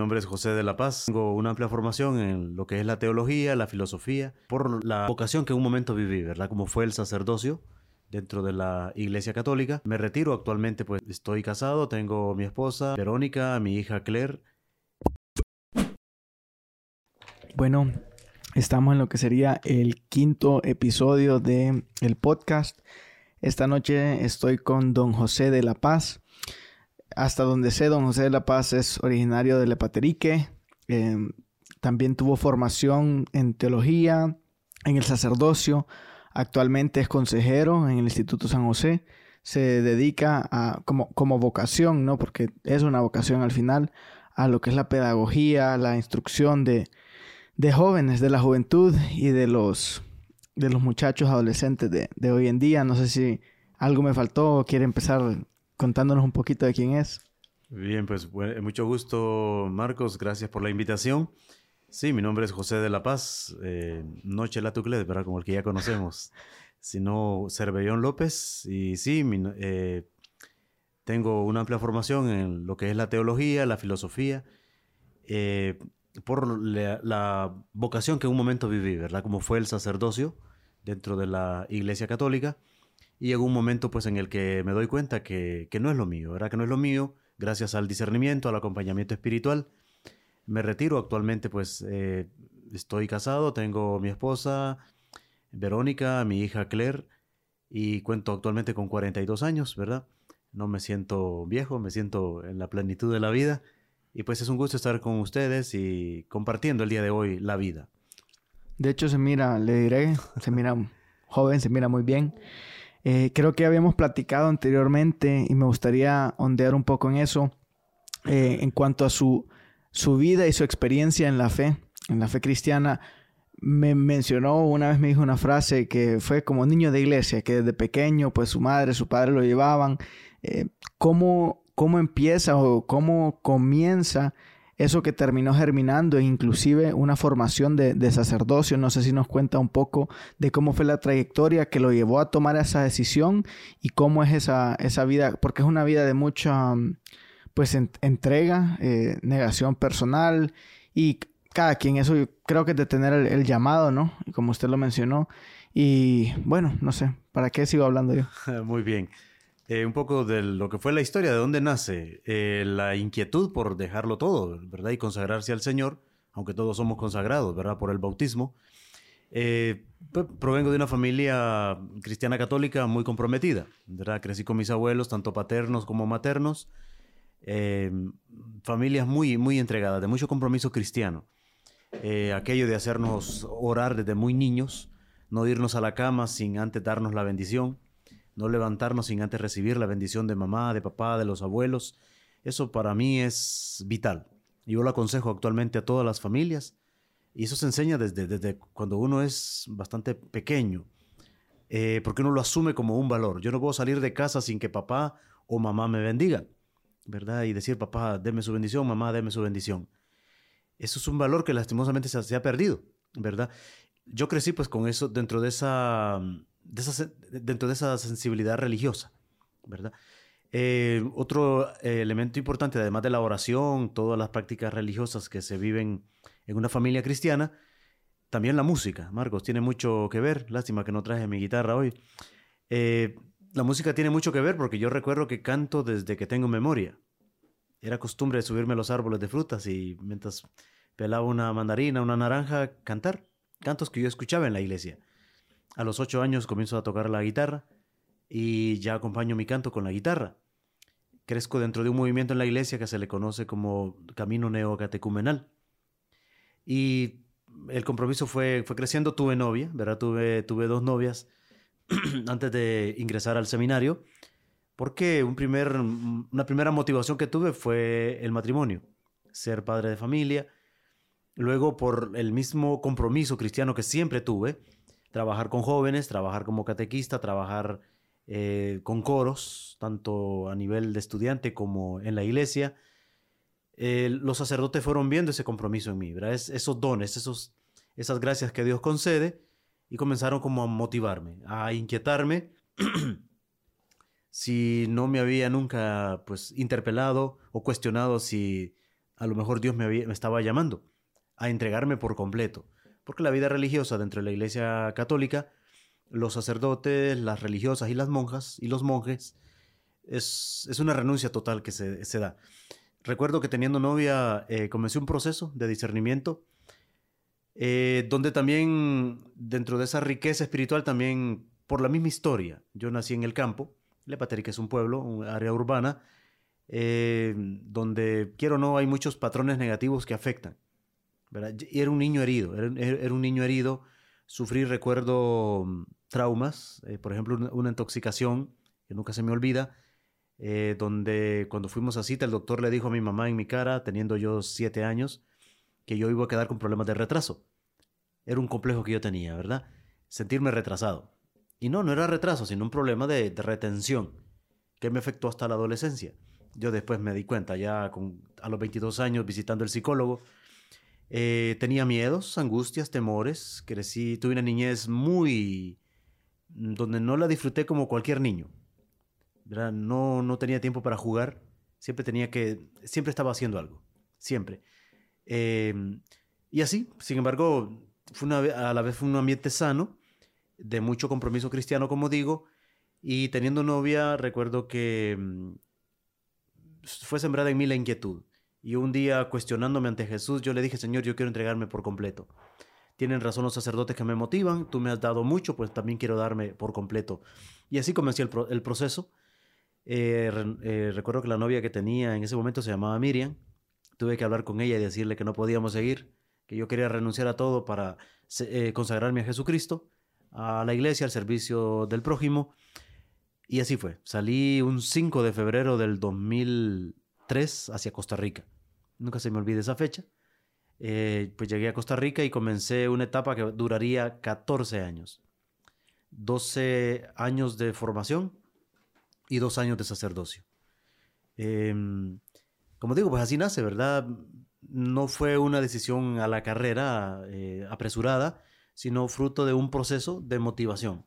nombre es José de la Paz. Tengo una amplia formación en lo que es la teología, la filosofía, por la vocación que en un momento viví, ¿verdad? Como fue el sacerdocio dentro de la Iglesia Católica. Me retiro actualmente, pues estoy casado, tengo mi esposa Verónica, mi hija Claire. Bueno, estamos en lo que sería el quinto episodio de el podcast. Esta noche estoy con don José de la Paz. Hasta donde sé, don José de la Paz es originario de Lepaterique. Em, también tuvo formación en teología, en el sacerdocio. Actualmente es consejero en el Instituto San José. Se dedica a, como, como vocación, ¿no? Porque es una vocación al final, a lo que es la pedagogía, la instrucción de, de jóvenes, de la juventud y de los, de los muchachos adolescentes de, de hoy en día. No sé si algo me faltó o quiere empezar contándonos un poquito de quién es. Bien, pues mucho gusto, Marcos. Gracias por la invitación. Sí, mi nombre es José de la Paz, eh, Noche La Tuclet, ¿verdad? Como el que ya conocemos, sino Cervellón López. Y sí, eh, tengo una amplia formación en lo que es la teología, la filosofía, eh, por la, la, vocación que en un momento viví, ¿verdad? Como fue el sacerdocio dentro de la Iglesia Católica. Y llegó un momento pues en el que me doy cuenta que, que no es lo mío, ¿verdad? Que no es lo mío, gracias al discernimiento, al acompañamiento espiritual. Me retiro actualmente pues eh, estoy casado, tengo mi esposa Verónica, mi hija Claire y cuento actualmente con 42 años, ¿verdad? No me siento viejo, me siento en la plenitud de la vida y pues es un gusto estar con ustedes y compartiendo el día de hoy la vida. De hecho se mira, le diré, se mira joven, se mira muy bien. Eh, creo que habíamos platicado anteriormente y me gustaría ondear un poco en eso eh, en cuanto a su, su vida y su experiencia en la fe, en la fe cristiana. Me mencionó, una vez me dijo una frase que fue como niño de iglesia, que desde pequeño pues su madre, su padre lo llevaban. Eh, ¿cómo, ¿Cómo empieza o cómo comienza eso que terminó germinando e inclusive una formación de, sacerdocio. No sé si nos cuenta un poco de cómo fue la trayectoria que lo llevó a tomar esa decisión y cómo es esa, esa vida, porque es una vida de mucha pues entrega, eh, negación personal y cada quien, eso creo que es de tener el, el llamado, ¿no? Como usted lo mencionó. Y bueno, no sé, ¿para qué sigo hablando yo? Muy bien. Eh, un poco de lo que fue la historia, de dónde nace eh, la inquietud por dejarlo todo, ¿verdad? Y consagrarse al Señor, aunque todos somos consagrados, ¿verdad? Por el bautismo. Eh, provengo de una familia cristiana católica muy comprometida, ¿verdad? Crecí con mis abuelos, tanto paternos como maternos. familias muy, muy entregadas, de mucho compromiso cristiano. aquello de hacernos orar desde muy niños, no irnos a la cama sin antes darnos la bendición no levantarnos sin antes recibir la bendición de mamá, de papá, de los abuelos. Eso para mí es vital. Yo lo aconsejo actualmente a todas las familias y eso se enseña desde, desde cuando uno es bastante pequeño, eh, porque uno lo asume como un valor. Yo no puedo salir de casa sin que papá o mamá me bendigan, ¿verdad? Y decir, papá, deme su bendición, mamá, deme su bendición. Eso es un valor que lastimosamente se, se ha perdido, ¿verdad? Yo crecí pues con eso dentro de esa dentro de esa sensibilidad religiosa, ¿verdad? Eh, otro eh, elemento importante, además de la oración, todas las prácticas religiosas que se viven en una familia cristiana, también la música, Marcos, tiene mucho que ver. Lástima que no traje mi guitarra hoy. Eh, la música tiene mucho que ver porque yo recuerdo que canto desde que tengo memoria. Era costumbre subirme a los árboles de frutas y mientras pelaba una mandarina, una naranja, cantar. Cantos que yo escuchaba en la iglesia. A los ocho años comienzo a tocar la guitarra y ya acompaño mi canto con la guitarra. Crezco dentro de un movimiento en la iglesia que se le conoce como Camino Neocatecumenal. Y el compromiso fue, fue creciendo. Tuve novia, ¿verdad? Tuve, tuve dos novias antes de ingresar al seminario, porque un primer, una primera motivación que tuve fue el matrimonio, ser padre de familia. Luego, por el mismo compromiso cristiano que siempre tuve, trabajar con jóvenes, trabajar como catequista, trabajar eh, con coros, tanto a nivel de estudiante como en la iglesia. Eh, los sacerdotes fueron viendo ese compromiso en mí, esos dones, esos, esas gracias que Dios concede, y comenzaron como a motivarme, a inquietarme. si no me había nunca pues interpelado o cuestionado si a lo mejor Dios me, me estaba llamando a entregarme por completo. Porque la vida religiosa dentro de la Iglesia Católica, los sacerdotes, las religiosas y las monjas y los monjes, es, es una renuncia total que se, da. Recuerdo que teniendo novia eh, comencé un proceso de discernimiento, eh, donde también dentro de esa riqueza espiritual, también por la misma historia, yo nací en el campo, Lepateri, que es un pueblo, un área urbana, eh, donde quiero o no hay muchos patrones negativos que afectan. Y era un niño herido, era, un niño herido, sufrí, recuerdo, mm, traumas, por ejemplo, una, intoxicación, que nunca se me olvida, eh, donde cuando fuimos a cita el doctor le dijo a mi mamá en mi cara, teniendo yo siete años, que yo iba a quedar con problemas de retraso. Era un complejo que yo tenía, ¿verdad? Sentirme retrasado. Y no, no era retraso, sino un problema de, retención que me afectó hasta la adolescencia. Yo después me di cuenta, ya con, a los 22 años visitando el psicólogo, eh, tenía miedos, angustias, temores. Crecí, tuve una niñez muy... donde no la disfruté como cualquier niño. No, no tenía tiempo para jugar, siempre tenía que, siempre estaba haciendo algo, siempre. Em, y así, sin embargo, fue una, a la vez fue un ambiente sano, de mucho compromiso cristiano, como digo, y teniendo novia, recuerdo que mm, fue sembrada en mí la inquietud. Y un día, cuestionándome ante Jesús, yo le dije, Señor, yo quiero entregarme por completo. Tienen razón los sacerdotes que me motivan, tú me has dado mucho, pues también quiero darme por completo. Y así comencé el, proceso. Eh, eh, recuerdo que la novia que tenía en ese momento se llamaba Miriam. Tuve que hablar con ella y decirle que no podíamos seguir, que yo quería renunciar a todo para eh, consagrarme a Jesucristo, a la iglesia, al servicio del prójimo. Y así fue. Salí un 5 de febrero del 2003 hacia Costa Rica. Nunca se me olvide esa fecha. pues llegué a Costa Rica y comencé una etapa que duraría 14 años. 12 años de formación, y dos años de sacerdocio. Em, como digo, pues así nace, ¿verdad? No fue una decisión a la carrera eh, apresurada, sino fruto de un proceso de motivación.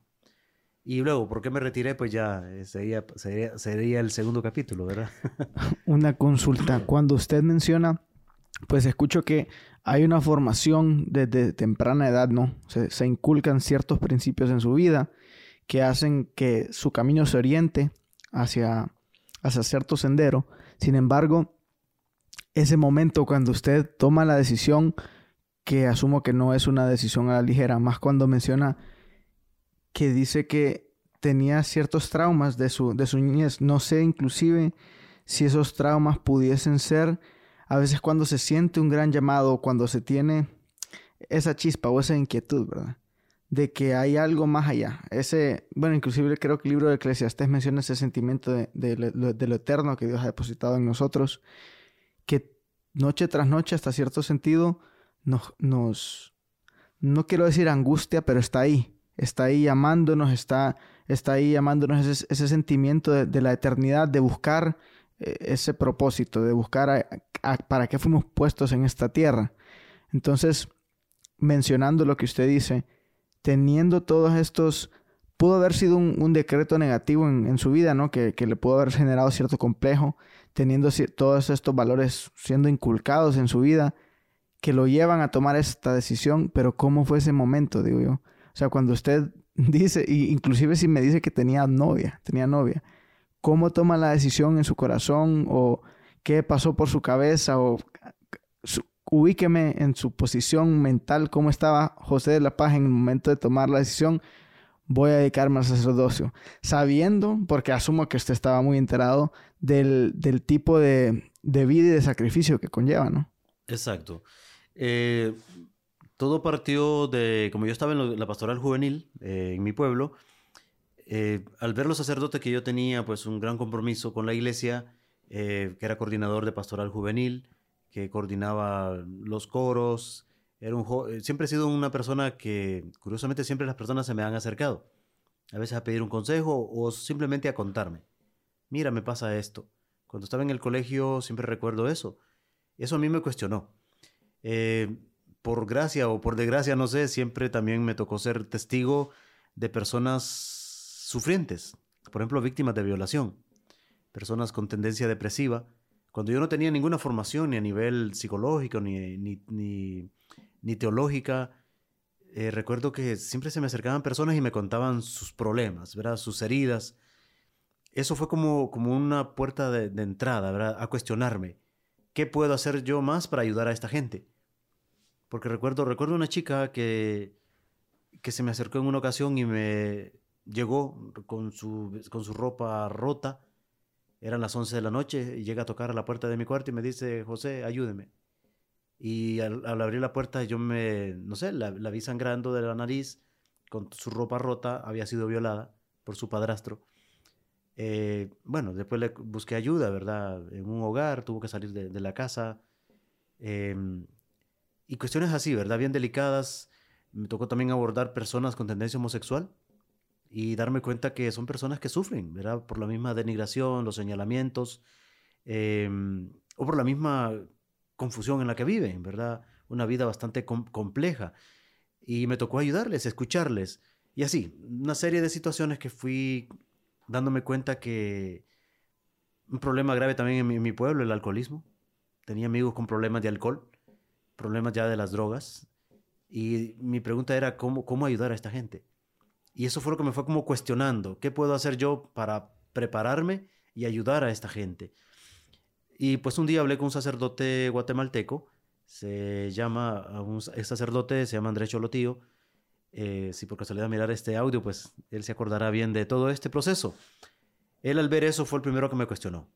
Y luego, ¿por qué me retiré? Pues ya eh, sería, sería, el segundo capítulo, ¿verdad? una consulta. Cuando usted menciona, pues escucho que hay una formación desde temprana edad, ¿no? Se, se inculcan ciertos principios en su vida que hacen que su camino se oriente hacia, hacia cierto sendero. Sin embargo, ese momento cuando usted toma la decisión, que asumo que no es una decisión a la ligera, más cuando menciona que dice que tenía ciertos traumas de su, de su niñez. No sé inclusive si esos traumas pudiesen ser a veces cuando se siente un gran llamado, cuando se tiene esa chispa o esa inquietud, ¿verdad? de que hay algo más allá. Ese, bueno, inclusive creo que el libro de Eclesiastés menciona ese sentimiento de, lo eterno que Dios ha depositado en nosotros, que noche tras noche, hasta cierto sentido, nos no quiero decir angustia, pero está ahí, está ahí llamándonos, está, está ahí llamándonos ese, sentimiento de, la eternidad, de buscar eh, ese propósito, de buscar para qué fuimos puestos en esta tierra. Entonces, mencionando lo que usted dice, teniendo todos estos, pudo haber sido un, decreto negativo en, su vida, ¿no? Que, le pudo haber generado cierto complejo, teniendo todos estos valores siendo inculcados en su vida, que lo llevan a tomar esta decisión, pero ¿cómo fue ese momento, digo yo? O sea, cuando usted dice, inclusive si me dice que tenía novia, tenía novia, ¿cómo toma la decisión en su corazón o qué pasó por su cabeza o ubíqueme en su posición mental, cómo estaba José de la Paz en el momento de tomar la decisión, voy a dedicarme al sacerdocio, sabiendo, porque asumo que usted estaba muy enterado del, tipo de, vida y de sacrificio que conlleva, ¿no? Exacto. Eh, todo partió de, como yo estaba en la pastoral juvenil eh, en mi pueblo, eh, al ver los sacerdotes que yo tenía, pues un gran compromiso con la iglesia, que era coordinador de pastoral juvenil, que coordinaba los coros. Era un eh, siempre he sido una persona que, curiosamente, siempre las personas se me han acercado. A veces a pedir un consejo o simplemente a contarme. Mira, me pasa esto. Cuando estaba en el colegio siempre recuerdo eso. Eso a mí me cuestionó. Eh, por gracia o por desgracia, no sé, siempre también me tocó ser testigo de personas sufrientes, por ejemplo, víctimas de violación, personas con tendencia depresiva, Cuando yo no tenía ninguna formación ni a nivel psicológico ni, ni, teológica, eh, recuerdo que siempre se me acercaban personas y me contaban sus problemas, ¿verdad? sus heridas. Eso fue como, como una puerta de, de entrada ¿verdad? a cuestionarme. ¿Qué puedo hacer yo más para ayudar a esta gente? Porque recuerdo, recuerdo una chica que, que se me acercó en una ocasión y me llegó con su, con su ropa rota eran las 11 de la noche y llega a tocar a la puerta de mi cuarto y me dice, José, ayúdeme. Y al, abrir la puerta yo me, no sé, la, vi sangrando de la nariz, con su ropa rota, había sido violada por su padrastro. Eh, bueno, después le busqué ayuda, ¿verdad? En un hogar, tuvo que salir de, la casa. Em, y cuestiones así, ¿verdad? Bien delicadas. Me tocó también abordar personas con tendencia homosexual y darme cuenta que son personas que sufren, ¿verdad? Por la misma denigración, los señalamientos, em, o por la misma confusión en la que viven, ¿verdad? Una vida bastante compleja. Y me tocó ayudarles, escucharles. Y así, una serie de situaciones que fui dándome cuenta que un problema grave también en mi, en mi pueblo, el alcoholismo. Tenía amigos con problemas de alcohol, problemas ya de las drogas. Y mi pregunta era, ¿cómo, cómo ayudar a esta gente? Y eso fue lo que me fue como cuestionando, ¿qué puedo hacer yo para prepararme y ayudar a esta gente? Y pues un día hablé con un sacerdote guatemalteco, se llama, un sacerdote se llama Andrés Cholotío, eh, si por casualidad mirar este audio, pues él se acordará bien de todo este proceso. Él al ver eso fue el primero que me cuestionó.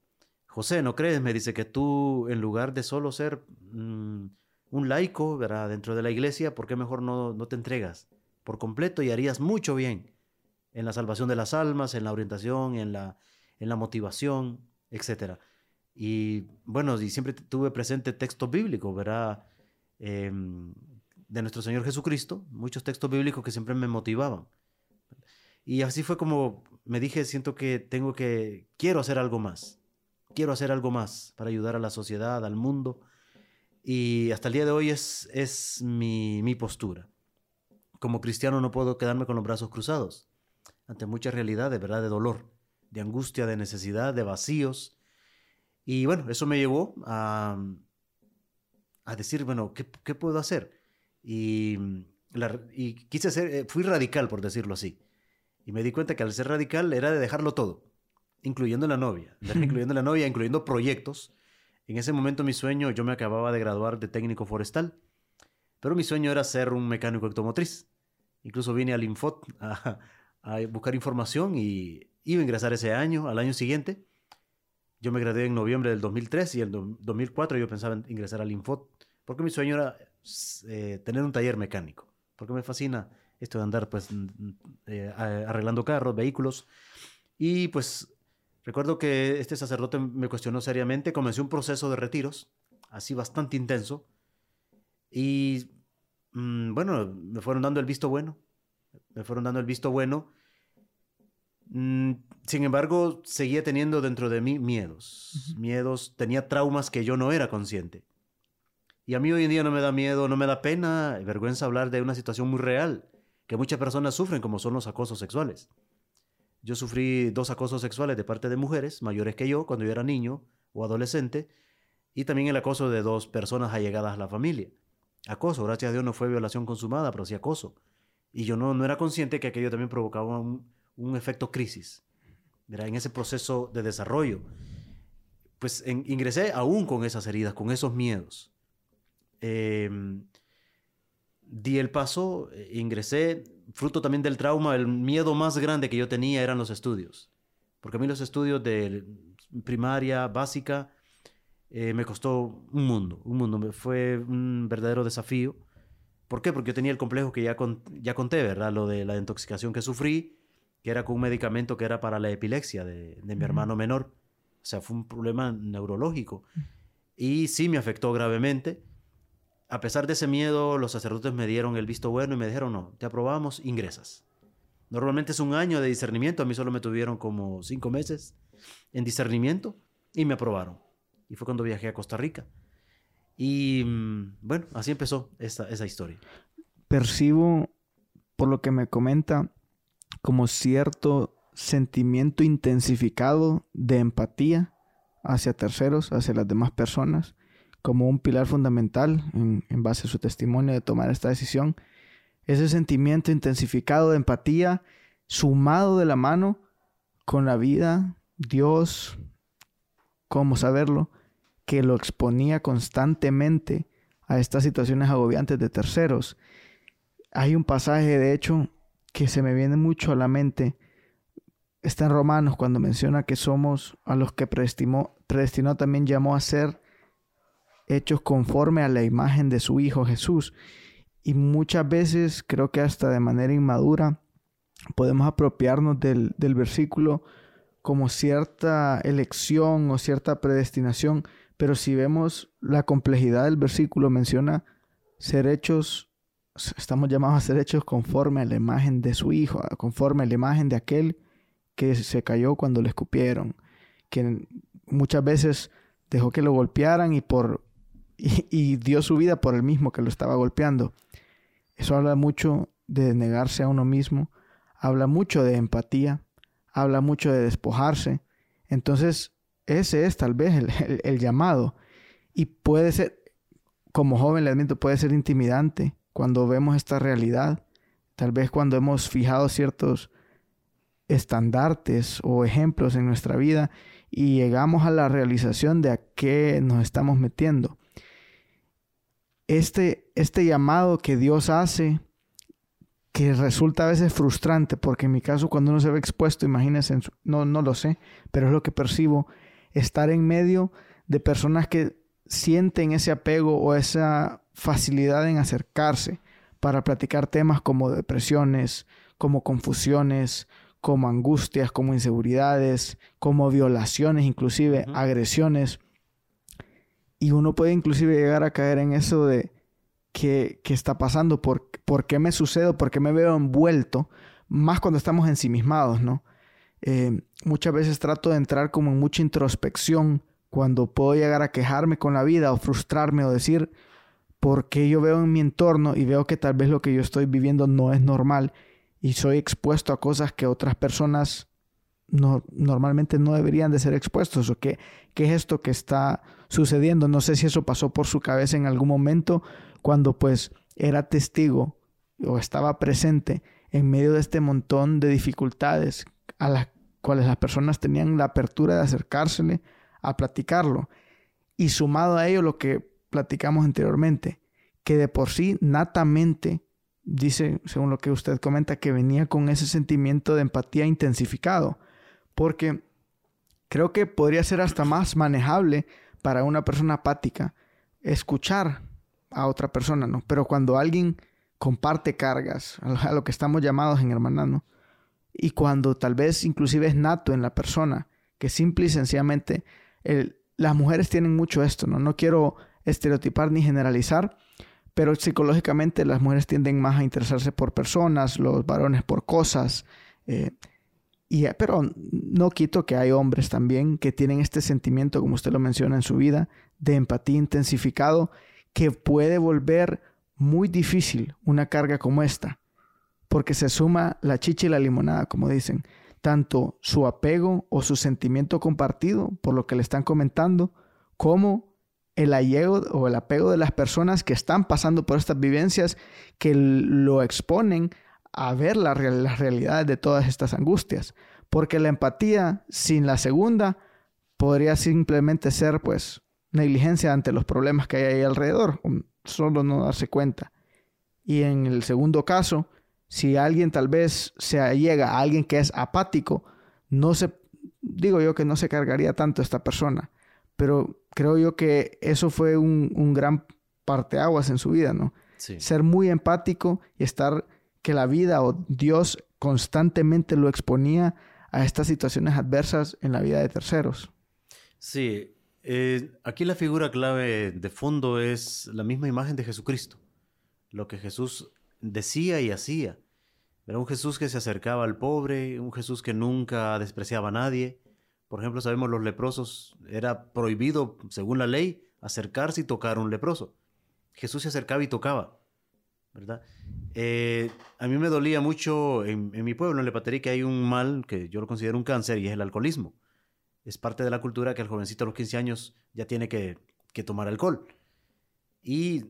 José, ¿no crees? Me dice que tú, en lugar de solo ser mm, un laico ¿verdad? dentro de la iglesia, ¿por qué mejor no, no te entregas? por completo y harías mucho bien en la salvación de las almas, en la orientación, en la, en la motivación, etc. Y bueno, y siempre tuve presente textos bíblicos, ¿verdad? Em, de nuestro Señor Jesucristo, muchos textos bíblicos que siempre me motivaban. Y así fue como me dije, siento que tengo que, quiero hacer algo más, quiero hacer algo más para ayudar a la sociedad, al mundo. Y hasta el día de hoy es, es mi, mi postura como cristiano no puedo quedarme con los brazos cruzados ante muchas realidades, ¿verdad? De dolor, de angustia, de necesidad, de vacíos. Y bueno, eso me llevó a, a decir, bueno, ¿qué, ¿qué, puedo hacer? Y, y quise ser, eh, fui radical, por decirlo así. Y me di cuenta que al ser radical era de dejarlo todo, incluyendo la novia, incluyendo la novia, incluyendo proyectos. En ese momento mi sueño, yo me acababa de graduar de técnico forestal pero mi sueño era ser un mecánico automotriz. Incluso vine al Infot a, buscar información y iba a ingresar ese año, al año siguiente. Yo me gradué en noviembre del 2003 y en 2004 yo pensaba en ingresar al Infot porque mi sueño era eh, tener un taller mecánico, porque me fascina esto de andar pues eh, arreglando carros, vehículos. Y pues recuerdo que este sacerdote me cuestionó seriamente, comencé un proceso de retiros, así bastante intenso, y mm, bueno, me fueron dando el visto bueno. Me fueron dando el visto bueno. Mm, sin embargo, seguía teniendo dentro de mí miedos. Miedos, tenía traumas que yo no era consciente. Y a mí hoy en día no me da miedo, no me da pena, vergüenza hablar de una situación muy real que muchas personas sufren, como son los acosos sexuales. Yo sufrí dos acosos sexuales de parte de mujeres mayores que yo cuando yo era niño o adolescente, y también el acoso de dos personas allegadas a la familia acoso. Gracias a Dios no fue violación consumada, pero sí acoso. Y yo no, no era consciente que aquello también provocaba un, un efecto crisis. En ese proceso de desarrollo. Pues ingresé aún con esas heridas, con esos miedos. Em, di el paso, eh, ingresé, fruto también del trauma, el miedo más grande que yo tenía eran los estudios. Porque a mí los estudios de primaria, básica, eh, me costó un mundo, un mundo. Fue un verdadero desafío. ¿Por qué? Porque yo tenía el complejo que ya, ya conté, ¿verdad? Lo de la intoxicación que sufrí, que era con un medicamento que era para la epilepsia de, mi hermano menor. O sea, fue un problema neurológico. Y sí me afectó gravemente. A pesar de ese miedo, los sacerdotes me dieron el visto bueno y me dijeron, no, te aprobamos, ingresas. Normalmente es un año de discernimiento, a mí solo me tuvieron como cinco meses en discernimiento y me aprobaron. Y fue cuando viajé a Costa Rica. Y mm, bueno, así empezó esa, esa historia. Percibo, por lo que me comenta, como cierto sentimiento intensificado de empatía hacia terceros, hacia las demás personas, como un pilar fundamental en, base a su testimonio de tomar esta decisión. Ese sentimiento intensificado de empatía, sumado de la mano con la vida, Dios, ¿cómo saberlo? Que lo exponía constantemente a estas situaciones agobiantes de terceros. Hay un pasaje, de hecho, que se me viene mucho a la mente. Está en Romanos cuando menciona que somos a los que predestinó también llamó a ser hechos conforme a la imagen de su Hijo Jesús. Y muchas veces, creo que hasta de manera inmadura, podemos apropiarnos del, del versículo como cierta elección o cierta predestinación, pero si vemos la complejidad del versículo, menciona ser hechos, estamos llamados a ser hechos conforme a la imagen de su Hijo, conforme a la imagen de aquel que se cayó cuando le escupieron, que muchas veces dejó que lo golpearan y, por, y dio su vida por el mismo que lo estaba golpeando. Eso habla mucho de negarse a uno mismo, habla mucho de empatía, habla mucho de despojarse. Entonces, ese es tal vez el, llamado. Y puede ser, como joven le admito, puede ser intimidante cuando vemos esta realidad. Tal vez cuando hemos fijado ciertos estandartes o ejemplos en nuestra vida y llegamos a la realización de a qué nos estamos metiendo. Este, este llamado que Dios hace que resulta a veces frustrante, porque en mi caso cuando uno se ve expuesto, imagínense, no, no lo sé, pero es lo que percibo, estar en medio de personas que sienten ese apego o esa facilidad en acercarse para platicar temas como depresiones, como confusiones, como angustias, como inseguridades, como violaciones, inclusive agresiones. Y uno puede inclusive llegar a caer en eso de, ¿qué, está pasando? ¿Por, ¿Por, qué me sucede? ¿Por qué me veo envuelto? Más cuando estamos ensimismados, ¿no? Eh, muchas veces trato de entrar como en mucha introspección cuando puedo llegar a quejarme con la vida o frustrarme o decir, ¿por qué yo veo en mi entorno y veo que tal vez lo que yo estoy viviendo no es normal y soy expuesto a cosas que otras personas no, normalmente no deberían de ser expuestos o qué es esto que está sucediendo. No sé si eso pasó por su cabeza en algún momento cuando pues era testigo o estaba presente en medio de este montón de dificultades a las cuales las personas tenían la apertura de acercársele a platicarlo. Y sumado a ello lo que platicamos anteriormente, que de por sí natamente, dice, según lo que usted comenta, que venía con ese sentimiento de empatía intensificado, porque creo que podría ser hasta más manejable para una persona apática escuchar a otra persona, ¿no? Pero cuando alguien comparte cargas, a lo que estamos llamados en hermanano, y cuando tal vez inclusive es nato en la persona, que simple y sencillamente las mujeres tienen mucho esto, ¿no? No quiero estereotipar ni generalizar, pero psicológicamente las mujeres tienden más a interesarse por personas, los varones por cosas, eh, y, pero no quito que hay hombres también que tienen este sentimiento, como usted lo menciona en su vida, de empatía intensificado que puede volver muy difícil una carga como esta, porque se suma la chicha y la limonada, como dicen, tanto su apego o su sentimiento compartido por lo que le están comentando, como el allego o el apego de las personas que están pasando por estas vivencias que lo exponen a ver la, las realidades de todas estas angustias. Porque la empatía sin la segunda podría simplemente ser pues negligencia ante los problemas que hay ahí alrededor, solo no darse cuenta. Y en el segundo caso, si alguien tal vez se llega a alguien que es apático, no se, digo yo que no se cargaría tanto esta persona, pero creo yo que eso fue un, un gran parteaguas en su vida, ¿no? Ser muy empático y estar que la vida o Dios constantemente lo exponía a estas situaciones adversas en la vida de terceros. Sí, eh, aquí la figura clave de fondo es la misma imagen de Jesucristo, lo que Jesús decía y hacía. Era un Jesús que se acercaba al pobre, un Jesús que nunca despreciaba a nadie. Por ejemplo, sabemos los leprosos, era prohibido, según la ley, acercarse y tocar a un leproso. Jesús se acercaba y tocaba, ¿verdad? Eh, a mí me dolía mucho en, mi pueblo, en Lepatarí, que hay un mal que yo lo considero un cáncer y es el alcoholismo. es parte de la cultura que el jovencito a los 15 años ya tiene que, que tomar alcohol. Y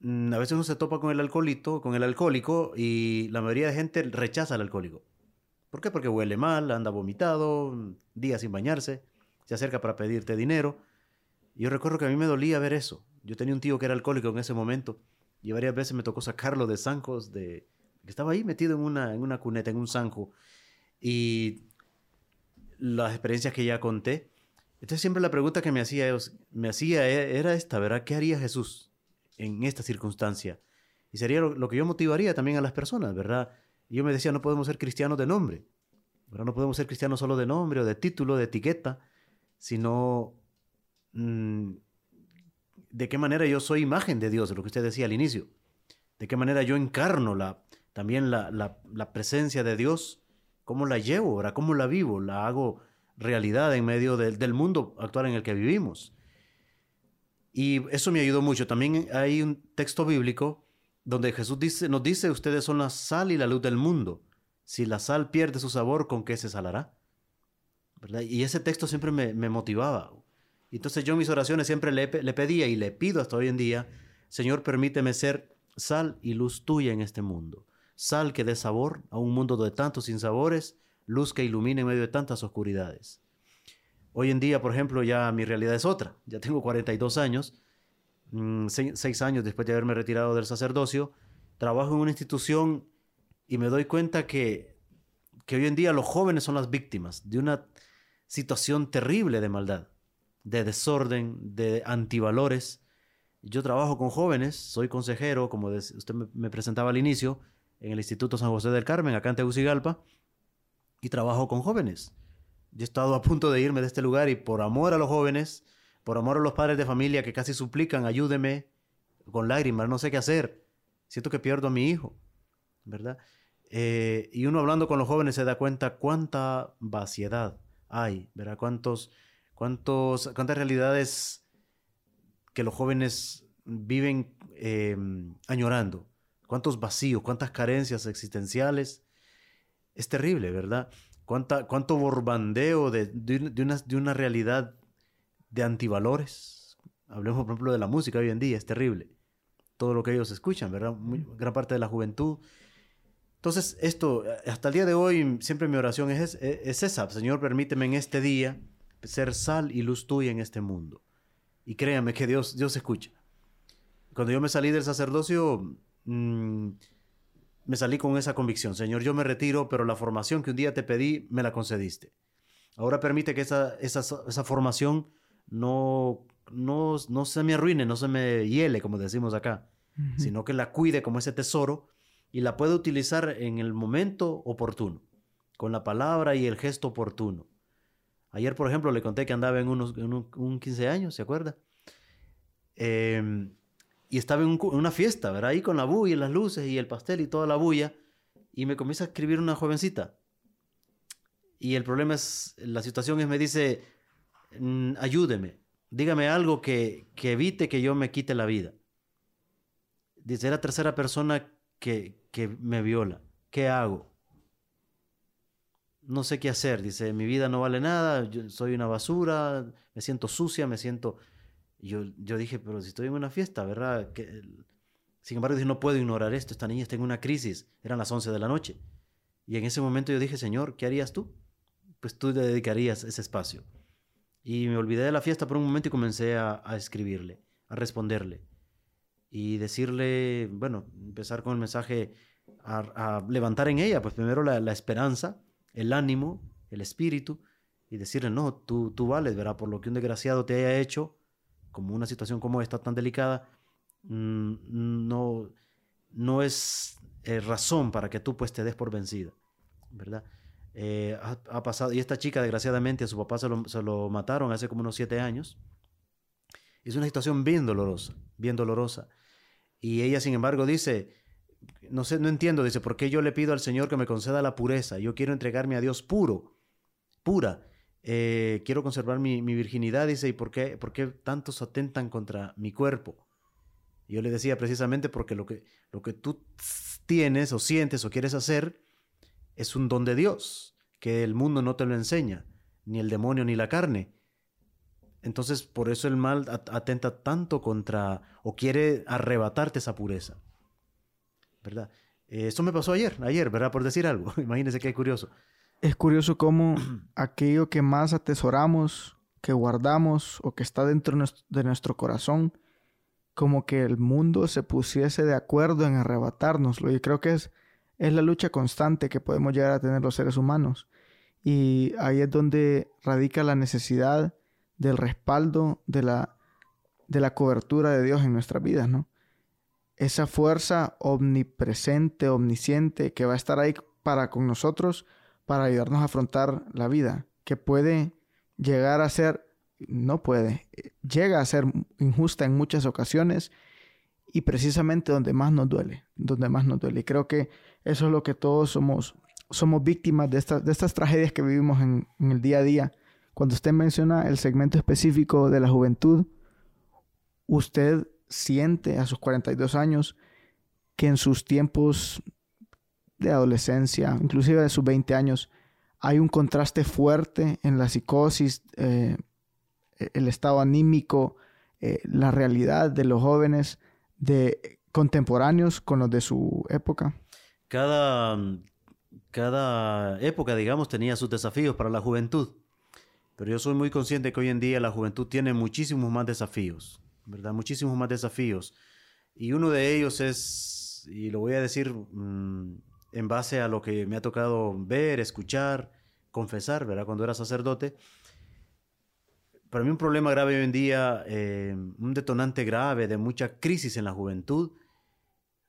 mm, a veces uno se topa con el alcoholito, con el alcohólico, y la mayoría de gente rechaza al alcohólico. ¿Por qué? Porque huele mal, anda vomitado, días sin bañarse, se acerca para pedirte dinero. Yo recuerdo que a mí me dolía ver eso. Yo tenía un tío que era alcohólico en ese momento y varias veces me tocó sacarlo de zancos, de, que estaba ahí metido en una, en una cuneta, en un zanjo. Y las experiencias que ya conté. Entonces siempre la pregunta que me hacía, me hacía e, era esta, ¿verdad? ¿Qué haría Jesús en esta circunstancia? Y sería lo, que yo motivaría también a las personas, ¿verdad? Yo me decía, no podemos ser cristianos de nombre, ¿verdad? No podemos ser cristianos solo de nombre o de título, de etiqueta, sino mm, de qué manera yo soy imagen de Dios, lo que usted decía al inicio. De qué manera yo encarno también la, presencia de Dios ¿Cómo la llevo ahora? ¿Cómo la vivo? ¿La hago realidad en medio del mundo actual en el que vivimos? Y eso me ayudó mucho. También hay un texto bíblico donde Jesús nos dice, ustedes son la sal y la luz del mundo. Si la sal pierde su sabor, ¿con qué se salará? Y ese texto siempre me, motivaba. Entonces yo en mis oraciones siempre le, pedía y le pido hasta hoy en día, Señor, permíteme ser sal y luz tuya en este mundo sal que dé sabor a un mundo de tantos sinsabores, luz que ilumine en medio de tantas oscuridades. Hoy en día, por ejemplo, ya mi realidad es otra. Ya tengo 42 años, mm, seis años después de haberme retirado del sacerdocio, trabajo en una institución y me doy cuenta que, que hoy en día los jóvenes son las víctimas de una situación terrible de maldad, de desorden, de antivalores. Yo trabajo con jóvenes, soy consejero, como usted me presentaba al inicio, en el Instituto San José del Carmen, acá en Tegucigalpa, y trabajo con jóvenes. Yo he estado a punto de irme de este lugar y por amor a los jóvenes, por amor a los padres de familia que casi suplican, ayúdeme con lágrimas, no sé qué hacer, siento que pierdo a mi hijo, ¿verdad? Eh, y uno hablando con los jóvenes se da cuenta cuánta vaciedad hay, ¿verdad? Cuántos, cuántos, cuántas realidades que los jóvenes viven eh, añorando cuántos vacíos, cuántas carencias existenciales. Es terrible, ¿verdad? Cuánta, cuánto borbandeo de, de, una, de una realidad de antivalores. Hablemos, por ejemplo, de la música hoy en día, es terrible. Todo lo que ellos escuchan, ¿verdad? gran parte de la juventud. Entonces, esto, hasta el día de hoy, siempre mi oración es, es, esa. Señor, permíteme en este día ser sal y luz tuya en este mundo. Y créame que Dios, Dios escucha. Cuando yo me salí del sacerdocio, Mm, me salí con esa convicción. Señor, yo me retiro, pero la formación que un día te pedí, me la concediste. Ahora permite que esa, esa, esa formación no, no, no, se me arruine, no se me hiele, como decimos acá, sino que la cuide como ese tesoro y la pueda utilizar en el momento oportuno, con la palabra y el gesto oportuno. Ayer, por ejemplo, le conté que andaba en, unos, en un, 15 años, ¿se acuerda? Eh, y estaba en, una fiesta, ¿verdad? Ahí con la bulla, las luces y el pastel y toda la bulla. Y me comienza a escribir una jovencita. Y el problema es, la situación es, me dice, mm, ayúdeme, dígame algo que, que evite que yo me quite la vida. Dice, la tercera persona que, que me viola. ¿Qué hago? No sé qué hacer. Dice, mi vida no vale nada, soy una basura, me siento sucia, me siento yo, yo dije, pero si estoy en una fiesta, ¿verdad? Que, sin embargo, dije, no puedo ignorar esto, esta niña está en una crisis, eran las 11 de la noche. Y en ese momento yo dije, Señor, ¿qué harías tú? Pues tú le dedicarías ese espacio. Y me olvidé de la fiesta por un momento y comencé a, escribirle, a responderle. Y decirle, bueno, empezar con el mensaje a, levantar en ella, pues primero la, esperanza, el ánimo, el espíritu, y decirle, no, tú, tú vales, ¿verdad? Por lo que un desgraciado te haya hecho, como una situación como esta tan delicada, mm, no, no es eh, razón para que tú pues te des por vencida, ¿verdad? Eh, ha, pasado, y esta chica desgraciadamente a su papá se lo, se lo mataron hace como unos siete años. Es una situación bien dolorosa, bien dolorosa. Y ella, sin embargo, dice, no sé, no entiendo, dice, ¿por qué yo le pido al Señor que me conceda la pureza? Yo quiero entregarme a Dios puro, pura. Eh, quiero conservar mi, virginidad, dice, ¿y por qué, por qué tantos atentan contra mi cuerpo? yo le decía precisamente porque lo que, lo que tú tienes o sientes o quieres hacer es un don de Dios, que el mundo no te lo enseña. ni el demonio, ni la carne. Entonces, por eso el mal atenta tanto contra o quiere arrebatarte esa pureza. ¿Verdad? Eso me pasó ayer, ayer, ¿verdad? Por decir algo. Imagínense qué curioso. Es curioso cómo aquello que más atesoramos, que guardamos o que está dentro de nuestro corazón, como que el mundo se pusiese de acuerdo en arrebatárnoslo. Y creo que es, es la lucha constante que podemos llegar a tener los seres humanos. Y ahí es donde radica la necesidad del respaldo de la, de la cobertura de Dios en nuestras vidas, ¿no? Esa fuerza omnipresente, omnisciente, que va a estar ahí para con nosotros, para ayudarnos a afrontar la vida, que puede llegar a ser no puede, llega a ser injusta en muchas ocasiones y precisamente donde más nos duele, donde más nos duele. Y creo que eso es lo que todos somos, somos víctimas de, estas de estas tragedias que vivimos en el día a día. Cuando usted menciona el segmento específico de la juventud, usted siente a sus 42 años que en sus tiempos de adolescencia, inclusive de sus 20 años, hay un contraste fuerte en la psicosis, eh, el estado anímico, eh, la realidad de los jóvenes de contemporáneos con los de su época? Cada, cada época, digamos, tenía sus desafíos para la juventud. Pero yo soy muy consciente que hoy en día la juventud tiene muchísimos más desafíos, ¿verdad? Muchísimos más desafíos. Y uno de ellos es, y lo voy a decir mm, en base a lo que me ha tocado ver, escuchar, confesar, ¿verdad? Cuando era sacerdote, para mí un problema grave hoy en día, eh, un detonante grave de mucha crisis en la juventud,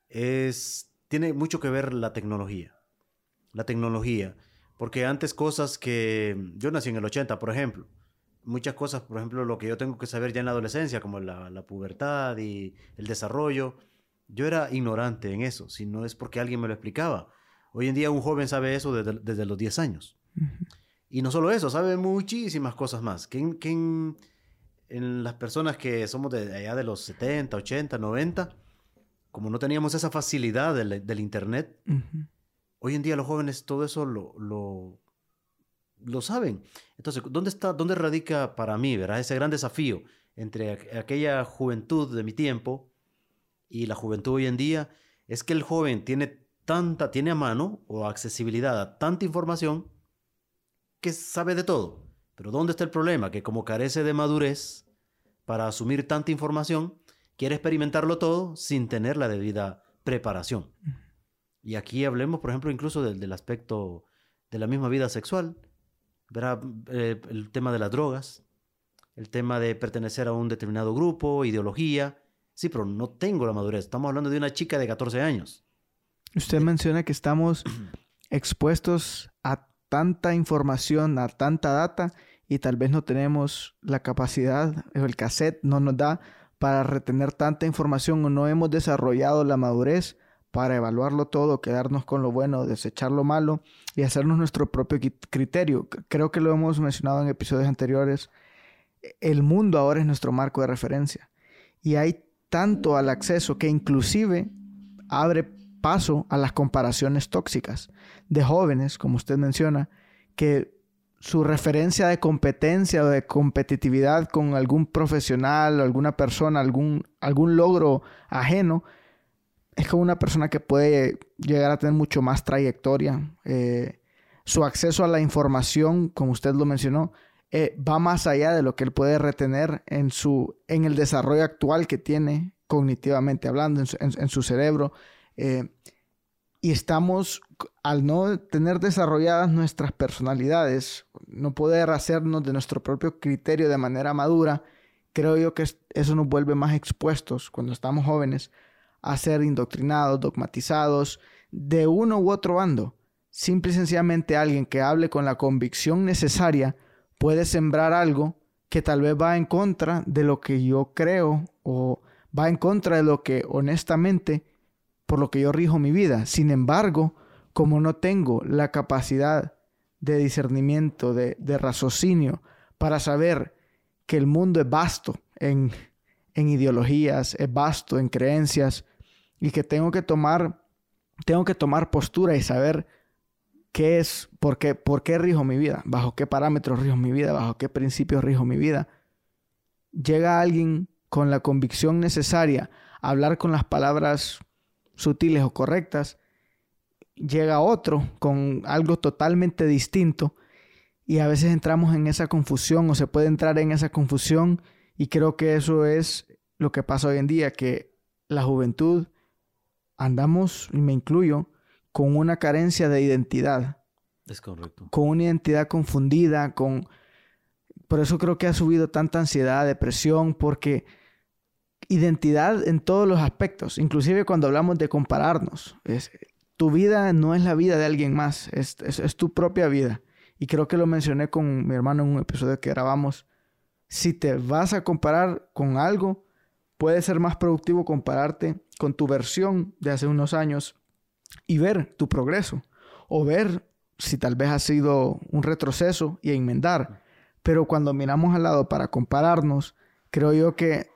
es, tiene mucho que ver la tecnología. La tecnología. Porque antes cosas que... Yo nací en el 80, por ejemplo. Muchas cosas, por ejemplo, lo que yo tengo que saber ya en la adolescencia, como la, la pubertad y el desarrollo, yo era ignorante en eso, si no es porque alguien me lo explicaba. Hoy en día un joven sabe eso desde, desde los 10 años. Y no solo eso, sabe muchísimas cosas más. Que en, las personas que somos de allá de los 70, 80, 90, como no teníamos esa facilidad del, Internet, hoy en día los jóvenes todo eso lo, lo, lo, saben. Entonces, ¿dónde, está, ¿dónde radica para mí ¿verdad? ese gran desafío entre aquella juventud de mi tiempo y la juventud hoy en día? Es que el joven tiene tanta, tiene a mano o accesibilidad a tanta información que sabe de todo. Pero ¿dónde está el problema? Que como carece de madurez para asumir tanta información, quiere experimentarlo todo sin tener la debida preparación. Y aquí hablemos, por ejemplo, incluso del, aspecto de la misma vida sexual. Verá eh, el tema de las drogas, el tema de pertenecer a un determinado grupo, ideología. Sí, pero no tengo la madurez. Estamos hablando de una chica de 14 años. Usted menciona que estamos expuestos a tanta información, a tanta data y tal vez no tenemos la capacidad, el cassette no nos da para retener tanta información o no hemos desarrollado la madurez para evaluarlo todo, quedarnos con lo bueno, desechar lo malo y hacernos nuestro propio criterio. Creo que lo hemos mencionado en episodios anteriores. El mundo ahora es nuestro marco de referencia y hay tanto al acceso que inclusive abre paso a las comparaciones tóxicas de jóvenes, como usted menciona, que su referencia de competencia o de competitividad con algún profesional alguna persona, algún, algún logro ajeno, es como una persona que puede llegar a tener mucho más trayectoria. Eh, su acceso a la información, como usted lo mencionó, eh, va más allá de lo que él puede retener en, su, en el desarrollo actual que tiene cognitivamente hablando, en su cerebro, eh, y estamos, al no tener desarrolladas nuestras personalidades, no poder hacernos de nuestro propio criterio de manera madura, creo yo que eso nos vuelve más expuestos cuando estamos jóvenes a ser indoctrinados, dogmatizados de uno u otro bando. Simple y sencillamente alguien que hable con la convicción necesaria puede sembrar algo que tal vez va en contra de lo que yo creo o va en contra de lo que honestamente por lo que yo rijo mi vida. Sin embargo, como no tengo la capacidad de discernimiento, de, raciocinio, para saber que el mundo es vasto en, en ideologías, es vasto en creencias, y que tengo que tomar, tengo que tomar postura y saber ¿qué es, por qué, por qué rijo mi vida? ¿Bajo qué parámetros rijo mi vida? ¿Bajo qué principios rijo mi vida? Llega alguien con la convicción necesaria a hablar con las palabras sutiles o correctas, llega otro con algo totalmente distinto y a veces entramos en esa confusión o se puede entrar en esa confusión y creo que eso es lo que pasa hoy en día, que la juventud andamos, y me incluyo, con una carencia de identidad. Es correcto. Con una identidad confundida, con... Por eso creo que ha subido tanta ansiedad, depresión, porque identidad en todos los aspectos, inclusive cuando hablamos de compararnos. Es, tu vida no es la vida de alguien más, es, es, tu propia vida. Y creo que lo mencioné con mi hermano en un episodio que grabamos. Si te vas a comparar con algo, puede ser más productivo compararte con tu versión de hace unos años y ver tu progreso o ver si tal vez ha sido un retroceso y enmendar. Pero cuando miramos al lado para compararnos, creo yo que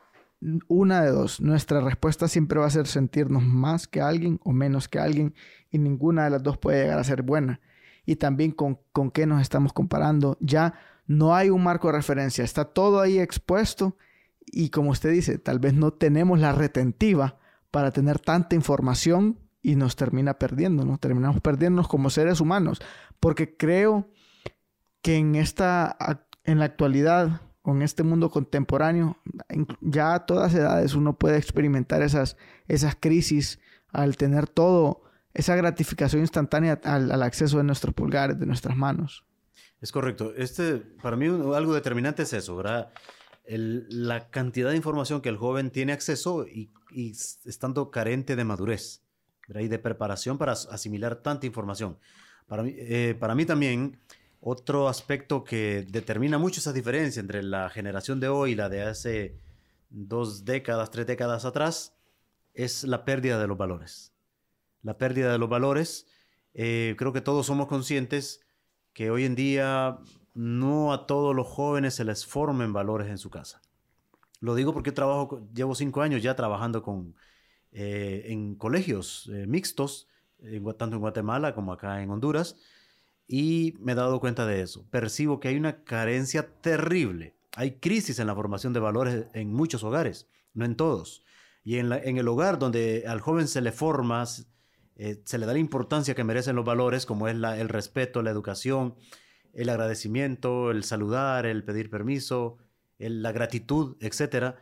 una de dos, nuestra respuesta siempre va a ser sentirnos más que alguien o menos que alguien y ninguna de las dos puede llegar a ser buena. Y también con, con qué nos estamos comparando. Ya no hay un marco de referencia, está todo ahí expuesto y como usted dice, tal vez no tenemos la retentiva para tener tanta información y nos termina perdiendo, ¿no? Terminamos perdiéndonos como seres humanos, porque creo que en esta, en la actualidad, en este mundo contemporáneo, ya a todas edades uno puede experimentar esas, esas crisis al tener todo, esa gratificación instantánea al, al acceso de nuestros pulgares, de nuestras manos. Es correcto. Este, para mí algo determinante es eso, la cantidad de información que el joven tiene acceso y, estando carente de madurez y de preparación para asimilar tanta información. Para mí, eh, para mí también, otro aspecto que determina mucho esa diferencia entre la generación de hoy y la de hace dos décadas, tres décadas atrás, es la pérdida de los valores. La pérdida de los valores, eh, creo que todos somos conscientes que hoy en día no a todos los jóvenes se les formen valores en su casa. Lo digo porque trabajo, llevo cinco años ya trabajando con, eh, en colegios eh, mixtos, tanto en Guatemala como acá en Honduras, y me he dado cuenta de eso. Percibo que hay una carencia terrible. Hay crisis en la formación de valores en muchos hogares, no en todos. Y en, el hogar donde al joven se le forma, eh, se le da la importancia que merecen los valores, como es el respeto, la educación, el agradecimiento, el saludar, el pedir permiso, la gratitud, etc.,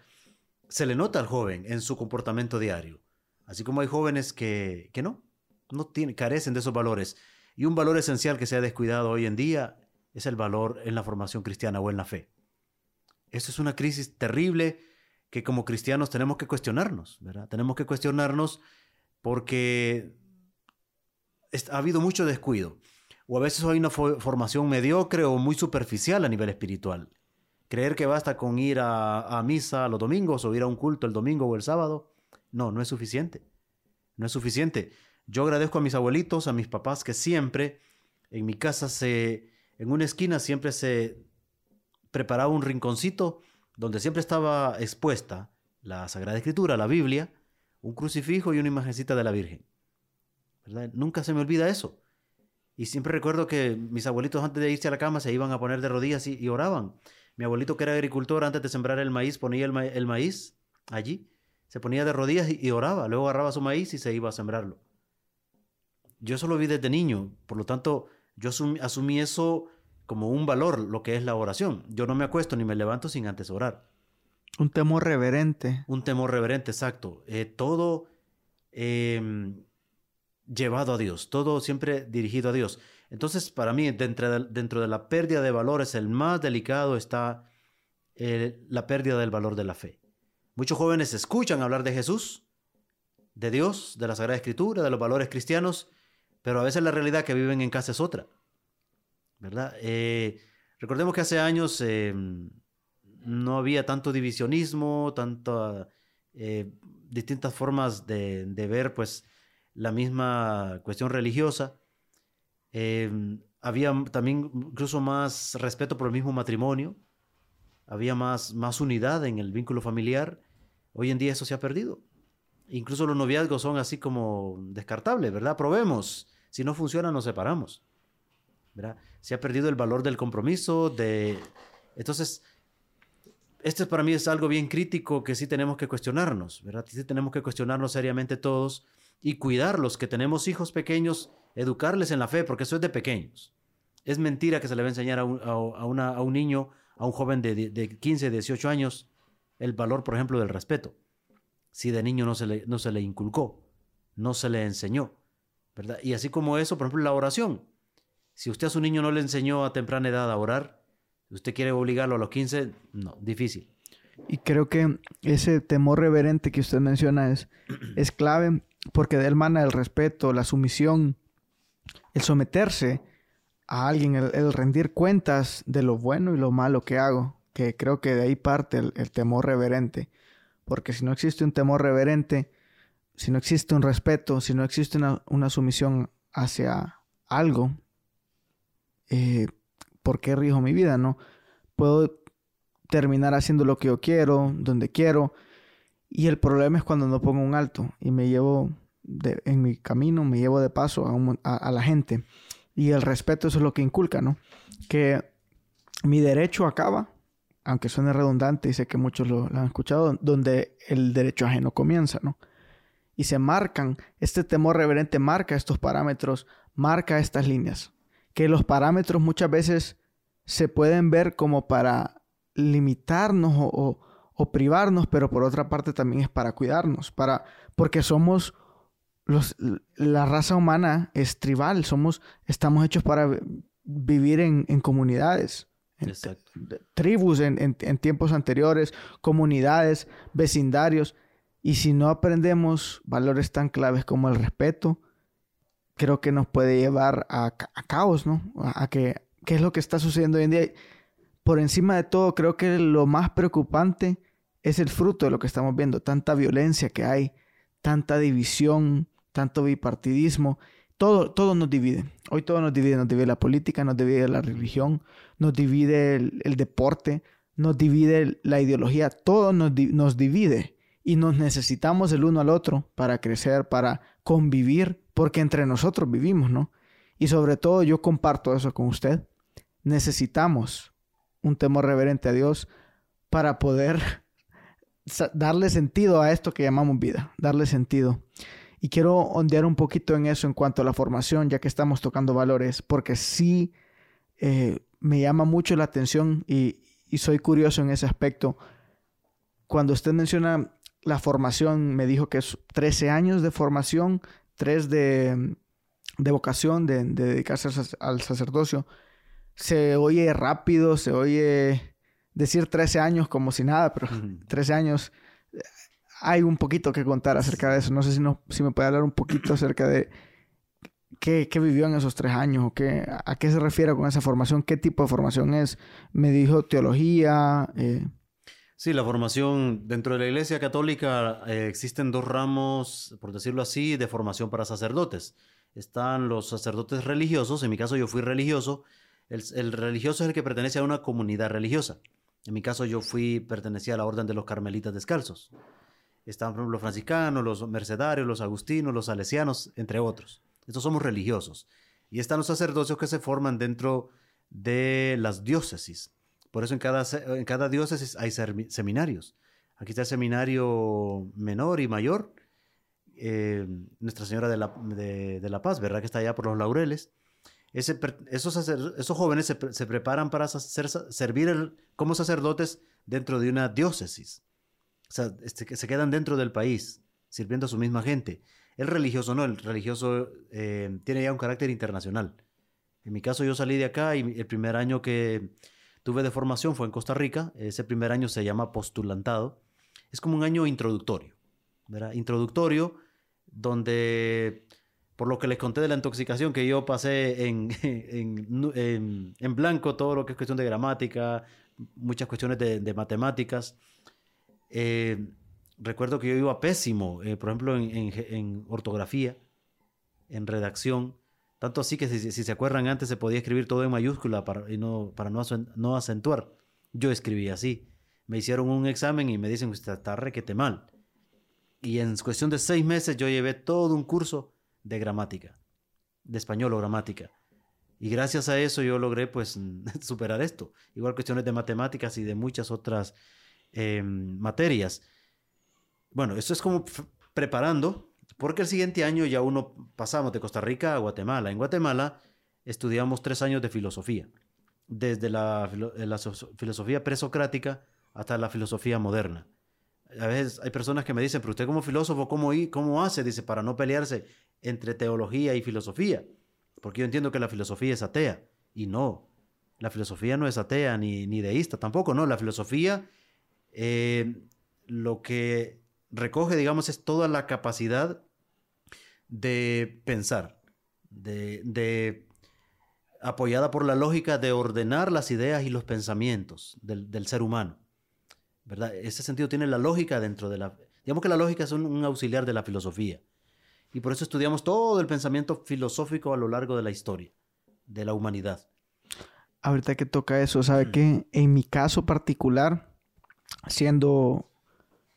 se le nota al joven en su comportamiento diario. Así como hay jóvenes que, que no, no tienen, carecen de esos valores. Y un valor esencial que se ha descuidado hoy en día es el valor en la formación cristiana o en la fe. Esto es una crisis terrible que como cristianos tenemos que cuestionarnos, ¿verdad? Tenemos que cuestionarnos porque ha habido mucho descuido o a veces hay una formación mediocre o muy superficial a nivel espiritual. Creer que basta con ir a, misa los domingos o ir a un culto el domingo o el sábado, no, no es suficiente. No es suficiente. Yo agradezco a mis abuelitos, a mis papás que siempre en mi casa se, en una esquina siempre se preparaba un rinconcito donde siempre estaba expuesta la Sagrada Escritura, la Biblia, un crucifijo y una imagencita de la Virgen. Nunca se me olvida eso. Y siempre recuerdo que mis abuelitos antes de irse a la cama se iban a poner de rodillas y, oraban. Mi abuelito que era agricultor antes de sembrar el maíz ponía el, maíz allí, se ponía de rodillas y, oraba, luego agarraba su maíz y se iba a sembrarlo. Yo eso lo vi desde niño, por lo tanto yo asumí, eso como un valor, lo que es la oración. Yo no me acuesto ni me levanto sin antes orar. Un temor reverente. Un temor reverente, exacto. Eh, todo em, llevado a Dios, todo siempre dirigido a Dios. Entonces, para mí, dentro de, dentro de la pérdida de valores, el más delicado está eh, la pérdida del valor de la fe. Muchos jóvenes escuchan hablar de Jesús, de Dios, de la Sagrada Escritura, de los valores cristianos, pero a veces la realidad que viven en casa es otra. ¿Verdad? Eh, recordemos que hace años em, no había tanto divisionismo, tantas eh, distintas formas de, de, ver, pues, la misma cuestión religiosa. Em, había también incluso más respeto por el mismo matrimonio, había más, más unidad en el vínculo familiar. Hoy en día eso se ha perdido. Incluso los noviazgos son así como descartables, ¿verdad? Probemos. Si no funciona, nos separamos. ¿verdad? Se ha perdido el valor del compromiso, de... Entonces, esto para mí es algo bien crítico que sí tenemos que cuestionarnos, ¿verdad? Sí tenemos que cuestionarnos seriamente todos y cuidarlos, que tenemos hijos pequeños, educarles en la fe, porque eso es de pequeños. Es mentira que se le va a enseñar a un, a un niño, a un joven de, de, 15, 18 años, el valor, por ejemplo, del respeto. Si de niño no se le, no se le inculcó, no se le enseñó, ¿verdad? Y así como eso, por ejemplo, la oración. Si usted a su niño no le enseñó a temprana edad a orar, usted quiere obligarlo a los 15, no, difícil. Y creo que ese temor reverente que usted menciona es, es clave porque de él mana el respeto, la sumisión, el someterse a alguien, el, rendir cuentas de lo bueno y lo malo que hago, que creo que de ahí parte el, temor reverente. Porque si no existe un temor reverente, si no existe un respeto, si no existe una, sumisión hacia algo, eh, ¿por qué rijo mi vida? No puedo terminar haciendo lo que yo quiero, donde quiero. Y el problema es cuando no pongo un alto y me llevo en mi camino, me llevo de paso a, la gente. Y el respeto, eso es lo que inculca, ¿no? Que mi derecho acaba, aunque suene redundante y sé que muchos lo, han escuchado, donde el derecho ajeno comienza, ¿no? Y se marcan, este temor reverente marca estos parámetros, marca estas líneas. Que los parámetros muchas veces se pueden ver como para limitarnos o, o, privarnos, pero por otra parte también es para cuidarnos, para, porque somos los, la raza humana es tribal, somos, estamos hechos para vivir en, en comunidades, en tribus en, en, tiempos anteriores, comunidades, vecindarios, y si no aprendemos valores tan claves como el respeto, creo que nos puede llevar a, a caos, ¿no? A, a que, ¿qué es lo que está sucediendo hoy en día? por encima de todo, creo que lo más preocupante es el fruto de lo que estamos viendo, tanta violencia que hay, tanta división, tanto bipartidismo, todo, todo nos divide. Hoy todo nos divide, nos divide la política, nos divide la religión, nos divide el, deporte, nos divide la ideología, todo nos, nos divide y nos necesitamos el uno al otro para crecer, para convivir, porque entre nosotros vivimos, ¿no? Y sobre todo yo comparto eso con usted. Necesitamos un temor reverente a Dios para poder darle sentido a esto que llamamos vida, darle sentido. Y quiero ondear un poquito en eso en cuanto a la formación, ya que estamos tocando valores, porque sí eh, me llama mucho la atención y, soy curioso en ese aspecto. Cuando usted menciona la formación, me dijo que es 13 años de formación, 3 de, vocación, de, de dedicarse al sacerdocio se oye rápido, se oye decir 13 años como si nada, pero 13 años hay un poquito que contar acerca de eso. No sé si, no, si me puede hablar un poquito acerca de qué, vivió en esos tres años, o qué, a qué se refiere con esa formación, qué tipo de formación es. Me dijo teología. Eh. Sí, la formación dentro de la Iglesia Católica eh, existen dos ramos, por decirlo así, de formación para sacerdotes. Están los sacerdotes religiosos, en mi caso yo fui religioso, el, religioso es el que pertenece a una comunidad religiosa. En mi caso yo fui, pertenecía a la orden de los carmelitas descalzos. Estaban los franciscanos, los mercedarios, los agustinos, los salesianos, entre otros. Estos somos religiosos. Y están los sacerdocios que se forman dentro de las diócesis. Por eso en cada, en cada diócesis hay seminarios. Aquí está el seminario menor y mayor. Eh, Nuestra Señora de la, de la Paz, ¿verdad? Que está allá por los laureles esos, esos jóvenes se, preparan para servir como sacerdotes dentro de una diócesis. O sea, este, se quedan dentro del país, sirviendo a su misma gente. El religioso no, el religioso eh, tiene ya un carácter internacional. En mi caso yo salí de acá y el primer año que tuve de formación fue en Costa Rica. Ese primer año se llama postulantado. Es como un año introductorio, ¿verdad? Introductorio donde por lo que les conté de la intoxicación, que yo pasé en, en, blanco todo lo que es cuestión de gramática, muchas cuestiones de, matemáticas. Eh, recuerdo que yo iba pésimo, eh, por ejemplo, en, ortografía, en redacción. Tanto así que si, se acuerdan antes se podía escribir todo en mayúscula para, no, acentuar. Yo escribí así. Me hicieron un examen y me dicen, usted está requete mal. Y en cuestión de seis meses yo llevé todo un curso de gramática, de español o gramática. Y gracias a eso yo logré pues superar esto. Igual cuestiones de matemáticas y de muchas otras em, materias. Bueno, esto es como preparando, porque el siguiente año ya uno pasamos de Costa Rica a Guatemala. En Guatemala estudiamos tres años de filosofía, desde la, la filosofía presocrática hasta la filosofía moderna. A veces hay personas que me dicen, pero usted como filósofo, ¿cómo, cómo hace? Dice, para no pelearse entre teología y filosofía. Porque yo entiendo que la filosofía es atea. Y no, la filosofía no es atea ni, ni deísta, tampoco, no. La filosofía eh, lo que recoge, digamos, es toda la capacidad de pensar, de, de apoyada por la lógica de ordenar las ideas y los pensamientos del, del ser humano. ¿verdad? Ese sentido tiene la lógica dentro de la... Digamos que la lógica es un, auxiliar de la filosofía. Y por eso estudiamos todo el pensamiento filosófico a lo largo de la historia, de la humanidad. Ahorita que toca eso, ¿sabe qué? En mi caso particular, siendo,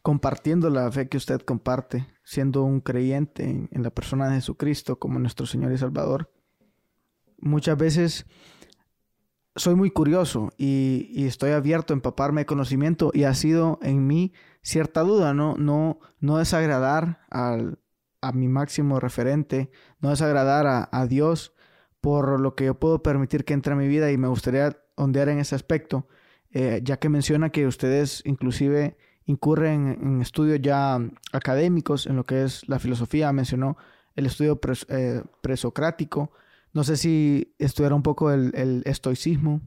compartiendo la fe que usted comparte, siendo un creyente en, en la persona de Jesucristo como nuestro Señor y Salvador, muchas veces soy muy curioso y, estoy abierto a empaparme de conocimiento y ha sido en mí cierta duda, no, no, no desagradar al, a mi máximo referente, no desagradar a, a, Dios por lo que yo puedo permitir que entre a mi vida y me gustaría ondear en ese aspecto, eh, ya que menciona que ustedes inclusive incurren en, estudios ya académicos en lo que es la filosofía, mencionó el estudio eh, presocrático, no sé si estudiara un poco el, estoicismo.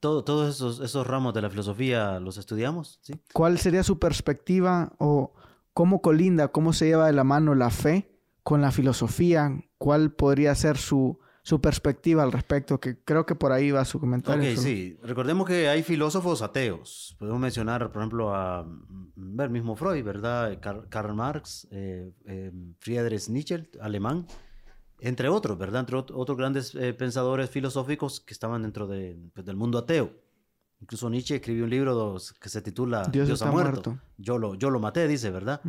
Todo, todos esos, esos, ramos de la filosofía los estudiamos, ¿sí? ¿Cuál sería su perspectiva o cómo colinda, cómo se lleva de la mano la fe con la filosofía? ¿Cuál podría ser su, su perspectiva al respecto? Que creo que por ahí va su comentario. Ok, sí. Recordemos que hay filósofos ateos. Podemos mencionar, por ejemplo, a mm, el mismo Freud, ¿verdad? Karl, Marx, eh, eh, Friedrich Nietzsche, alemán entre otros, ¿verdad? Entre otros grandes eh, pensadores filosóficos que estaban dentro de, pues, del mundo ateo. Incluso Nietzsche escribió un libro que se titula Dios, ha muerto. Yo, lo, yo lo maté, dice, ¿verdad?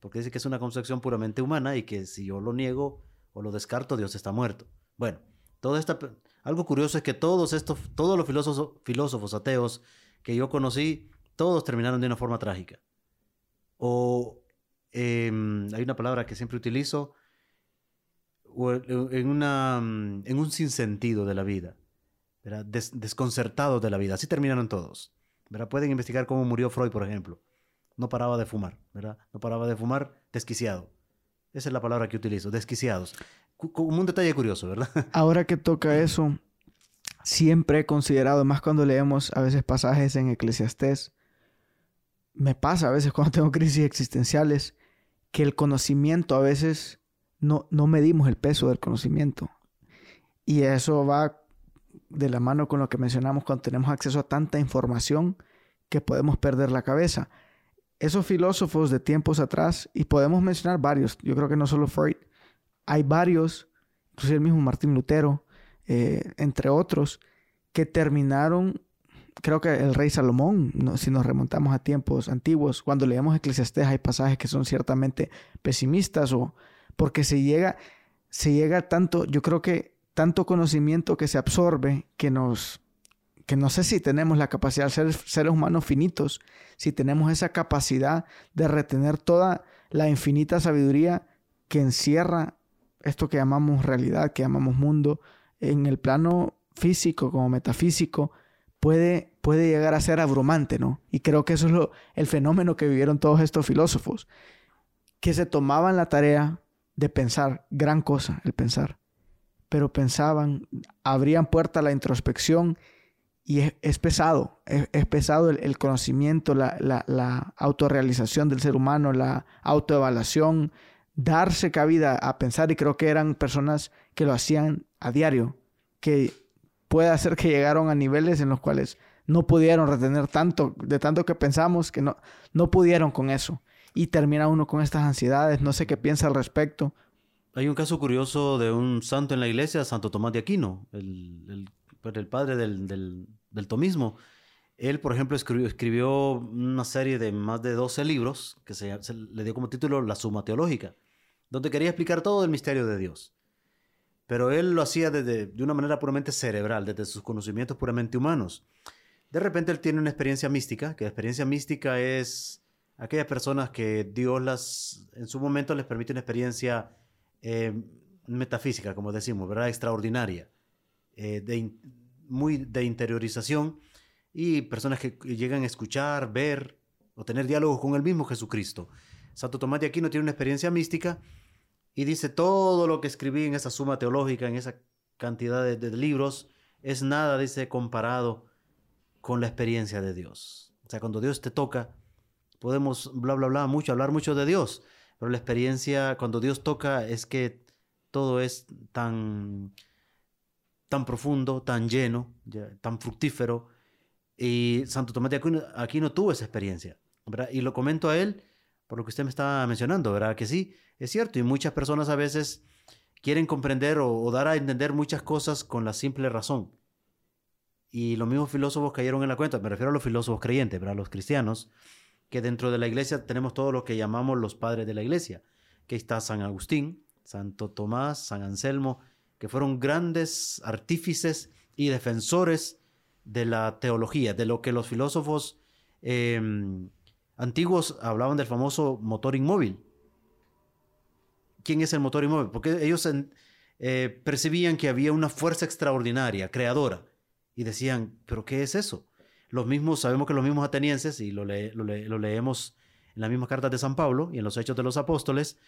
Porque dice que es una concepción puramente humana y que si yo lo niego o lo descarto, Dios está muerto. Bueno, todo esta, algo curioso es que todos estos, todos los filósofos, ateos que yo conocí, todos terminaron de una forma trágica. O em, hay una palabra que siempre utilizo, o en, una, mm, en un sinsentido de la vida, ¿verdad? desconcertados de la vida. Así terminaron todos. ¿verdad? Pueden investigar cómo murió Freud, por ejemplo. No paraba de fumar. No paraba de fumar, desquiciado. Esa es la palabra que utilizo, desquiciados. Como un detalle curioso, ¿verdad? Ahora que toca eso, siempre he considerado, más cuando leemos a veces pasajes en Eclesiastés, me pasa a veces cuando tengo crisis existenciales, que el conocimiento a veces no, no medimos el peso del conocimiento. Y eso va de la mano con lo que mencionamos cuando tenemos acceso a tanta información que podemos perder la cabeza. Esos filósofos de tiempos atrás, y podemos mencionar varios, yo creo que no solo Freud, hay varios, inclusive el mismo Martín Lutero, eh, entre otros, que terminaron, creo que el rey Salomón, si nos remontamos a tiempos antiguos, cuando leemos Eclesiastés hay pasajes que son ciertamente pesimistas o porque se llega, se llega tanto, yo creo que tanto conocimiento que se absorbe que nos, que no sé si tenemos la capacidad de ser seres humanos finitos, si tenemos esa capacidad de retener toda la infinita sabiduría que encierra esto que llamamos realidad, que llamamos mundo, en el plano físico como metafísico, puede, puede llegar a ser abrumante, ¿no? Y creo que eso es lo, el fenómeno que vivieron todos estos filósofos, que se tomaban la tarea de pensar, gran cosa el pensar, pero pensaban, abrían puerta a la introspección y es, pesado, es, pesado el, conocimiento, la, la, autorrealización del ser humano, la autoevaluación, darse cabida a pensar y creo que eran personas que lo hacían a diario, que puede hacer que llegaron a niveles en los cuales no pudieron retener tanto, de tanto que pensamos, que no, no pudieron con eso y termina uno con estas ansiedades. No sé qué piensa al respecto. Hay un caso curioso de un santo en la iglesia, Santo Tomás de Aquino, el, el, pues, padre del, del, tomismo. Él, por ejemplo, escribió, escribió, una serie de más de 12 libros que se, le dio como título La Suma Teológica, donde quería explicar todo el misterio de Dios. pero él lo hacía desde, de una manera puramente cerebral, desde sus conocimientos puramente humanos. De repente él tiene una experiencia mística, que la experiencia mística es aquellas personas que Dios las, en su momento les permite una experiencia eh, metafísica, como decimos, ¿verdad? Extraordinaria, eh, muy de interiorización y personas que llegan a escuchar, ver o tener diálogos con el mismo Jesucristo. Santo Tomás de Aquino tiene una experiencia mística y dice todo lo que escribí en esa suma teológica, en esa cantidad de, libros, es nada, dice, comparado con la experiencia de Dios. O sea, cuando Dios te toca, podemos bla, bla, bla, mucho, hablar mucho de Dios, pero la experiencia cuando Dios toca es que todo es tan, tan profundo, tan lleno, tan fructífero. Y Santo Tomás de Aquino, Aquino tuvo esa experiencia. ¿verdad? Y lo comento a él por lo que usted me está mencionando, ¿verdad? Que sí, es cierto. Y muchas personas a veces quieren comprender o, dar a entender muchas cosas con la simple razón. Y los mismos filósofos cayeron en la cuenta, me refiero a los filósofos creyentes, ¿verdad? Los cristianos, que dentro de la iglesia tenemos todo lo que llamamos los padres de la iglesia, que está San Agustín, Santo Tomás, San Anselmo, que fueron grandes artífices y defensores de la teología, de lo que los filósofos em, antiguos hablaban del famoso motor inmóvil. ¿Quién es el motor inmóvil? Porque ellos eh, percibían que había una fuerza extraordinaria, creadora, y decían, ¿pero qué es eso? Los mismos, sabemos que los mismos atenienses, y lo, leemos en las mismas cartas de San Pablo y en los Hechos de los Apóstoles,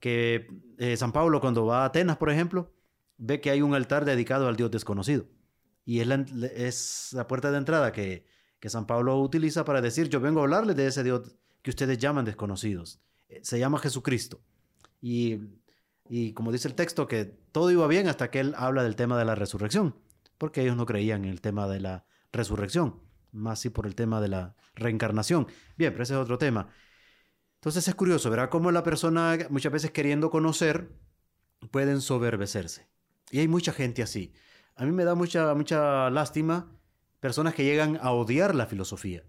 que eh, San Pablo cuando va a Atenas, por ejemplo, ve que hay un altar dedicado al Dios desconocido. Y es es la puerta de entrada que que San Pablo utiliza para decir, yo vengo a hablarles de ese Dios que ustedes llaman desconocidos. Eh, se llama Jesucristo. Y, y como dice el texto, que todo iba bien hasta que él habla del tema de la resurrección, porque ellos no creían en el tema de la resurrección, más sí por el tema de la reencarnación. Bien, pero ese es otro tema. Entonces es curioso, verá cómo la persona muchas veces queriendo conocer pueden soberbecerse. Y hay mucha gente así. A mí me da mucha, mucha lástima personas que llegan a odiar la filosofía.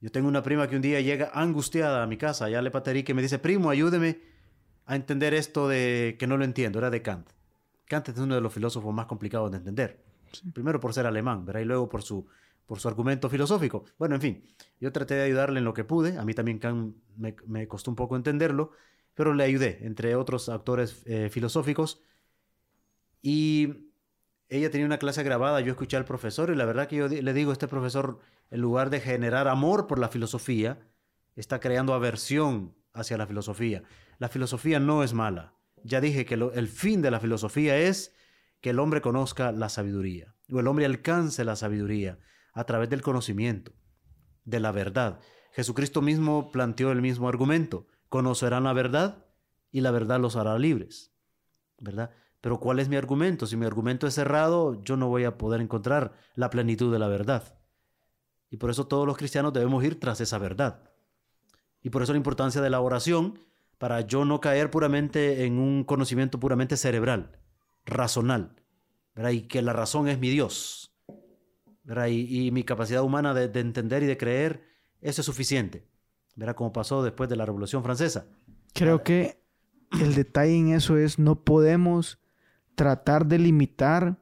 Yo tengo una prima que un día llega angustiada a mi casa, allá le paterí, que me dice, primo, ayúdeme a entender esto de que no lo entiendo, era de Kant. Kant es uno de los filósofos más complicados de entender. Primero por ser alemán, ¿verdad? Y luego por su, por su argumento filosófico. Bueno, en fin, yo traté de ayudarle en lo que pude. A mí también Kant me, costó un poco entenderlo, pero le ayudé, entre otros autores eh, filosóficos. Y ella tenía una clase grabada, yo escuché al profesor y la verdad que yo le digo, este profesor, en lugar de generar amor por la filosofía, está creando aversión hacia la filosofía. La filosofía no es mala. Ya dije que el fin de la filosofía es que el hombre conozca la sabiduría, o el hombre alcance la sabiduría a través del conocimiento, de la verdad. Jesucristo mismo planteó el mismo argumento. Conocerán la verdad y la verdad los hará libres. ¿Verdad? Pero ¿cuál es mi argumento? Si mi argumento es cerrado, yo no voy a poder encontrar la plenitud de la verdad. Y por eso todos los cristianos debemos ir tras esa verdad. Y por eso la importancia de la oración, para yo no caer puramente en un conocimiento puramente cerebral, razonal, y que la razón es mi Dios. Y, mi capacidad humana de, entender y de creer, eso es suficiente. Verá cómo pasó después de la Revolución Francesa. Creo que el detalle en eso es no podemos tratar de limitar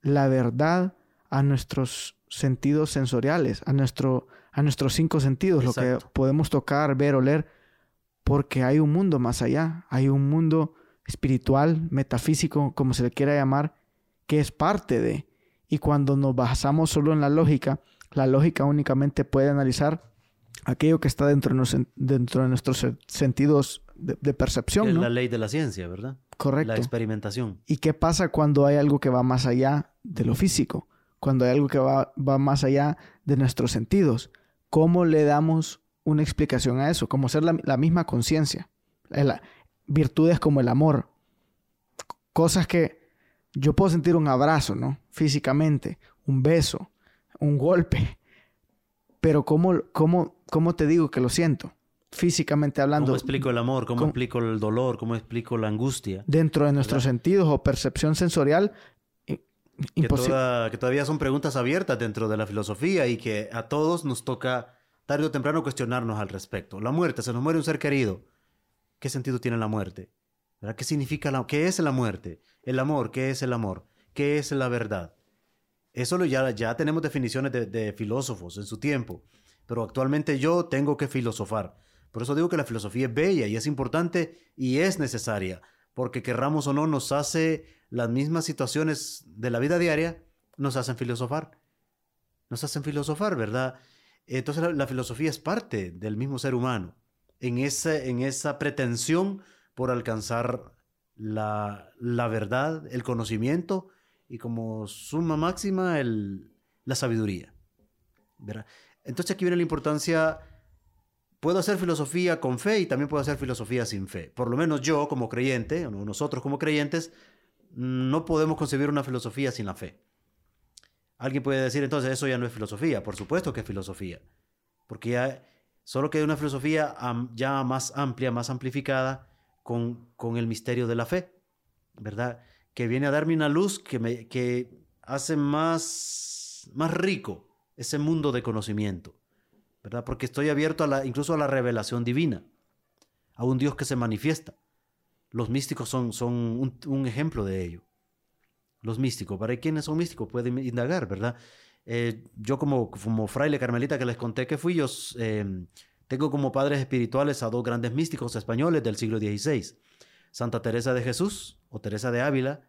la verdad a nuestros sentidos sensoriales, a, nuestro, a nuestros cinco sentidos, lo que podemos tocar, ver, oler, porque hay un mundo más allá, hay un mundo espiritual, metafísico, como se le quiera llamar, que es parte de. Y cuando nos basamos solo en la lógica, la lógica únicamente puede analizar aquello que está dentro de, dentro de nuestros sentidos de, percepción. Es la ley de la ciencia, ¿verdad? Correcto. La experimentación. ¿Y qué pasa cuando hay algo que va más allá de lo físico? Cuando hay algo que va, va más allá de nuestros sentidos. ¿Cómo le damos una explicación a eso? Como ser la, misma conciencia. Virtudes como el amor. Cosas que yo puedo sentir un abrazo, ¿no? Físicamente, un beso, un golpe. Pero ¿cómo, cómo, cómo te digo que lo siento? Físicamente hablando. ¿Cómo explico el amor? ¿Cómo, explico el dolor? ¿Cómo explico la angustia? Dentro de nuestros sentidos o percepción sensorial. imposible. que, todavía son preguntas abiertas dentro de la filosofía y que a todos nos toca tarde o temprano cuestionarnos al respecto. La muerte, se nos muere un ser querido. ¿Qué sentido tiene la muerte? ¿Verdad? ¿Qué significa la, qué es la muerte? El amor, ¿qué es el amor? ¿Qué es la verdad? Eso lo ya, ya tenemos definiciones de, de filósofos en su tiempo, pero actualmente yo tengo que filosofar. Por eso digo que la filosofía es bella y es importante y es necesaria, porque querramos o no nos hace las mismas situaciones de la vida diaria, nos hacen filosofar. Nos hacen filosofar, ¿verdad? Entonces la, filosofía es parte del mismo ser humano, en, ese, en esa pretensión por alcanzar la, la verdad, el conocimiento y como suma máxima el, la sabiduría. ¿verdad? Entonces aquí viene la importancia, puedo hacer filosofía con fe y también puedo hacer filosofía sin fe. Por lo menos yo como creyente, o nosotros como creyentes, no podemos concebir una filosofía sin la fe. Alguien puede decir entonces eso ya no es filosofía. Por supuesto que es filosofía. Porque solo que una filosofía ya más amplia, más amplificada con, con el misterio de la fe. ¿Verdad? Que viene a darme una luz que, me, que hace más, más rico ese mundo de conocimiento. ¿Verdad? Porque estoy abierto a la, incluso a la revelación divina. A un Dios que se manifiesta. Los místicos son, son un, ejemplo de ello los místicos. Para quienes son místicos pueden indagar, ¿verdad? Eh, yo como, como fraile carmelita que les conté que fui, yo eh, tengo como padres espirituales a dos grandes místicos españoles del siglo XVI. Santa Teresa de Jesús o Teresa de Ávila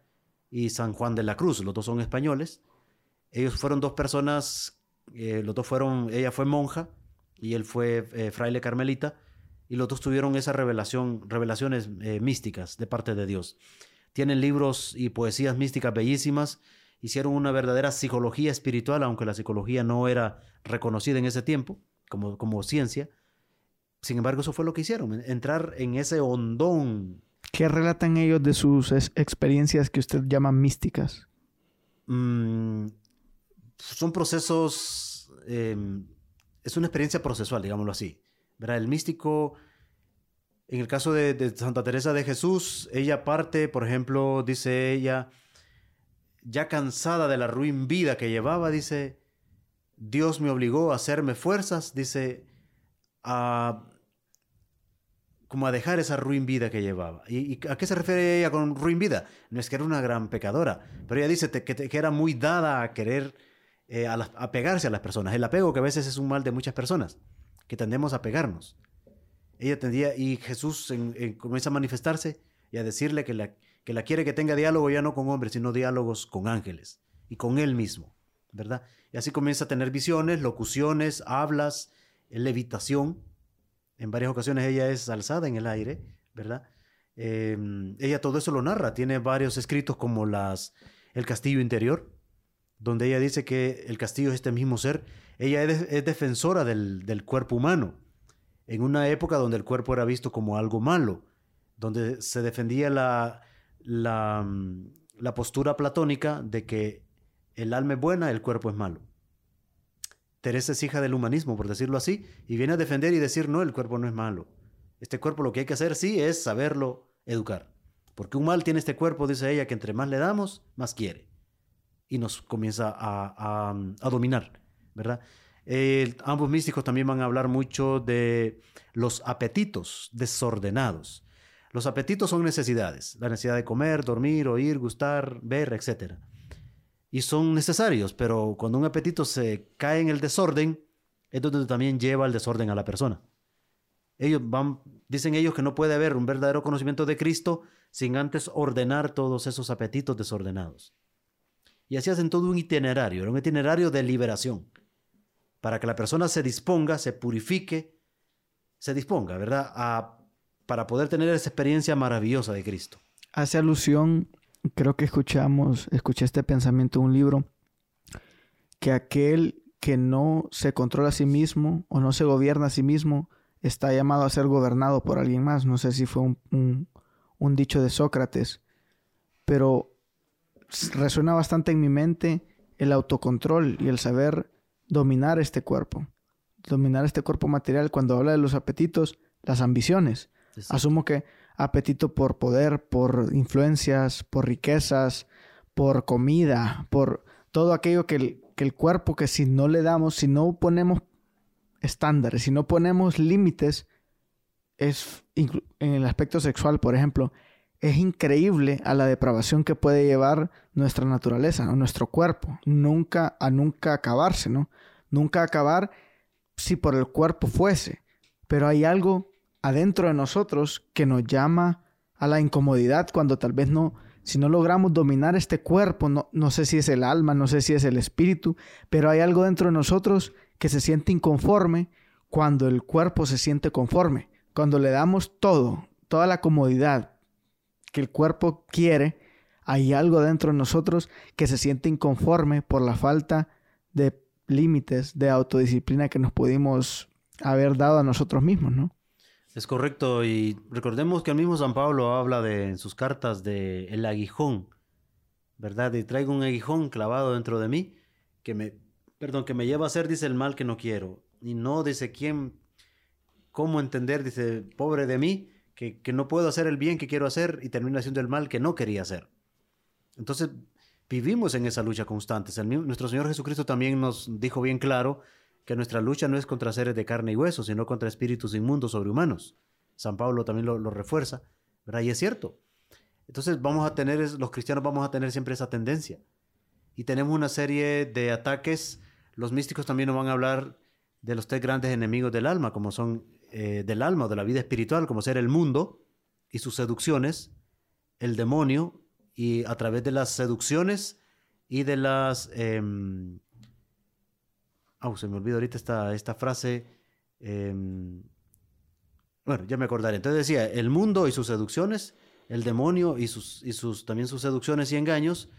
y San Juan de la Cruz. Los dos son españoles. Ellos fueron dos personas, eh, los dos fueron, ella fue monja y él fue fraile carmelita y los dos tuvieron esa revelación, revelaciones místicas de parte de Dios. Tienen libros y poesías místicas bellísimas. Hicieron una verdadera psicología espiritual, aunque la psicología no era reconocida en ese tiempo como, como ciencia. Sin embargo, eso fue lo que hicieron, entrar en ese hondón. ¿Qué relatan ellos de sus experiencias que usted llama místicas? Mm, son procesos, em, es una experiencia procesual, digámoslo así. ¿verdad? El místico en el caso de, Santa Teresa de Jesús, ella parte, por ejemplo, dice ella, ya cansada de la ruin vida que llevaba, dice, Dios me obligó a hacerme fuerzas, dice, a como a dejar esa ruin vida que llevaba. ¿Y, a qué se refiere ella con ruin vida? No es que era una gran pecadora, pero ella dice que, era muy dada a querer eh, a, pegarse a las personas. El apego que a veces es un mal de muchas personas, que tendemos a pegarnos. Ella tendría, y Jesús comienza a manifestarse y a decirle que la, que la quiere que tenga diálogo ya no con hombres, sino diálogos con ángeles y con él mismo, ¿verdad? Y así comienza a tener visiones, locuciones, hablas, levitación. En varias ocasiones ella es alzada en el aire, ¿verdad? Em, ella todo eso lo narra, tiene varios escritos como las El castillo interior, donde ella dice que el castillo es este mismo ser. Ella es, defensora del, del, cuerpo humano, en una época donde el cuerpo era visto como algo malo, donde se defendía la, la, mm, la postura platónica de que el alma es buena, el cuerpo es malo. Teresa es hija del humanismo, por decirlo así, y viene a defender y decir, no, el cuerpo no es malo. Este cuerpo lo que hay que hacer sí es saberlo educar. Porque un mal tiene este cuerpo, dice ella, que entre más le damos, más quiere. Y nos comienza a, a, dominar, ¿verdad? ambos místicos también van a hablar mucho de los apetitos desordenados. Los apetitos son necesidades, la necesidad de comer, dormir, oír, gustar, ver, etc. Y son necesarios, pero cuando un apetito se cae en el desorden, es donde también lleva el desorden a la persona. Ellos van, dicen ellos que no puede haber un verdadero conocimiento de Cristo sin antes ordenar todos esos apetitos desordenados. Y así hacen todo un itinerario, un itinerario de liberación para que la persona se disponga, se purifique, se disponga, ¿verdad? A, para poder tener esa experiencia maravillosa de Cristo. Hace alusión, creo que escuchamos, escuché este pensamiento en un libro, que aquel que no se controla a sí mismo o no se gobierna a sí mismo está llamado a ser gobernado por alguien más. No sé si fue un, un dicho de Sócrates, pero resuena bastante en mi mente el autocontrol y el saber dominar este cuerpo. Dominar este cuerpo material. Cuando habla de los apetitos, las ambiciones. Asumo que apetito por poder, por influencias, por riquezas, por comida, por todo aquello que el, que el cuerpo que si no le damos, si no ponemos estándares, si no ponemos límites, es en el aspecto sexual, por ejemplo, es increíble a la depravación que puede llevar nuestra naturaleza o nuestro cuerpo. Nunca, a nunca acabarse, ¿no? Nunca acabar si por el cuerpo fuese. Pero hay algo adentro de nosotros que nos llama a la incomodidad cuando tal vez no, si no logramos dominar este cuerpo, no, no sé si es el alma, no sé si es el espíritu, pero hay algo dentro de nosotros que se siente inconforme cuando el cuerpo se siente conforme, cuando le damos todo, toda la comodidad que el cuerpo quiere, hay algo dentro de nosotros que se siente inconforme por la falta de límites de autodisciplina que nos pudimos haber dado a nosotros mismos, ¿no? Es correcto, y recordemos que el mismo San Pablo habla de, en sus cartas de el aguijón, ¿verdad? Y traigo un aguijón clavado dentro de mí que me, perdón, que me lleva a hacer, dice, el mal que no quiero. Y no dice quién, cómo entender, dice, pobre de mí, que, no puedo hacer el bien que quiero hacer y termino haciendo el mal que no quería hacer. Entonces, vivimos en esa lucha constante. nuestro Señor Jesucristo también nos dijo bien claro que nuestra lucha no es contra seres de carne y hueso, sino contra espíritus inmundos sobrehumanos. San Pablo también lo, refuerza, ¿verdad? Y es cierto. Entonces vamos a tener, los cristianos vamos a tener siempre esa tendencia. Y tenemos una serie de ataques. Los místicos también nos van a hablar de los tres grandes enemigos del alma, como son eh, del alma o de la vida espiritual, como ser el mundo y sus seducciones, el demonio, y a través de las seducciones y de las em, Oh, se me olvidó ahorita esta, esta frase. Em, bueno, ya me acordaré. Entonces decía, el mundo y sus seducciones, el demonio y, sus, y sus, también sus seducciones y engaños,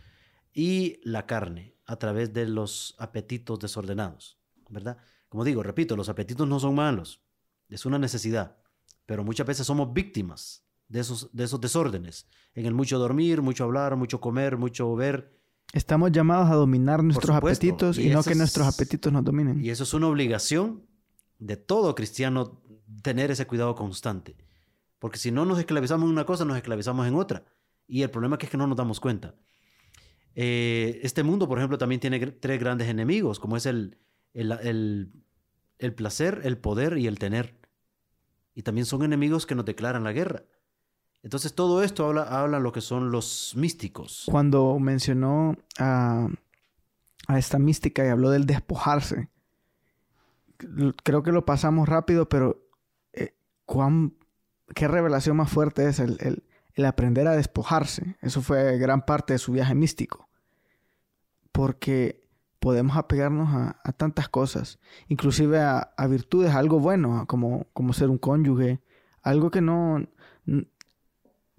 y la carne a través de los apetitos desordenados, ¿verdad? Como digo, repito, los apetitos no son malos, es una necesidad, pero muchas veces somos víctimas de esos, de esos desórdenes, en el mucho dormir, mucho hablar, mucho comer, mucho ver, Estamos llamados a dominar nuestros apetitos y, no que nuestros apetitos nos dominen. Y eso es una obligación de todo cristiano tener ese cuidado constante. Porque si no nos esclavizamos en una cosa, nos esclavizamos en otra. Y el problema es que no nos damos cuenta. Eh, este mundo, por ejemplo, también tiene tres grandes enemigos, como es el, el, el placer, el poder y el tener. Y también son enemigos que nos declaran la guerra. Entonces todo esto habla, habla lo que son los místicos. Cuando mencionó a, esta mística y habló del despojarse, creo que lo pasamos rápido, pero eh, qué revelación más fuerte es el, aprender a despojarse. Eso fue gran parte de su viaje místico. Porque podemos apegarnos a, tantas cosas, inclusive a, virtudes, algo bueno, como, como ser un cónyuge, algo que no,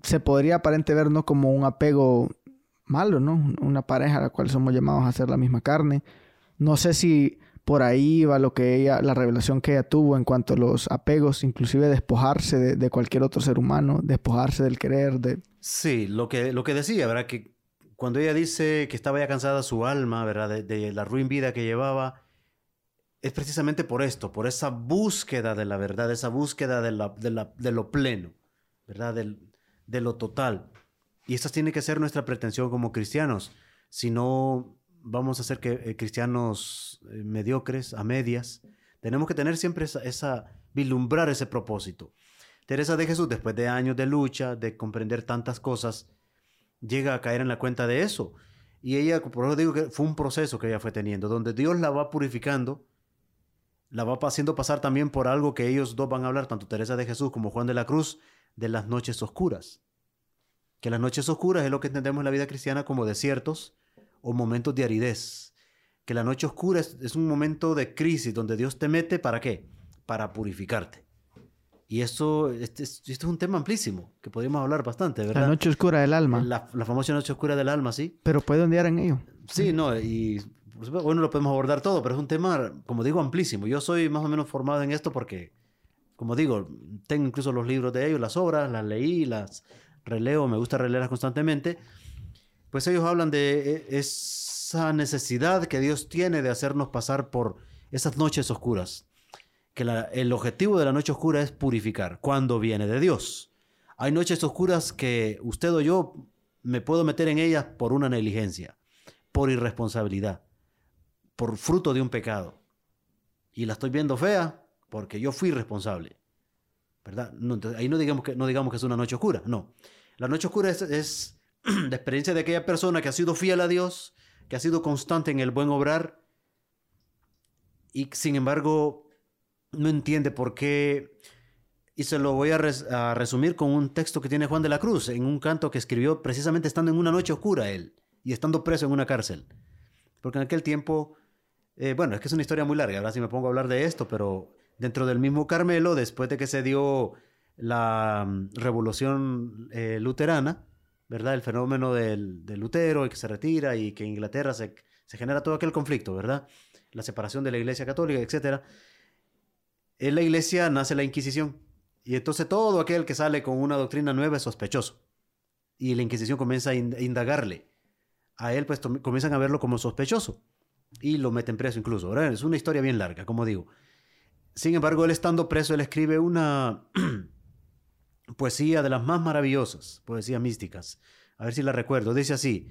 se podría aparente ver no como un apego malo, ¿no? Una pareja a la cual somos llamados a hacer la misma carne. No sé si por ahí va lo que ella, la revelación que ella tuvo en cuanto a los apegos, inclusive despojarse de, cualquier otro ser humano, despojarse del querer, de... Sí, lo que, lo que decía, ¿verdad? Que cuando ella dice que estaba ya cansada su alma, ¿verdad? De, la ruin vida que llevaba, es precisamente por esto, por esa búsqueda de la verdad, esa búsqueda de, lo pleno, ¿verdad? De lo total. Y esta tiene que ser nuestra pretensión como cristianos. Si no vamos a ser que, eh, cristianos eh, mediocres, a medias, tenemos que tener siempre esa, esa, vislumbrar ese propósito. Teresa de Jesús, después de años de lucha, de comprender tantas cosas, llega a caer en la cuenta de eso. Y ella, por eso digo que fue un proceso que ella fue teniendo, donde Dios la va purificando, la va haciendo pasar también por algo que ellos dos van a hablar, tanto Teresa de Jesús como Juan de la Cruz, de las noches oscuras. Que las noches oscuras es lo que entendemos en la vida cristiana como desiertos o momentos de aridez. Que la noche oscura es, un momento de crisis donde Dios te mete para qué? Para purificarte. Y esto, este, esto es un tema amplísimo que podríamos hablar bastante, ¿verdad? La noche oscura del alma. La, famosa noche oscura del alma, sí. Pero puede ondear en ello. Sí, no, y bueno, lo podemos abordar todo, pero es un tema, como digo, amplísimo. Yo soy más o menos formado en esto porque como digo, tengo incluso los libros de ellos, las obras, las leí, las releo, me gusta releerlas constantemente, pues ellos hablan de e, esa necesidad que Dios tiene de hacernos pasar por esas noches oscuras. Que el objetivo de la noche oscura es purificar, cuando viene de Dios. Hay noches oscuras que usted o yo me puedo meter en ellas por una negligencia, por irresponsabilidad, por fruto de un pecado. Y la estoy viendo fea, porque yo fui responsable. ¿Verdad? ahí no digamos, que, no digamos que es una noche oscura, no. La noche oscura es, la experiencia de aquella persona que ha sido fiel a Dios, que ha sido constante en el buen obrar y sin embargo no entiende por qué. Y se lo voy a, resumir con un texto que tiene Juan de la Cruz, en un canto que escribió precisamente estando en una noche oscura él y estando preso en una cárcel. Porque en aquel tiempo, eh, bueno, es que es una historia muy larga, ahora si me pongo a hablar de esto, pero dentro del mismo Carmelo, después de que se dio la mm, revolución eh, luterana, ¿verdad? El fenómeno del, Lutero y que se retira y que en Inglaterra se, se, genera todo aquel conflicto, ¿verdad? La separación de la Iglesia Católica, etc. En la Iglesia nace la Inquisición. Y entonces todo aquel que sale con una doctrina nueva es sospechoso. Y la Inquisición comienza a indagarle. A él pues comienzan a verlo como sospechoso. Y lo meten preso incluso. ¿verdad? Es una historia bien larga, como digo. Sin embargo, él estando preso, él escribe una poesía de las más maravillosas, poesías místicas. A ver si la recuerdo. Dice así,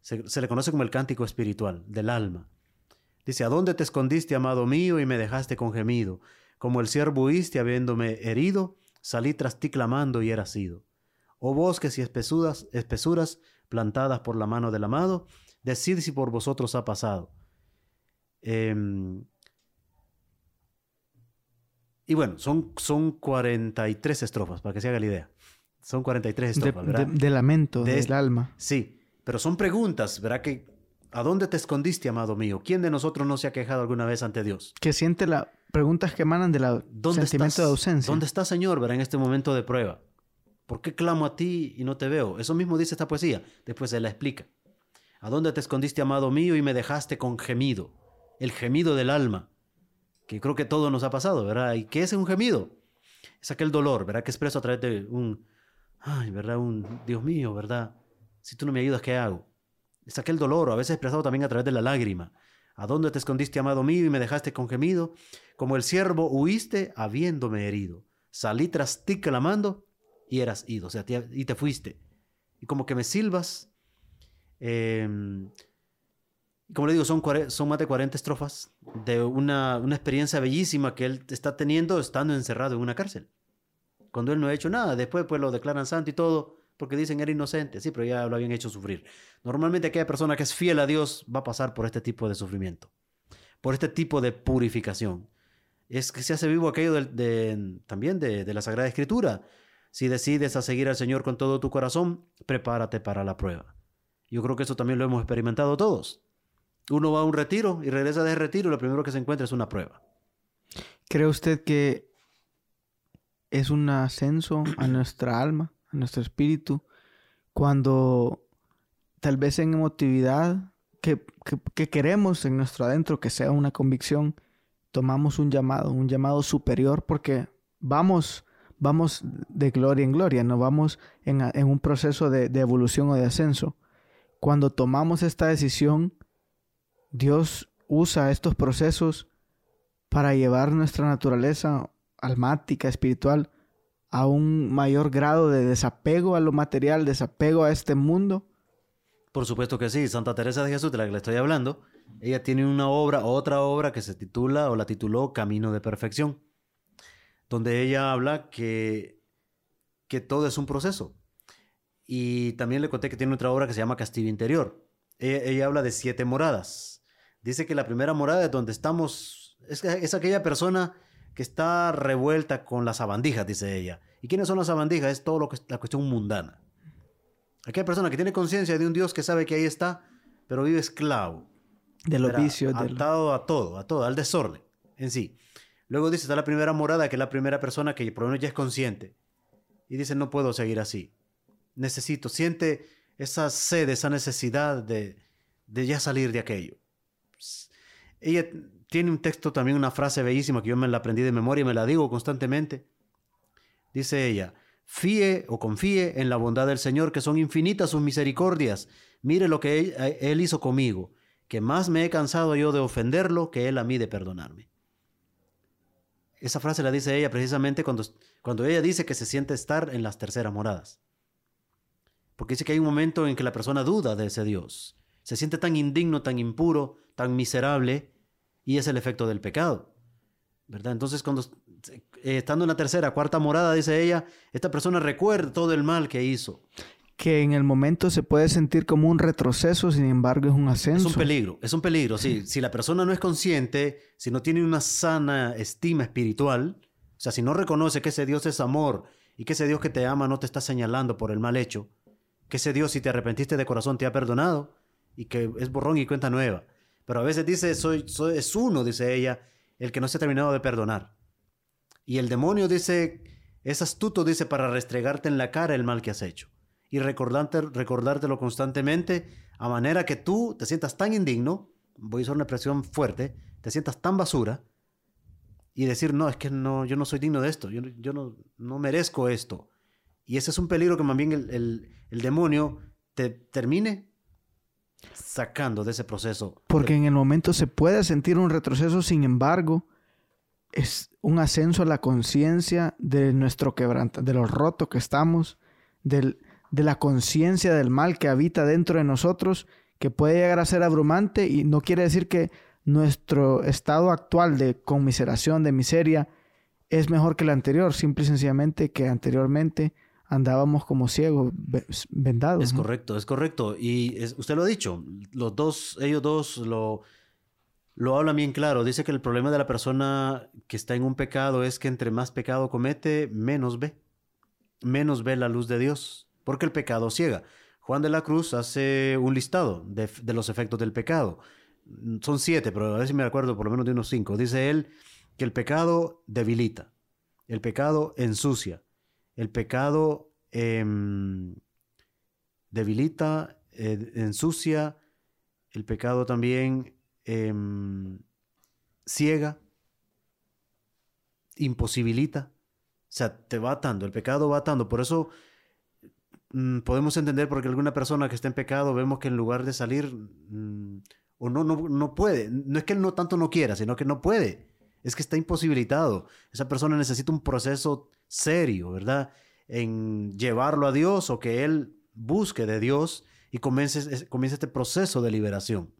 se, le conoce como el cántico espiritual del alma. Dice, ¿a dónde te escondiste, amado mío, y me dejaste con gemido? Como el ciervo huiste habiéndome herido, salí tras ti clamando y era sido. Oh bosques y espesuras, espesuras plantadas por la mano del amado, decid si por vosotros ha pasado. Em, y bueno, son, son 43 estrofas, para que se haga la idea. Son 43 estrofas, ¿verdad? De, lamento, del alma. Sí, pero son preguntas, ¿verdad? Que, ¿A dónde te escondiste, amado mío? ¿Quién de nosotros no se ha quejado alguna vez ante Dios? Que siente las preguntas que emanan del sentimiento de ausencia. ¿Dónde está, Señor, ¿verdad? En este momento de prueba. ¿Por qué clamo a ti y no te veo? Eso mismo dice esta poesía. Después se la explica. ¿A dónde te escondiste, amado mío, y me dejaste con gemido? El gemido del alma que creo que todo nos ha pasado, ¿verdad? ¿Y qué es un gemido? Es aquel dolor, ¿verdad? Que expreso a través de un, ay, ¿verdad? Un, Dios mío, ¿verdad? Si tú no me ayudas, ¿qué hago? Es aquel dolor, a veces expresado también a través de la lágrima. ¿A dónde te escondiste, amado mío, y me dejaste con gemido? Como el siervo huiste habiéndome herido. Salí tras ti clamando y eras ido, o sea, y te fuiste. Y como que me silbas. Eh, como le digo, son, son más de 40 estrofas de una, una, experiencia bellísima que él está teniendo estando encerrado en una cárcel. Cuando él no ha hecho nada, después pues lo declaran santo y todo, porque dicen era inocente, sí, pero ya lo habían hecho sufrir. Normalmente aquella persona que es fiel a Dios va a pasar por este tipo de sufrimiento, por este tipo de purificación. Es que se hace vivo aquello también de, la Sagrada Escritura. Si decides a seguir al Señor con todo tu corazón, prepárate para la prueba. Yo creo que eso también lo hemos experimentado todos. Uno va a un retiro y regresa de retiro lo primero que se encuentra es una prueba. ¿Cree usted que es un ascenso a nuestra alma, a nuestro espíritu, cuando tal vez en emotividad que, queremos en nuestro adentro que sea una convicción, tomamos un llamado, un llamado superior porque vamos, vamos de gloria en gloria, no vamos en, un proceso de, de evolución o de ascenso. Cuando tomamos esta decisión, Dios usa estos procesos para llevar nuestra naturaleza almática, espiritual, a un mayor grado de desapego a lo material, desapego a este mundo? Por supuesto que sí. Santa Teresa de Jesús, de la que le estoy hablando, ella tiene una obra, otra obra que se titula o la tituló Camino de Perfección, donde ella habla que, que todo es un proceso. Y también le conté que tiene otra obra que se llama Castillo Interior. ella habla de siete moradas Dice que la primera morada es donde estamos, es, aquella persona que está revuelta con las sabandijas, dice ella. ¿Y quiénes son las sabandijas? Es todo lo que la cuestión mundana. Aquella persona que tiene conciencia de un Dios que sabe que ahí está, pero vive esclavo. De los vicios. Atado a todo, a todo, al desorden en sí. Luego dice, está la primera morada, que es la primera persona que por lo menos ya es consciente. Y dice, no puedo seguir así. Necesito, siente esa sed, esa necesidad de, de ya salir de aquello. Ella tiene un texto también, una frase bellísima que yo me la aprendí de memoria y me la digo constantemente. Dice ella, fíe o confíe en la bondad del Señor, que son infinitas sus misericordias. Mire lo que él, eh, él, hizo conmigo, que más me he cansado yo de ofenderlo que Él a mí de perdonarme. Esa frase la dice ella precisamente cuando, cuando ella dice que se siente estar en las terceras moradas. Porque dice que hay un momento en que la persona duda de ese Dios. Se siente tan indigno, tan impuro, tan miserable, y es el efecto del pecado. ¿Verdad? Entonces, cuando eh, estando en la tercera, cuarta morada, dice ella, esta persona recuerda todo el mal que hizo. Que en el momento se puede sentir como un retroceso, sin embargo es un ascenso. Es un peligro, es un peligro, sí. Si la persona no es consciente, si no tiene una sana estima espiritual, o sea, si no reconoce que ese Dios es amor y que ese Dios que te ama no te está señalando por el mal hecho, que ese Dios si te arrepentiste de corazón te ha perdonado y que es borrón y cuenta nueva. Pero a veces dice, soy, soy, es uno, dice ella, el que no se ha terminado de perdonar. Y el demonio dice, es astuto, dice, para restregarte en la cara el mal que has hecho. Y recordarte, recordártelo constantemente, a manera que tú te sientas tan indigno, voy a usar una expresión fuerte, te sientas tan basura, y decir, no, es que no, yo no soy digno de esto, yo, yo no, no merezco esto. Y ese es un peligro que más bien el, el, el demonio te termine sacando de ese proceso. Porque en el momento se puede sentir un retroceso, sin embargo, es un ascenso a la conciencia de nuestro quebranta, de lo roto que estamos, del, de la conciencia del mal que habita dentro de nosotros, que puede llegar a ser abrumante y no quiere decir que nuestro estado actual de conmiseración, de miseria, es mejor que el anterior, simple y sencillamente que anteriormente andábamos como ciegos, vendados. Es correcto, es correcto. Y usted lo ha dicho, los dos, ellos dos lo, lo hablan bien claro. Dice que el problema de la persona que está en un pecado es que entre más pecado comete, menos ve. Menos ve la luz de Dios, porque el pecado ciega. Juan de la Cruz hace un listado de, los efectos del pecado. Son siete, pero a ver si me acuerdo por lo menos de unos cinco. Dice él que el pecado debilita, el pecado ensucia, el pecado eh, debilita, eh, ensucia, el pecado también eh, ciega, imposibilita, o sea, te va atando, el pecado va atando. Por eso mmm, podemos entender porque alguna persona que está en pecado vemos que en lugar de salir, mmm, o no, no, no puede, no es que él no tanto no quiera, sino que no puede, es que está imposibilitado. Esa persona necesita un proceso serio, ¿verdad? En llevarlo a Dios o que él busque de Dios y comience, comience este proceso de liberación.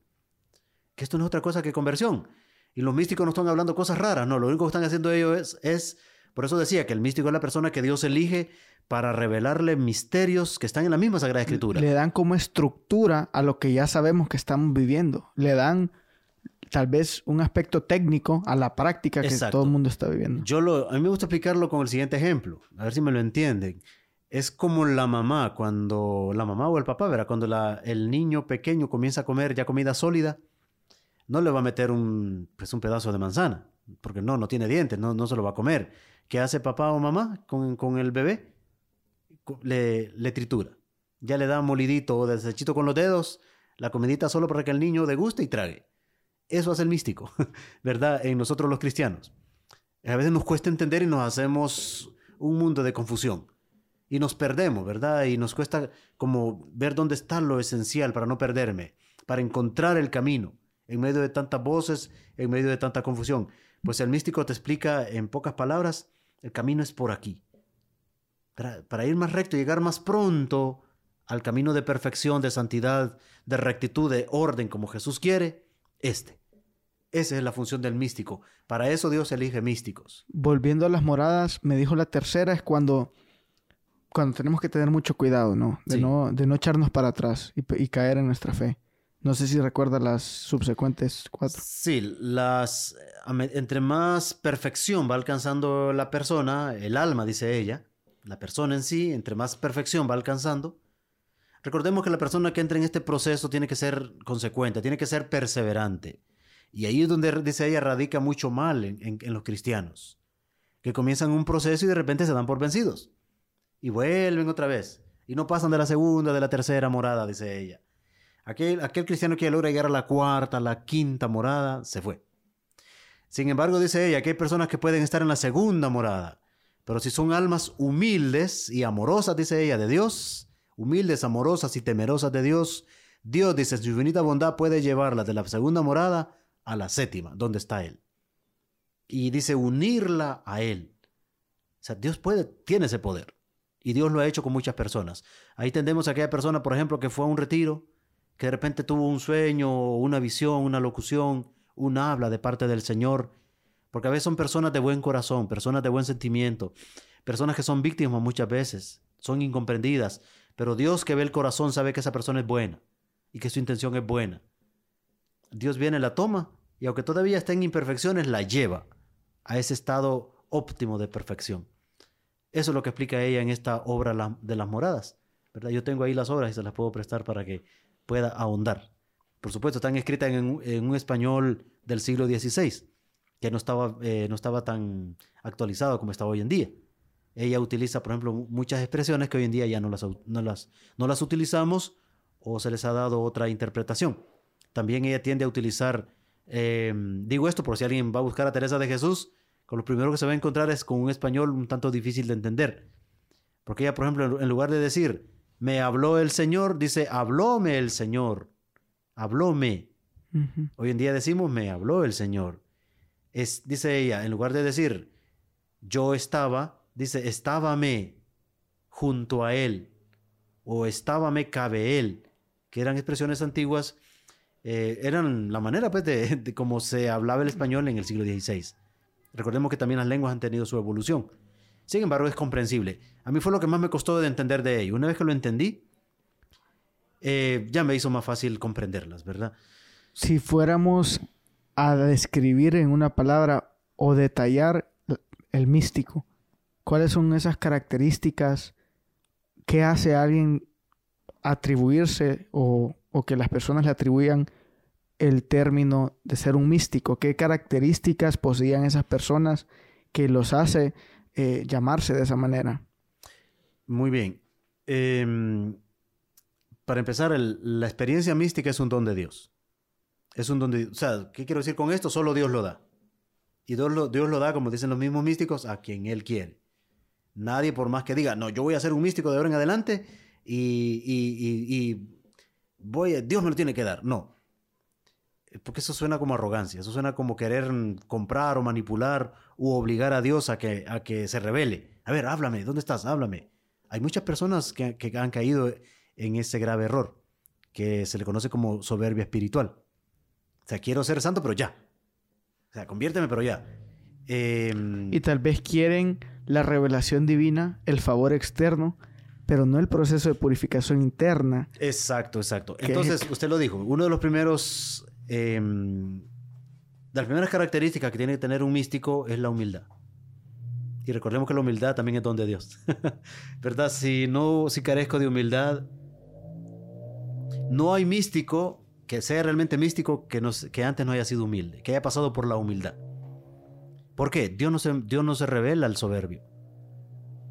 Que esto no es otra cosa que conversión. Y los místicos no están hablando cosas raras, no, lo único que están haciendo ellos es, por eso decía que el místico es la persona que Dios elige para revelarle misterios que están en la misma Sagrada Escritura. Le dan como estructura a lo que ya sabemos que estamos viviendo. Le dan tal vez un aspecto técnico a la práctica que Exacto. todo el mundo está viviendo. Yo lo, a mí me gusta explicarlo con el siguiente ejemplo, a ver si me lo entienden. Es como la mamá, cuando la mamá o el papá, ¿verdad? Cuando la, el niño pequeño comienza a comer ya comida sólida, no le va a meter un, pues un pedazo de manzana, porque no, no tiene dientes, no, no se lo va a comer. ¿Qué hace papá o mamá con, con el bebé? Le, le tritura. Ya le da molidito o desechito con los dedos, la comidita solo para que el niño deguste y trague. Eso hace el místico, ¿verdad? En nosotros los cristianos. A veces nos cuesta entender y nos hacemos un mundo de confusión. Y nos perdemos, ¿verdad? Y nos cuesta como ver dónde está lo esencial para no perderme, para encontrar el camino en medio de tantas voces, en medio de tanta confusión. Pues el místico te explica en pocas palabras, el camino es por aquí. Para, para ir más recto y llegar más pronto al camino de perfección, de santidad, de rectitud, de orden como Jesús quiere, este. Esa es la función del místico. Para eso Dios elige místicos. Volviendo a las moradas, me dijo la tercera es cuando, cuando tenemos que tener mucho cuidado, ¿no? De, sí. no, de no echarnos para atrás y, y, caer en nuestra fe. No sé si recuerda las subsecuentes cuatro. Sí, las entre más perfección va alcanzando la persona, el alma, dice ella, la persona en sí, entre más perfección va alcanzando, Recordemos que la persona que entra en este proceso tiene que ser consecuente, tiene que ser perseverante. Y ahí es donde, dice ella, radica mucho mal en, en, en, los cristianos, que comienzan un proceso y de repente se dan por vencidos. Y vuelven otra vez. Y no pasan de la segunda, de la tercera morada, dice ella. Aquel, cristiano que logra llegar a la cuarta, la quinta morada, se fue. Sin embargo, dice ella, que hay personas que pueden estar en la segunda morada. Pero si son almas humildes y amorosas, dice ella, de Dios, humildes, amorosas y temerosas de Dios, Dios, dice, su infinita bondad puede llevarla de la segunda morada a la séptima, donde está Él. Y dice, unirla a Él. O sea, Dios puede, tiene ese poder. Y Dios lo ha hecho con muchas personas. Ahí tendemos a aquella persona, por ejemplo, que fue a un retiro, que de repente tuvo un sueño, una visión, una locución, un habla de parte del Señor. Porque a veces son personas de buen corazón, personas de buen sentimiento, personas que son víctimas muchas veces, son incomprendidas, pero Dios que ve el corazón sabe que esa persona es buena y que su intención es buena. Dios viene, la toma y aunque todavía está en imperfecciones, la lleva a ese estado óptimo de perfección. Eso es lo que explica ella en esta obra de las moradas. ¿verdad? Yo tengo ahí las obras y se las puedo prestar para que pueda ahondar. Por supuesto, están escritas en, un español del siglo XVI, que no estaba, eh, no estaba tan actualizado como está hoy en día. Ella utiliza, por ejemplo, muchas expresiones que hoy en día ya no las, no las, no las utilizamos o se les ha dado otra interpretación. También ella tiende a utilizar, em, digo esto por si alguien va a buscar a Teresa de Jesús, con lo primero que se va a encontrar es con un español un tanto difícil de entender. Porque ella, por ejemplo, en lugar de decir, me habló el Señor, dice, hablóme el Señor, hablóme. Hoy en día decimos, me habló el Señor. Es, dice ella, en lugar de decir, yo estaba, dice, estábame junto a él, o estábame cabe él, que eran expresiones antiguas, eh, eran la manera pues, de, de cómo se hablaba el español en el siglo XVI. Recordemos que también las lenguas han tenido su evolución. Sin embargo, es comprensible. A mí fue lo que más me costó de entender de ello. Una vez que lo entendí, eh, ya me hizo más fácil comprenderlas, ¿verdad? Si fuéramos a describir en una palabra o detallar el místico, ¿cuáles son esas características que hace a alguien atribuirse o, que las personas le atribuyan el término de ser un místico? ¿Qué características poseían esas personas que los hace eh, llamarse de esa manera? Muy bien. Em, para empezar, la experiencia mística es un don de Dios. Es un don de O sea, ¿qué quiero decir con esto? Solo Dios lo da. Y Dios lo, Dios lo da, como dicen los mismos místicos, a quien Él quiere. Nadie, por más que diga, no, yo voy a ser un místico de ahora en adelante y, y voy Dios me lo tiene que dar. No, porque eso suena como arrogancia, eso suena como querer comprar o manipular u obligar a Dios a que, a que se revele. A ver, háblame, ¿dónde estás? Háblame. Hay muchas personas que, que han caído en ese grave error, que se le conoce como soberbia espiritual. O sea, quiero ser santo, pero ya. O sea, conviérteme, pero ya. Em, y tal vez quieren la revelación divina, el favor externo, pero no el proceso de purificación interna. Exacto, exacto. Entonces, usted lo dijo, uno de los primeros eh, de las primeras características que tiene que tener un místico es la humildad. Y recordemos que la humildad también es don de Dios. ¿Verdad? Si no, si carezco de humildad, no hay místico que sea realmente místico que, que antes no haya sido humilde, que haya pasado por la humildad. ¿Por qué? Dios no se, Dios no se revela al soberbio.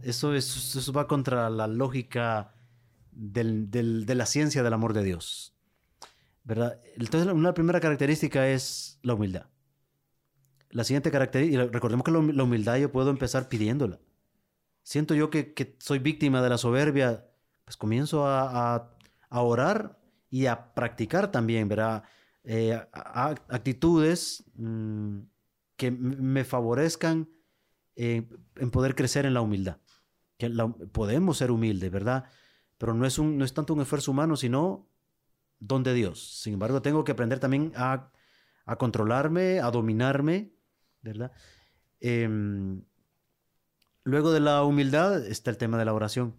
Eso, eso va contra la lógica de la ciencia del amor de Dios. ¿verdad? Entonces, una primera característica es la humildad. La siguiente característica, recordemos que la humildad yo puedo empezar pidiéndola. Siento yo que, soy víctima de la soberbia, pues comienzo a, orar y a practicar también, ¿verdad? Eh, actitudes mm, que me favorezcan eh, en poder crecer en la humildad. Que podemos ser humildes, ¿verdad? Pero no es, un, no es tanto un esfuerzo humano, sino don de Dios. Sin embargo, tengo que aprender también a, controlarme, a dominarme, ¿verdad? Em, luego de la humildad está el tema de la oración.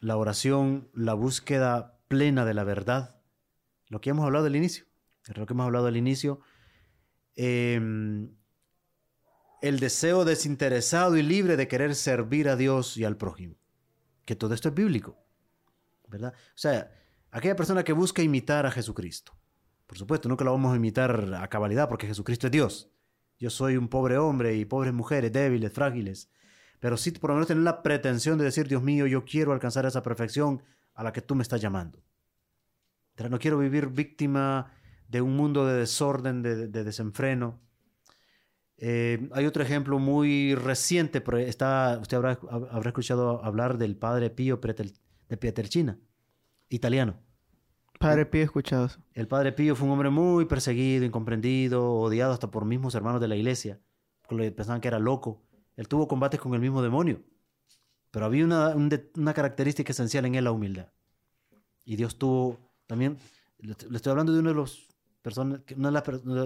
La oración, la búsqueda plena de la verdad. Lo que hemos hablado al inicio. Lo que hemos hablado al inicio. Em, el deseo desinteresado y libre de querer servir a Dios y al prójimo. Que todo esto es bíblico. ¿Verdad? O sea, aquella persona que busca imitar a Jesucristo. Por supuesto, nunca lo vamos a imitar a cabalidad porque Jesucristo es Dios. Yo soy un pobre hombre y pobres mujeres, débiles, frágiles. Pero sí por lo menos tener la pretensión de decir, Dios mío, yo quiero alcanzar esa perfección a la que tú me estás llamando. No quiero vivir víctima de un mundo de desorden, de, desenfreno. Eh, hay otro ejemplo muy reciente, está, usted habrá, escuchado hablar del padre Pío de Pieterchina italiano. Padre Pío, escuchado eso. El Padre Pío fue un hombre muy perseguido, incomprendido, odiado hasta por mismos hermanos de la iglesia, porque pensaban que era loco. Él tuvo combates con el mismo demonio, pero había una, una característica esencial en él, la humildad. Y Dios tuvo también, le estoy hablando de uno de los personas, uno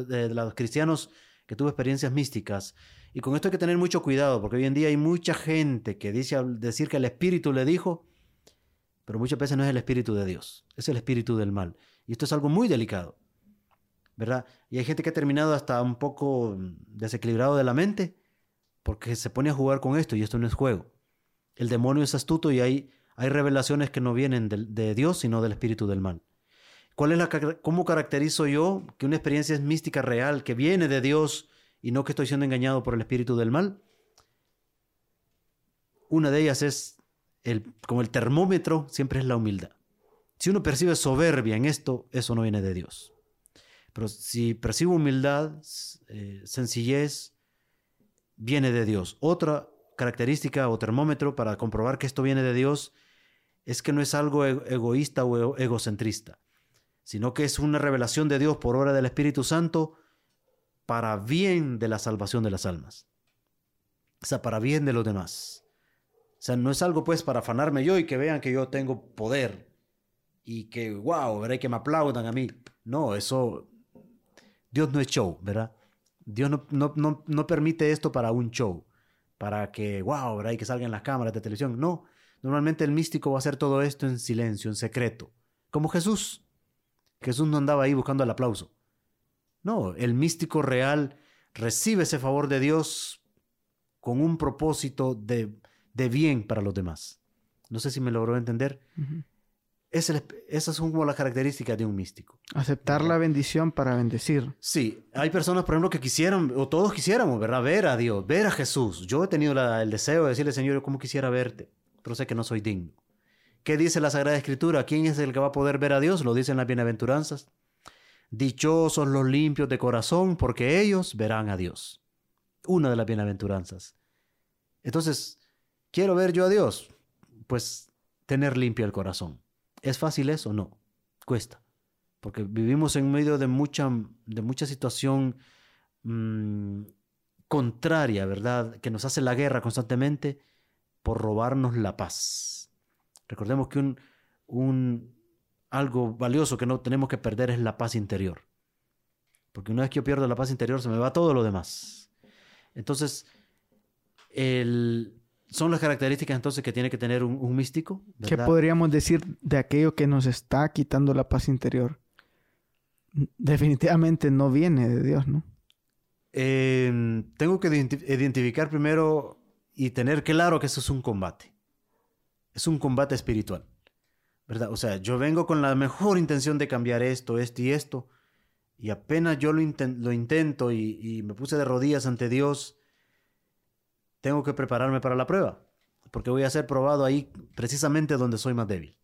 de, los cristianos que tuvo experiencias místicas. Y con esto hay que tener mucho cuidado, porque hoy en día hay mucha gente que dice decir que el Espíritu le dijo, pero muchas veces no es el Espíritu de Dios, es el Espíritu del mal. Y esto es algo muy delicado, ¿verdad? Y hay gente que ha terminado hasta un poco desequilibrado de la mente, porque se pone a jugar con esto y esto no es juego. El demonio es astuto y hay, hay revelaciones que no vienen de, de Dios, sino del Espíritu del mal. ¿Cuál es la, ¿Cómo caracterizo yo que una experiencia es mística real, que viene de Dios y no que estoy siendo engañado por el espíritu del mal? Una de ellas es, el, como el termómetro, siempre es la humildad. Si uno percibe soberbia en esto, eso no viene de Dios. Pero si percibo humildad, eh, sencillez, viene de Dios. Otra característica o termómetro para comprobar que esto viene de Dios es que no es algo egoísta o egocentrista sino que es una revelación de Dios por obra del Espíritu Santo para bien de la salvación de las almas. O sea, para bien de los demás. Sea, no es algo pues para afanarme yo y que vean que yo tengo poder y que, wow, veré que me aplaudan a mí. No, eso, Dios no es show, ¿verdad? Dios no, no, no, permite esto para un show, para que, wow, ¿verdad? Que salgan las cámaras de televisión. No, normalmente el místico va a hacer todo esto en silencio, en secreto, como Jesús. Jesús no andaba ahí buscando el aplauso. No, el místico real recibe ese favor de Dios con un propósito de, bien para los demás. No sé si me logró entender. esas son como las características de un místico. Aceptar la bendición para bendecir. Sí, hay personas, por ejemplo, que quisieran, o todos quisiéramos, ¿verdad? Ver a Dios, ver a Jesús. Yo he tenido el deseo de decirle, Señor, yo como quisiera verte, pero sé que no soy digno. ¿Qué dice la Sagrada Escritura? ¿Quién es el que va a poder ver a Dios? Lo dicen las bienaventuranzas. Dichosos los limpios de corazón, porque ellos verán a Dios. Una de las bienaventuranzas. Entonces, ¿quiero ver yo a Dios? Pues tener limpio el corazón. ¿Es fácil eso? No. Cuesta. Porque vivimos en medio de mucha, de mucha situación mm, contraria, ¿verdad? Que nos hace la guerra constantemente por robarnos la paz. Recordemos que un, un, algo valioso que no tenemos que perder es la paz interior. Porque una vez que yo pierdo la paz interior se me va todo lo demás. Entonces, son las características entonces que tiene que tener un, místico. ¿Qué podríamos decir de aquello que nos está quitando la paz interior? Definitivamente no viene de Dios, ¿no? Em, tengo que identificar primero y tener claro que eso es un combate es un combate espiritual, ¿verdad? O sea, yo vengo con la mejor intención de cambiar esto, esto y esto, y apenas yo lo, intento y, me puse de rodillas ante Dios, tengo que prepararme para la prueba, porque voy a ser probado ahí precisamente donde soy más débil.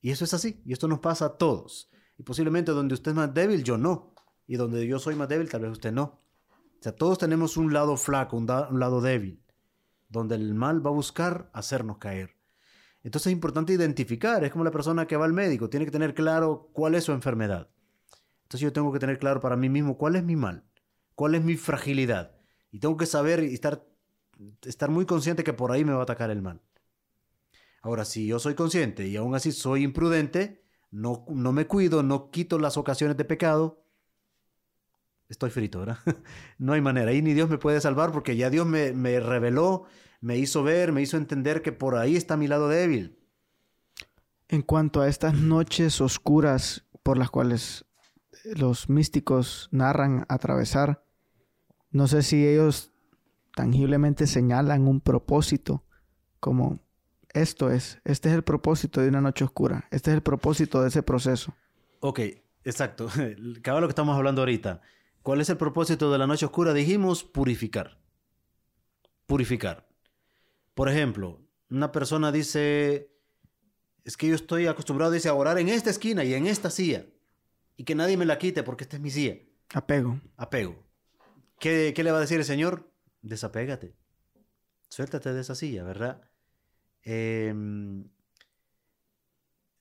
Y eso es así, y esto nos pasa a todos. Y posiblemente donde usted es más débil, yo no. Y donde yo soy más débil, tal vez usted no. O sea, todos tenemos un lado flaco, un lado débil, donde el mal va a buscar hacernos caer. Entonces es importante identificar, es como la persona que va al médico, tiene que tener claro cuál es su enfermedad. Entonces yo tengo que tener claro para mí mismo cuál es mi mal, cuál es mi fragilidad. Y tengo que saber y estar, estar muy consciente que por ahí me va a atacar el mal. Ahora, si yo soy consciente y aún así soy imprudente, no, no me cuido, no quito las ocasiones de pecado, estoy frito, ¿verdad? no hay manera. Ahí ni Dios me puede salvar porque ya Dios me, me reveló me hizo ver, me hizo entender que por ahí está mi lado débil. En cuanto a estas noches oscuras por las cuales los místicos narran atravesar, no sé si ellos tangiblemente señalan un propósito como esto es, este es el propósito de una noche oscura, este es el propósito de ese proceso. Ok, exacto. Cada lo que estamos hablando ahorita. ¿Cuál es el propósito de la noche oscura? Dijimos purificar. Purificar. Por ejemplo, una persona dice, es que yo estoy acostumbrado dice, a orar en esta esquina y en esta silla y que nadie me la quite porque esta es mi silla. Apego. Apego. ¿Qué, le va a decir el Señor? Desapégate. Suéltate de esa silla, ¿verdad? Em,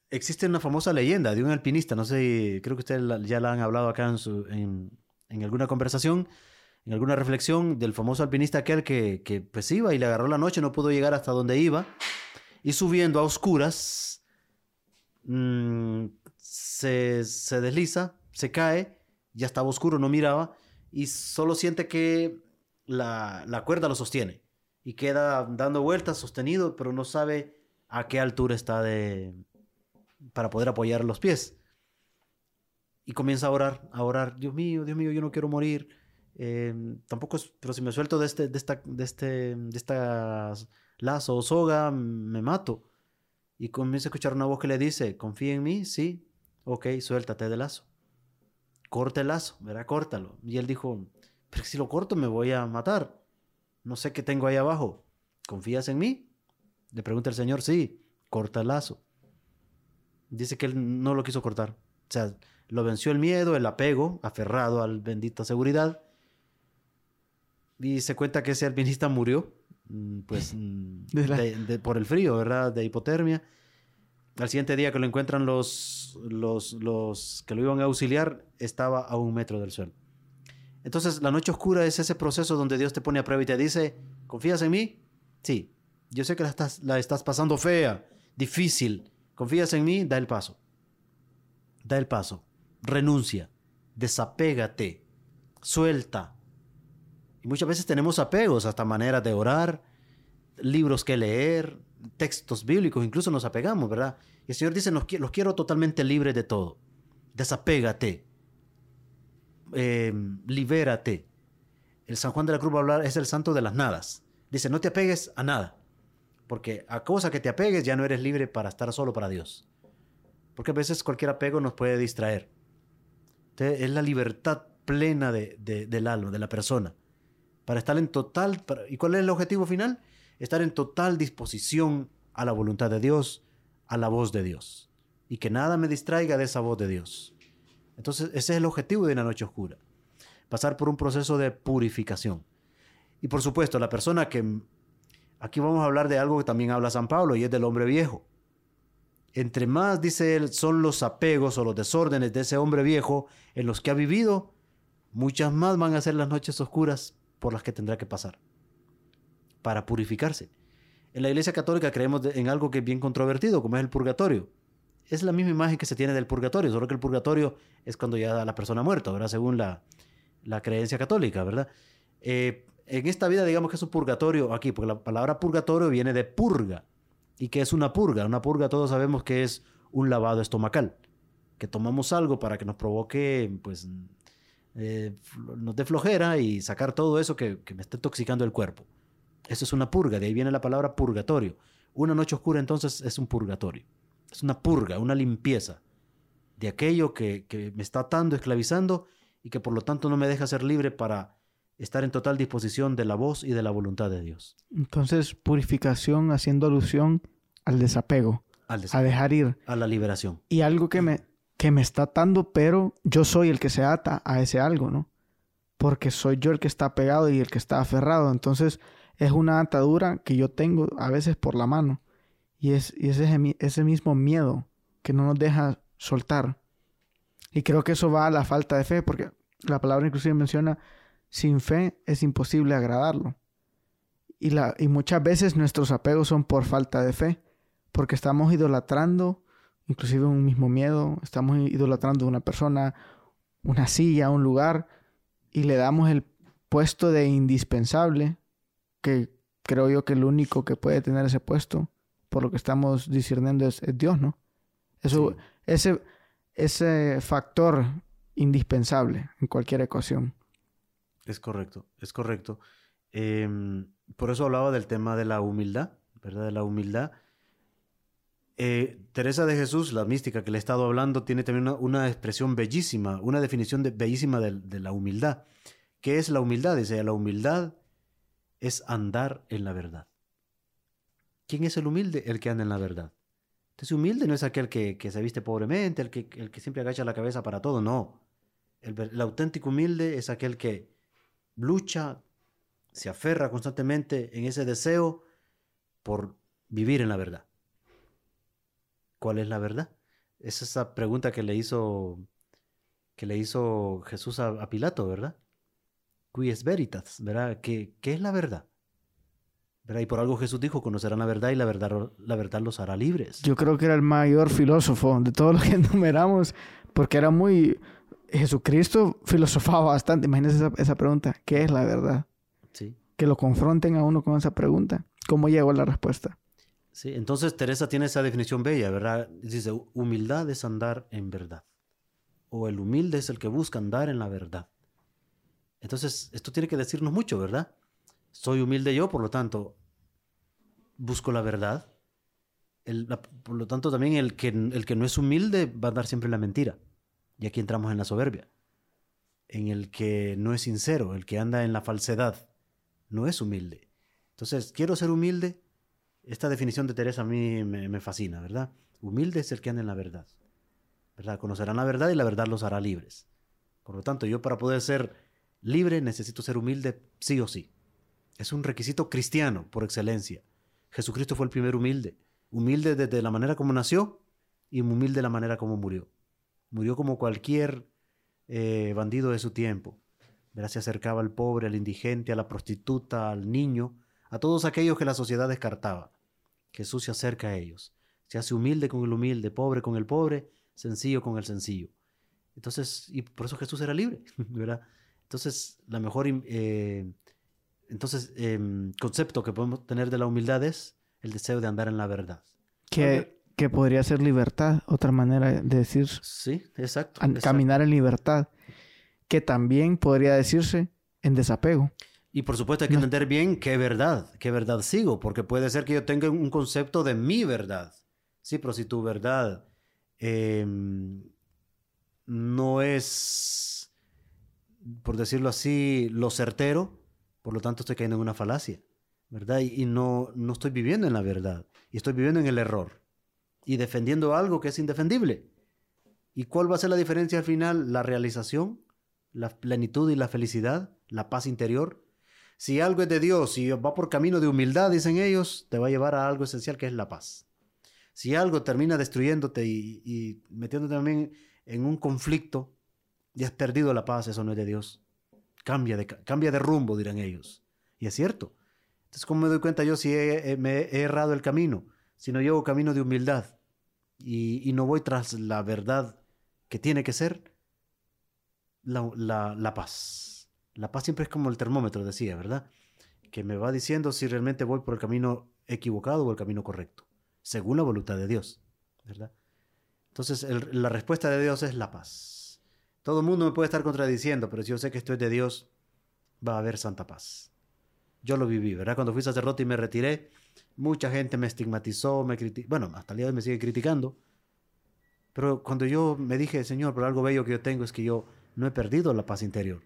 existe una famosa leyenda de un alpinista, no sé, creo que ustedes ya la han hablado acá en, en alguna conversación, en alguna reflexión del famoso alpinista aquel que, que pues iba y le agarró la noche, no pudo llegar hasta donde iba, y subiendo a oscuras, mm, se, se desliza, se cae, ya estaba oscuro, no miraba, y solo siente que la, la cuerda lo sostiene y queda dando vueltas sostenido, pero no sabe a qué altura está de para poder apoyar los pies. Y comienza a orar, a orar, Dios mío, Dios mío, yo no quiero morir. Eh, tampoco es, pero si me suelto de este, de esta, de este, de esta lazo o soga, me mato. Y comienza a escuchar una voz que le dice, confía en mí, sí, ok, suéltate del lazo. Corta el lazo, verá, córtalo. Y él dijo, pero si lo corto me voy a matar. No sé qué tengo ahí abajo. ¿Confías en mí? Le pregunta el Señor, sí, corta el lazo. Dice que él no lo quiso cortar. O sea, lo venció el miedo, el apego, aferrado al bendita seguridad. Y se cuenta que ese alpinista murió, mm, pues, mm, por el frío, ¿verdad? De hipotermia. Al siguiente día que lo encuentran los, los, los que lo iban a auxiliar, estaba a un metro del suelo. Entonces, la noche oscura es ese proceso donde Dios te pone a prueba y te dice, ¿confías en mí? Sí. Yo sé que la estás, la estás pasando fea, difícil. ¿Confías en mí? Da el paso. Da el paso. Renuncia. Desapégate. Suelta. Y muchas veces tenemos apegos, hasta maneras de orar, libros que leer, textos bíblicos, incluso nos apegamos, ¿verdad? Y el Señor dice, los, quiero totalmente libres de todo. Desapégate. Em, libérate. El San Juan de la Cruz va a hablar, es el santo de las nadas. Dice, no te apegues a nada. Porque a cosa que te apegues ya no eres libre para estar solo para Dios. Porque a veces cualquier apego nos puede distraer. es la libertad plena de, del alma, de la persona. Para estar en total... ¿Y cuál es el objetivo final? Estar en total disposición a la voluntad de Dios, a la voz de Dios. Y que nada me distraiga de esa voz de Dios. Entonces, ese es el objetivo de una noche oscura. Pasar por un proceso de purificación. Y por supuesto, la persona que Aquí vamos a hablar de algo que también habla San Pablo y es del hombre viejo. Entre más, dice él, son los apegos o los desórdenes de ese hombre viejo en los que ha vivido, muchas más van a ser las noches oscuras por las que tendrá que pasar para purificarse. En la Iglesia Católica creemos en algo que es bien controvertido, como es el purgatorio. Es la misma imagen que se tiene del purgatorio, solo que el purgatorio es cuando ya la persona ha muerto, ¿verdad? Según la, la creencia católica, ¿verdad? Eh, en esta vida digamos que es un purgatorio aquí, porque la palabra purgatorio viene de purga. ¿Y qué es una purga? Una purga todos sabemos que es un lavado estomacal, que tomamos algo para que nos provoque, pues, eh, nos dé flojera y sacar todo eso que, que me está intoxicando el cuerpo. Eso es una purga, de ahí viene la palabra purgatorio. Una noche oscura entonces es un purgatorio. Es una purga, una limpieza de aquello que, que me está atando, esclavizando y que por lo tanto no me deja ser libre para estar en total disposición de la voz y de la voluntad de Dios. Entonces, purificación haciendo alusión al desapego, a dejar ir. A la liberación. Y algo que me, que me está atando, pero yo soy el que se ata a ese algo, ¿no? Porque soy yo el que está pegado y el que está aferrado. Entonces, es una atadura que yo tengo a veces por la mano. Y es, y es ese, ese mismo miedo que no nos deja soltar. Y creo que eso va a la falta de fe, porque la palabra inclusive menciona sin fe es imposible agradarlo. Y, la, y muchas veces nuestros apegos son por falta de fe, porque estamos idolatrando, inclusive un mismo miedo, estamos idolatrando una persona, una silla, un lugar, y le damos el puesto de indispensable, que creo yo que el único que puede tener ese puesto, por lo que estamos discerniendo, es, Dios, ¿no? Eso, ese, ese factor indispensable en cualquier ecuación. Es correcto, es correcto. Em, por eso hablaba del tema de la humildad, ¿verdad? De la humildad. Eh, Teresa de Jesús, la mística que le he estado hablando, tiene también una, expresión bellísima, una definición bellísima de, la humildad. ¿Qué es la humildad? Dice, la humildad es andar en la verdad. ¿Quién es el humilde? El que anda en la verdad. Entonces, humilde no es aquel que, se viste pobremente, el que, el que siempre agacha la cabeza para todo, no. el auténtico humilde es aquel que lucha, se aferra constantemente en ese deseo por vivir en la verdad. ¿Cuál es la verdad? Es esa pregunta que le hizo, que le hizo Jesús a, Pilato, ¿verdad? Qui es veritas, ¿verdad? ¿Qué, ¿Qué, es la verdad? ¿Verdad? Y por algo Jesús dijo, conocerán la verdad y la verdad, la verdad los hará libres. Yo creo que era el mayor filósofo de todos los que enumeramos, porque era muy Jesucristo filosofaba bastante. Imagínense esa, esa pregunta. ¿Qué es la verdad? Sí. Que lo confronten a uno con esa pregunta. ¿Cómo llegó a la respuesta? Sí, entonces Teresa tiene esa definición bella, ¿verdad? Dice, humildad es andar en verdad. O el humilde es el que busca andar en la verdad. Entonces, esto tiene que decirnos mucho, ¿verdad? Soy humilde yo, por lo tanto, busco la verdad. por lo tanto, también el que, el que no es humilde va a dar siempre la mentira. Y aquí entramos en la soberbia. En el que no es sincero, el que anda en la falsedad, no es humilde. Entonces, quiero ser humilde. Esta definición de Teresa a mí me, me fascina, ¿verdad? Humilde es el que anda en la verdad. ¿Verdad? Conocerán la verdad y la verdad los hará libres. Por lo tanto, yo para poder ser libre necesito ser humilde sí o sí. Es un requisito cristiano por excelencia. Jesucristo fue el primer humilde. Humilde desde la manera como nació y humilde de la manera como murió. Murió como cualquier eh, bandido de su tiempo. Se acercaba al pobre, al indigente, a la prostituta, al niño, a todos aquellos que la sociedad descartaba. Jesús se acerca a ellos. Se hace humilde con el humilde, pobre con el pobre, sencillo con el sencillo. Entonces, y por eso Jesús era libre, ¿verdad? Entonces, la mejor eh, entonces, em, concepto que podemos tener de la humildad es el deseo de andar en la verdad. Que, que podría ser libertad, otra manera de decir. Sí, exacto, Caminar en libertad. Que también podría decirse en desapego. Y por supuesto hay que entender bien qué verdad, qué verdad sigo, porque puede ser que yo tenga un concepto de mi verdad. Sí, pero si tu verdad em, no es, por decirlo así, lo certero, por lo tanto, estoy cayendo en una falacia, ¿verdad? Y, no, no estoy viviendo en la verdad. Y estoy viviendo en el error. Y defendiendo algo que es indefendible. ¿Y cuál va a ser la diferencia al final? La realización, la plenitud y la felicidad, la paz interior. Si algo es de Dios y va por camino de humildad, dicen ellos, te va a llevar a algo esencial que es la paz. Si algo termina destruyéndote y, y metiéndote también en un conflicto y has perdido la paz, eso no es de Dios. Cambia de, cambia de rumbo, dirán ellos. Y es cierto. Entonces, ¿cómo me doy cuenta yo si me he errado el camino? Si no llevo camino de humildad y, no voy tras la verdad que tiene que ser la, la, paz. La paz siempre es como el termómetro, decía, ¿verdad? Que me va diciendo si realmente voy por el camino equivocado o el camino correcto, según la voluntad de Dios, ¿verdad? Entonces, la respuesta de Dios es la paz. Todo el mundo me puede estar contradiciendo, pero si yo sé que esto es de Dios, va a haber santa paz. Yo lo viví, ¿verdad? Cuando fui sacerdote y me retiré, mucha gente me estigmatizó, me criticó, bueno, hasta el día de hoy me sigue criticando. Pero cuando yo me dije, Señor, pero algo bello que yo tengo es que yo no he perdido la paz interior.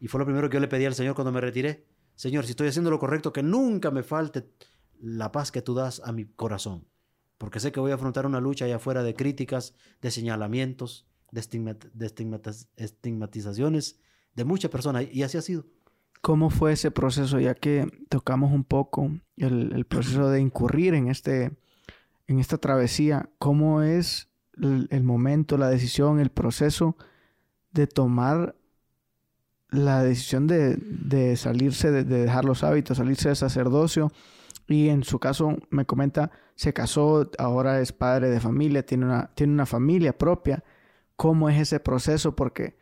Y fue lo primero que yo le pedí al Señor cuando me retiré. Señor, si estoy haciendo lo correcto, que nunca me falte la paz que tú das a mi corazón. Porque sé que voy a afrontar una lucha allá afuera de críticas, de señalamientos, de, estigmatizaciones de muchas personas y así ha sido. ¿Cómo fue ese proceso? Ya que tocamos un poco el, proceso de incurrir en, este, en esta travesía, ¿cómo es el, momento, la decisión, el proceso de tomar la decisión de, salirse, de, dejar los hábitos, salirse de sacerdocio? Y en su caso, me comenta, se casó, ahora es padre de familia, tiene una, tiene una familia propia cómo es ese proceso, porque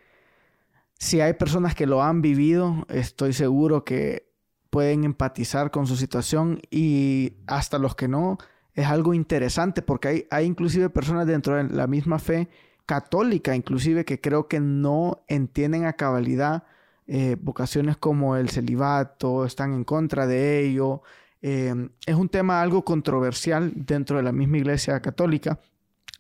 si hay personas que lo han vivido, estoy seguro que pueden empatizar con su situación y hasta los que no, es algo interesante porque hay, hay inclusive personas dentro de la misma fe católica, inclusive que creo que no entienden a cabalidad eh, vocaciones como el celibato, están en contra de ello. Eh, es un tema algo controversial dentro de la misma iglesia católica,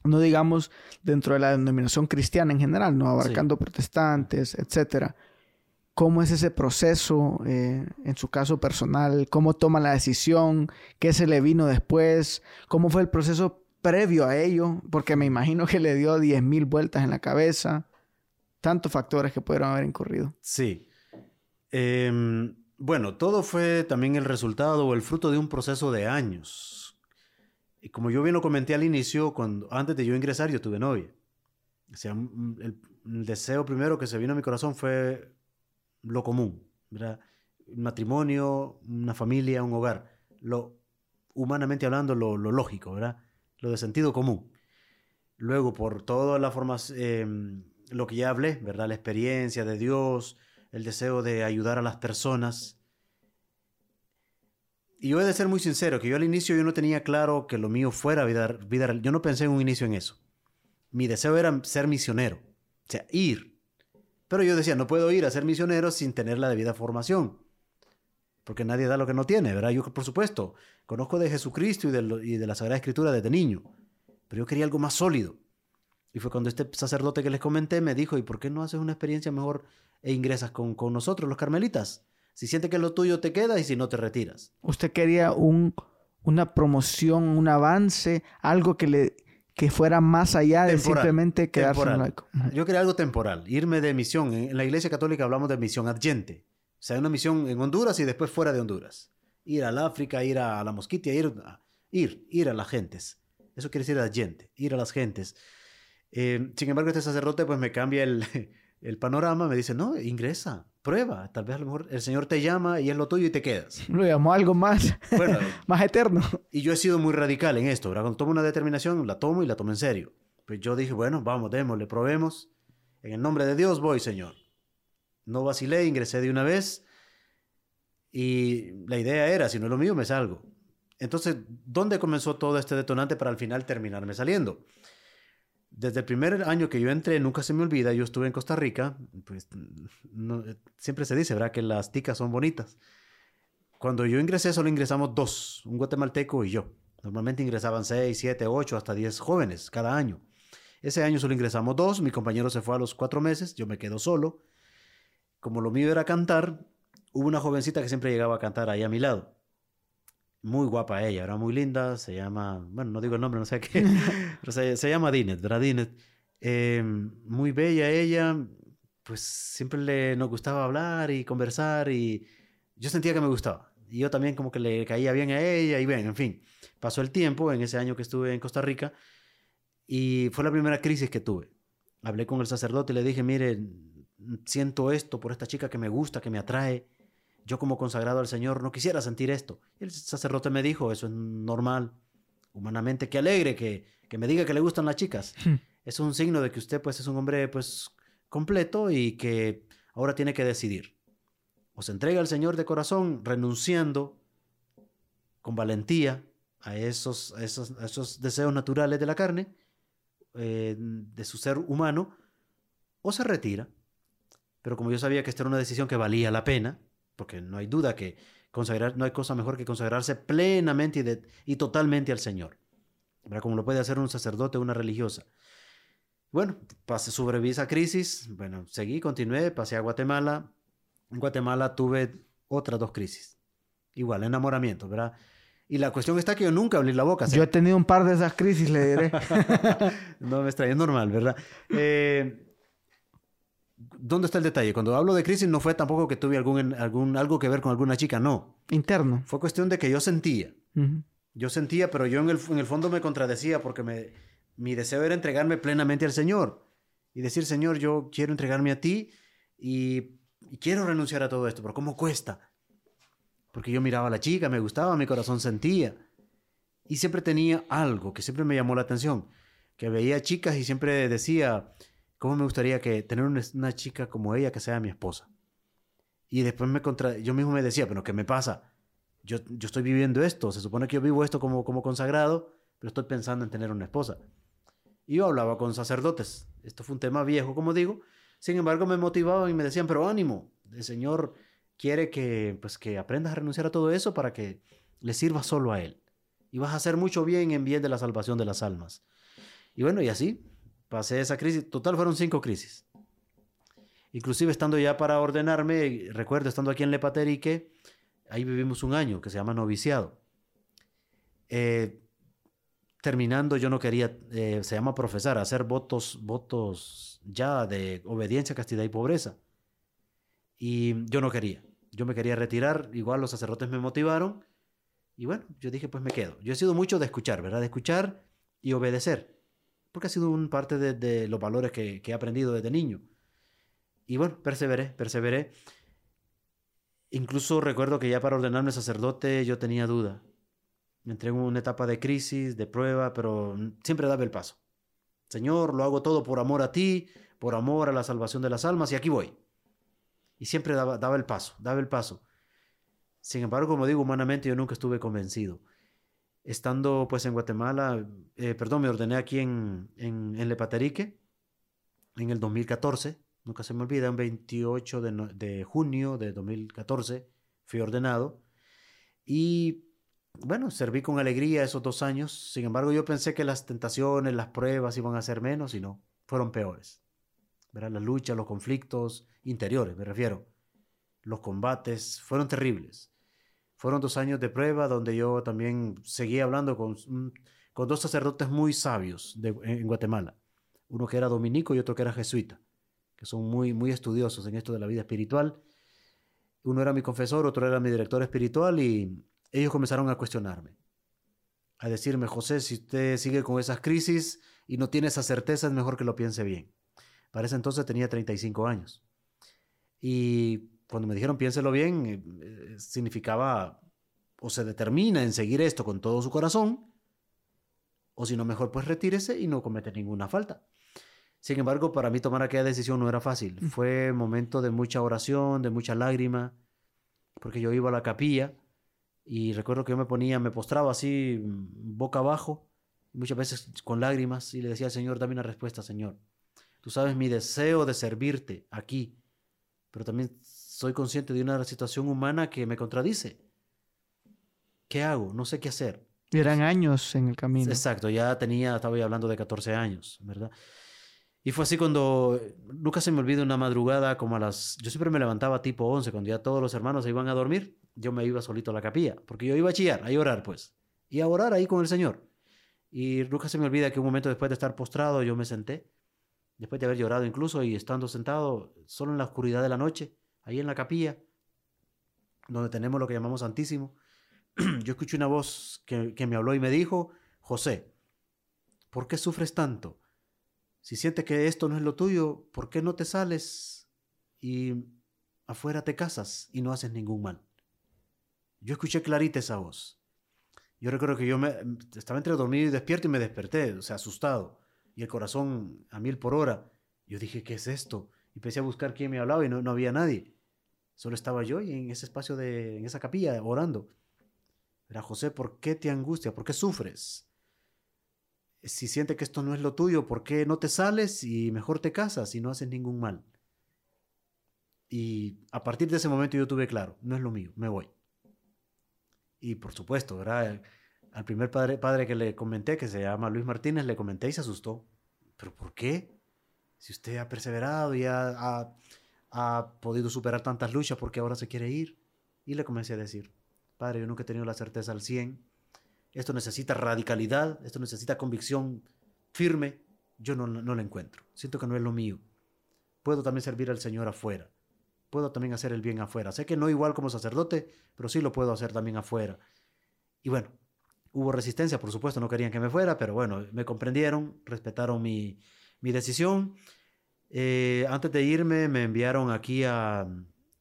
no digamos dentro de la denominación cristiana en general, no abarcando protestantes, etcétera. ¿Cómo es ese proceso eh, en su caso personal? ¿Cómo toma la decisión? ¿Qué se le vino después? ¿Cómo fue el proceso previo a ello? Porque me imagino que le dio 10.000 vueltas en la cabeza. Tantos factores que pudieron haber incurrido. Sí. Em, bueno, todo fue también el resultado o el fruto de un proceso de años y como yo bien lo comenté al inicio, cuando, antes de yo ingresar, yo tuve novia. O sea, el, deseo primero que se vino a mi corazón fue lo común, ¿verdad? Matrimonio, una familia, un hogar. Lo, humanamente hablando, lo, lo lógico, ¿verdad? Lo de sentido común. Luego, por toda la forma, em, lo que ya hablé, ¿verdad? La experiencia de Dios, el deseo de ayudar a las personas. Y yo he de ser muy sincero, que yo al inicio yo no tenía claro que lo mío fuera vida, vida yo no pensé en un inicio en eso. Mi deseo era ser misionero, o sea, ir. Pero yo decía, no puedo ir a ser misionero sin tener la debida formación. Porque nadie da lo que no tiene, ¿verdad? Yo, por supuesto, conozco de Jesucristo y de, y de la Sagrada Escritura desde niño. Pero yo quería algo más sólido. Y fue cuando este sacerdote que les comenté me dijo, ¿y por qué no haces una experiencia mejor e ingresas con, con nosotros, los carmelitas? Si sientes que lo tuyo te queda y si no te retiras. Usted quería un, una promoción, un avance, algo que le que fuera más allá de simplemente quedarse en laico. Yo quería algo temporal, irme de misión. En la Iglesia Católica hablamos de misión adyente. O sea, una misión en Honduras y después fuera de Honduras. Ir al África, ir a la Mosquitia, ir, ir, ir a las gentes. Eso quiere decir adyente, ir a las gentes. Eh, sin embargo, este sacerdote pues me cambia el, el panorama, me dice, no, ingresa, prueba, tal vez a lo mejor el Señor te llama y es lo tuyo y te quedas. Lo llamó algo más, bueno, más eterno. Y yo he sido muy radical en esto, ¿verdad? Cuando tomo una determinación, la tomo y la tomo en serio. Pues yo dije, bueno, vamos, démosle, probemos. En el nombre de Dios voy, Señor. No vacilé, ingresé de una vez. Y la idea era, si no es lo mío, me salgo. Entonces, ¿dónde comenzó todo este detonante para al final terminarme saliendo? Desde el primer año que yo entré, nunca se me olvida, yo estuve en Costa Rica, pues siempre se dice, ¿verdad? Que las ticas son bonitas. Cuando yo ingresé, solo ingresamos dos, un guatemalteco y yo. Normalmente ingresaban seis, siete, ocho, hasta diez jóvenes cada año. Ese año solo ingresamos dos, mi compañero se fue a los cuatro meses, yo me quedo solo. Como lo mío era cantar, hubo una jovencita que siempre llegaba a cantar ahí a mi lado. Muy guapa ella, era muy linda, se llama, bueno, no digo el nombre, no sé qué, pero se, llama Dinet, ¿verdad? Dinet. Em, muy bella ella, pues siempre le, nos gustaba hablar y conversar y yo sentía que me gustaba. Y yo también como que le caía bien a ella y bien, en fin. Pasó el tiempo en ese año que estuve en Costa Rica y fue la primera crisis que tuve. Hablé con el sacerdote y le dije, mire, siento esto por esta chica que me gusta, que me atrae yo como consagrado al Señor no quisiera sentir esto. el sacerdote me dijo, eso es normal, humanamente, qué alegre que, que me diga que le gustan las chicas. Hmm. Es un signo de que usted pues es un hombre pues completo y que ahora tiene que decidir. O se entrega al Señor de corazón renunciando con valentía a esos, esos, esos deseos naturales de la carne, eh, de su ser humano, o se retira. Pero como yo sabía que esta era una decisión que valía la pena, porque no hay duda que consagrar, no hay cosa mejor que consagrarse plenamente y, totalmente al Señor, como lo puede hacer un sacerdote o una religiosa. Bueno, pasé, sobreviví esa crisis, bueno, seguí, continué, pasé a Guatemala. En Guatemala tuve otras dos crisis. Igual, enamoramiento, ¿verdad? Y la cuestión está que yo nunca abrí la boca. Yo he tenido un par de esas crisis, le diré. no me extraña, es normal, ¿verdad? Eh, ¿Dónde está el detalle? Cuando hablo de crisis no fue tampoco que tuve algún, algún, algo que ver con alguna chica, no. Interno. Fue cuestión de que yo sentía. Yo sentía, pero yo en el, en el fondo me contradecía porque me, mi deseo era entregarme plenamente al Señor y decir, Señor, yo quiero entregarme a ti y, y quiero renunciar a todo esto, pero ¿cómo cuesta? Porque yo miraba a la chica, me gustaba, mi corazón sentía. Y siempre tenía algo que siempre me llamó la atención, que veía chicas y siempre decía, ¿Cómo me gustaría que tener una, chica como ella que sea mi esposa? Y después me contra... yo mismo me decía, pero ¿qué me pasa? Yo, yo estoy viviendo esto, se supone que yo vivo esto como, como consagrado, pero estoy pensando en tener una esposa. Y yo hablaba con sacerdotes. Esto fue un tema viejo, como digo. Sin embargo, me motivaban y me decían, pero ánimo, el Señor quiere que, pues, que aprendas a renunciar a todo eso para que le sirva solo a Él. Y vas a hacer mucho bien en bien de la salvación de las almas. Y bueno, y así, pasé esa crisis. Total fueron cinco crisis. Inclusive estando ya para ordenarme, recuerdo estando aquí en Lepaterique, ahí vivimos un año que se llama noviciado. Eh, terminando yo no quería, eh, se llama profesar, hacer votos, votos ya de obediencia, castidad y pobreza. Y yo no quería, yo me quería retirar, igual los sacerdotes me motivaron y bueno, yo dije pues me quedo. Yo he sido mucho de escuchar, ¿verdad? De escuchar y obedecer porque ha sido un parte de, los valores que, he aprendido desde niño. Y bueno, perseveré, perseveré. Incluso recuerdo que ya para ordenarme sacerdote yo tenía duda. Me entré en una etapa de crisis, de prueba, pero siempre daba el paso. Señor, lo hago todo por amor a ti, por amor a la salvación de las almas, y aquí voy. Y siempre daba, daba el paso, daba el paso. Sin embargo, como digo, humanamente yo nunca estuve convencido. Estando pues en Guatemala, eh, perdón, me ordené aquí en, en, en Lepaterique en el 2014, nunca se me olvida, un 28 de, de junio de 2014 fui ordenado. Y bueno, serví con alegría esos dos años. Sin embargo, yo pensé que las tentaciones, las pruebas iban a ser menos y no, fueron peores. ¿Verdad? Las luchas, los conflictos interiores, me refiero. Los combates fueron terribles. Fueron dos años de prueba donde yo también seguía hablando con, con dos sacerdotes muy sabios de, en Guatemala. Uno que era dominico y otro que era jesuita, que son muy, muy estudiosos en esto de la vida espiritual. Uno era mi confesor, otro era mi director espiritual y ellos comenzaron a cuestionarme, a decirme, José, si usted sigue con esas crisis y no tiene esa certeza, es mejor que lo piense bien. Para ese entonces tenía 35 años. Y cuando me dijeron piénselo bien, eh, significaba o se determina en seguir esto con todo su corazón, o si no, mejor pues retírese y no comete ninguna falta. Sin embargo, para mí tomar aquella decisión no era fácil. Mm. Fue momento de mucha oración, de mucha lágrima, porque yo iba a la capilla y recuerdo que yo me ponía, me postraba así, mm, boca abajo, muchas veces con lágrimas, y le decía al Señor, dame una respuesta, Señor. Tú sabes mi deseo de servirte aquí, pero también soy consciente de una situación humana que me contradice. ¿Qué hago? No sé qué hacer. Eran años en el camino. Exacto, ya tenía, estaba hablando de 14 años, ¿verdad? Y fue así cuando, nunca se me olvida una madrugada como a las, yo siempre me levantaba tipo 11, cuando ya todos los hermanos se iban a dormir, yo me iba solito a la capilla, porque yo iba a chillar, a llorar pues, y a orar ahí con el Señor. Y nunca se me olvida que un momento después de estar postrado, yo me senté, después de haber llorado incluso, y estando sentado solo en la oscuridad de la noche, ahí en la capilla, donde tenemos lo que llamamos Santísimo, yo escuché una voz que, me habló y me dijo, José, ¿por qué sufres tanto? Si sientes que esto no es lo tuyo, ¿por qué no te sales y afuera te casas y no haces ningún mal? Yo escuché clarita esa voz. Yo recuerdo que yo me, estaba entre dormido y despierto y me desperté, o sea, asustado, y el corazón a mil por hora. Yo dije, ¿qué es esto? Y empecé a buscar quién me hablaba y no, no había nadie. Solo estaba yo y en ese espacio, de, en esa capilla, orando. Era José, ¿por qué te angustia? ¿Por qué sufres? si siente que esto no es lo tuyo, ¿por qué no te sales y mejor te casas y no haces ningún mal? Y a partir de ese momento yo tuve claro, no es lo mío, me voy. Y por supuesto, ¿verdad? Al primer padre, padre que le comenté, que se llama Luis Martínez, le comenté y se asustó. ¿Pero por qué? Si usted ha perseverado y ha, ha podido superar tantas luchas, ¿por qué ahora se quiere ir? Y le comencé a decir, padre, yo nunca he tenido la certeza al 100 esto necesita radicalidad, esto necesita convicción firme, yo no, no la encuentro. Siento que no es lo mío. Puedo también servir al Señor afuera. Puedo también hacer el bien afuera. Sé que no igual como sacerdote, pero sí lo puedo hacer también afuera. Y bueno, hubo resistencia, por supuesto, no querían que me fuera, pero bueno, me comprendieron, respetaron mi, mi decisión. Eh, antes de irme, me enviaron aquí a,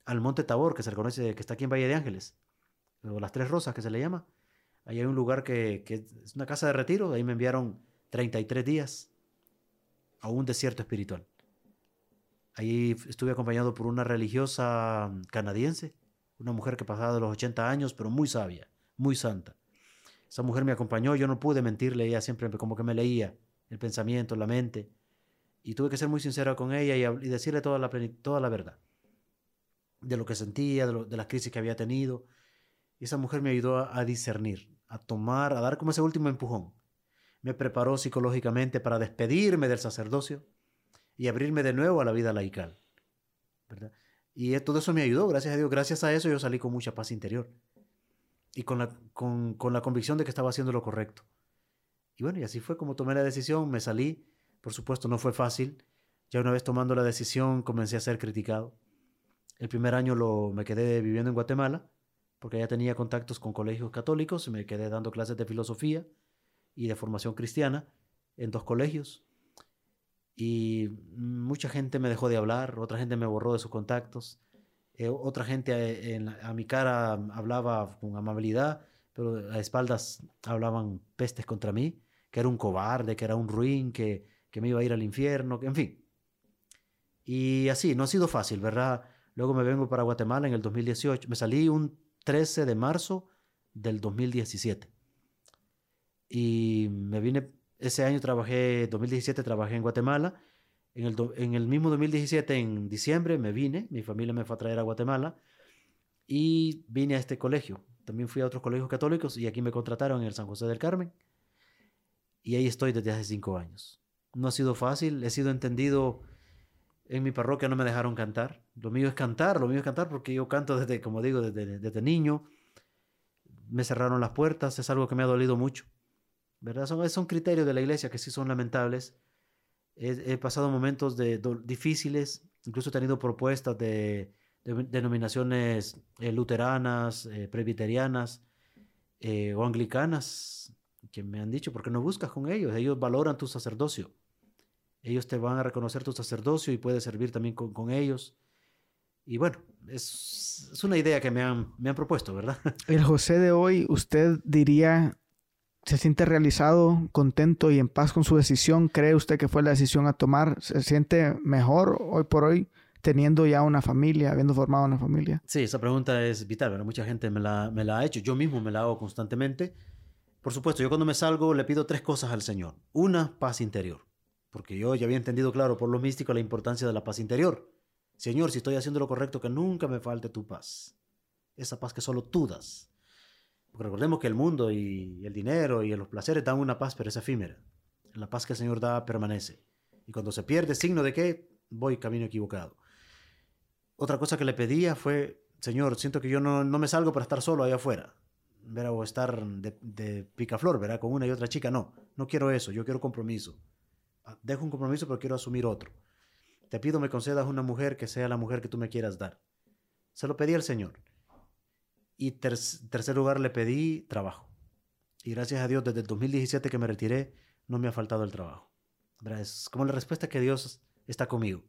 al Monte Tabor, que se reconoce, que está aquí en Valle de Ángeles, o las Tres Rosas, que se le llama. Ahí hay un lugar que, es una casa de retiro, ahí me enviaron 33 días a un desierto espiritual. Ahí estuve acompañado por una religiosa canadiense, una mujer que pasaba de los 80 años, pero muy sabia, muy santa. Esa mujer me acompañó, yo no pude mentirle, ella siempre como que me leía el pensamiento, la mente, y tuve que ser muy sincero con ella y, decirle toda la, verdad, de lo que sentía, de, de las crisis que había tenido. Y esa mujer me ayudó a discernir a tomar, a dar como ese último empujón. Me preparó psicológicamente para despedirme del sacerdocio y abrirme de nuevo a la vida laical. ¿verdad? Y todo eso me ayudó, gracias a Dios. Gracias a eso yo salí con mucha paz interior y con la, con, con la convicción de que estaba haciendo lo correcto. Y bueno, y así fue como tomé la decisión, me salí. Por supuesto, no fue fácil. Ya una vez tomando la decisión, comencé a ser criticado. El primer año lo, me quedé viviendo en Guatemala porque ya tenía contactos con colegios católicos, me quedé dando clases de filosofía y de formación cristiana en dos colegios. Y mucha gente me dejó de hablar, otra gente me borró de sus contactos, eh, otra gente eh, a, mi cara hablaba con amabilidad, pero a espaldas hablaban pestes contra mí, que era un cobarde, que era un ruin, que, que me iba a ir al infierno, en fin. Y así, no ha sido fácil, ¿verdad? Luego me vengo para Guatemala en el 2018. Me salí un 13 de marzo del 2017. Y me vine, ese año trabajé, 2017 trabajé en Guatemala. En el, en el mismo 2017, en diciembre, me vine, mi familia me fue a traer a Guatemala y vine a este colegio. También fui a otros colegios católicos y aquí me contrataron en el San José del Carmen. Y ahí estoy desde hace cinco años. No ha sido fácil, he sido entendido. En mi parroquia no me dejaron cantar. Lo mío es cantar, lo mío es cantar porque yo canto desde, como digo, desde, desde niño. Me cerraron las puertas, es algo que me ha dolido mucho. ¿Verdad? Son, son criterios de la iglesia que sí son lamentables. He, pasado momentos de, difíciles, incluso he tenido propuestas de, denominaciones eh, luteranas, eh, presbiterianas eh, o anglicanas que me han dicho, ¿por qué no buscas con ellos? Ellos valoran tu sacerdocio. Ellos te van a reconocer tu sacerdocio y puedes servir también con, ellos. Y bueno, es, es, una idea que me han, me han propuesto, ¿verdad? El José de hoy, usted diría, ¿se siente realizado, contento y en paz con su decisión? ¿Cree usted que fue la decisión a tomar? ¿Se siente mejor hoy por hoy? teniendo ya una familia, habiendo formado una familia? Sí, esa pregunta es vital, ¿verdad? Mucha gente me la, me la ha hecho, yo mismo me la hago constantemente. Por supuesto, yo cuando me salgo le pido tres cosas al Señor. Una, paz interior, porque yo ya había entendido claro por lo místico la importancia de la paz interior. Señor, si estoy haciendo lo correcto, que nunca me falte tu paz. Esa paz que solo tú das. Porque recordemos que el mundo y el dinero y los placeres dan una paz, pero es efímera. La paz que el Señor da permanece. Y cuando se pierde, signo de que voy camino equivocado otra cosa que le pedía fue, Señor, siento que yo no, no me salgo para estar solo allá afuera, ¿verdad? o estar de, de, picaflor, ¿verdad? con una y otra chica. No, no quiero eso, yo quiero compromiso. Dejo un compromiso, pero quiero asumir otro. Te pido me concedas una mujer que sea la mujer que tú me quieras dar. Se lo pedí al Señor. Y tercer lugar le pedí trabajo. Y gracias a Dios, desde el 2017 que me retiré, no me ha faltado el trabajo. Es como la respuesta que Dios está conmigo.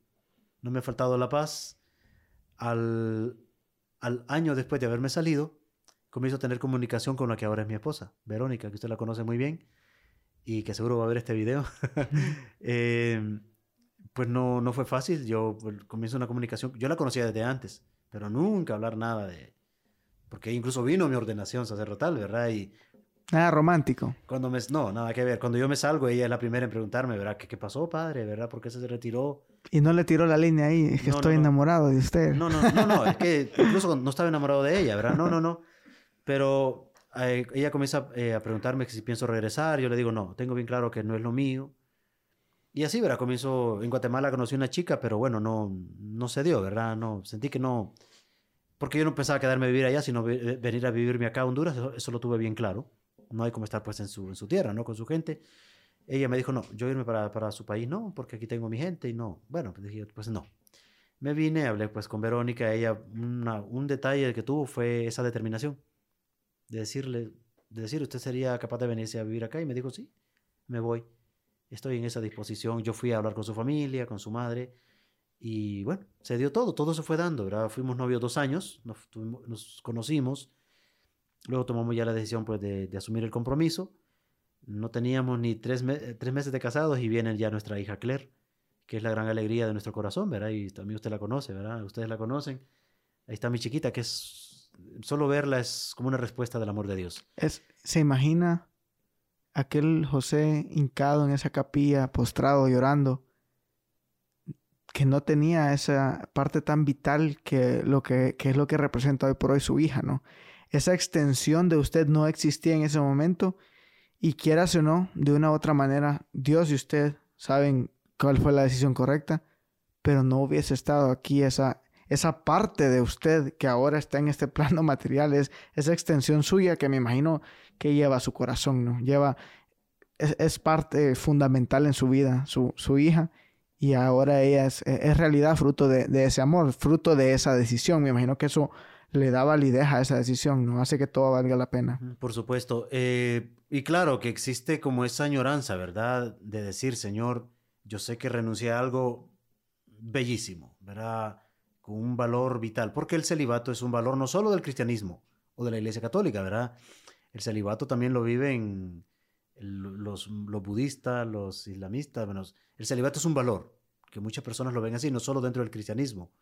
No me ha faltado la paz, al, al año después de haberme salido, comienzo a tener comunicación con la que ahora es mi esposa, Verónica, que usted la conoce muy bien y que seguro va a ver este video. Eh, pues no, no fue fácil, yo pues, comienzo una comunicación, yo la conocía desde antes, pero nunca hablar nada de... Porque incluso vino mi ordenación sacerdotal, ¿verdad? Y Nada romántico. Cuando me, no, nada que ver. Cuando yo me salgo, ella es la primera en preguntarme, ¿verdad? ¿Qué, qué pasó, padre? ¿Verdad? ¿Por qué se retiró? Y no le tiró la línea ahí, es que estoy enamorado de usted. No, no, no, no, es que incluso no estaba enamorado de ella, ¿verdad? No, no, no. Pero eh, ella comienza eh, a preguntarme si pienso regresar. Yo le digo, no, tengo bien claro que no es lo mío. Y así, ¿verdad? Comienzo, en Guatemala conocí una chica, pero bueno, no, no se dio, ¿verdad? No, sentí que no, porque yo no pensaba quedarme a vivir allá, sino venir a vivirme acá a Honduras, eso lo tuve bien claro no hay como estar pues en su, en su tierra, ¿no? Con su gente. Ella me dijo, no, yo irme para, para su país, no, porque aquí tengo mi gente y no. Bueno, pues dije, pues no. Me vine, hablé pues con Verónica, ella, un detalle que tuvo fue esa determinación de decirle, de decir, usted sería capaz de venirse a vivir acá y me dijo, sí, me voy. Estoy en esa disposición. Yo fui a hablar con su familia, con su madre. Y bueno, se dio todo, todo se fue dando, ¿verdad? Fuimos novios dos años, nos, conocimos, Luego tomamos ya la decisión pues, de, asumir el compromiso. No teníamos ni tres, tres, meses de casados y viene ya nuestra hija Claire, que es la gran alegría de nuestro corazón, ¿verdad? Y también usted la conoce, ¿verdad? Ustedes la conocen. Ahí está mi chiquita, que es... Solo verla es como una respuesta del amor de Dios. Es, ¿Se imagina aquel José hincado en esa capilla, postrado, llorando, que no tenía esa parte tan vital que, lo que, es lo que representa hoy por hoy su hija, ¿no? esa extensión de usted no existía en ese momento y quieras o no, de una u otra manera, Dios y usted saben cuál fue la decisión correcta, pero no hubiese estado aquí esa, esa parte de usted que ahora está en este plano material, es esa extensión suya que me imagino que lleva su corazón, ¿no? Lleva, es, parte fundamental en su vida, su, su hija, y ahora ella es, es realidad fruto de, de, ese amor, fruto de esa decisión. Me imagino que eso le da validez a esa decisión, ¿no? Hace que todo valga la pena. Por supuesto. Eh, y claro que existe como esa añoranza, ¿verdad? De decir, Señor, yo sé que renuncié a algo bellísimo, ¿verdad? Con un valor vital, porque el celibato es un valor no solo del cristianismo o de la Iglesia Católica, ¿verdad? El celibato también lo viven los, los budistas, los islamistas, bueno, el celibato es un valor que muchas personas lo ven así, no solo dentro del cristianismo.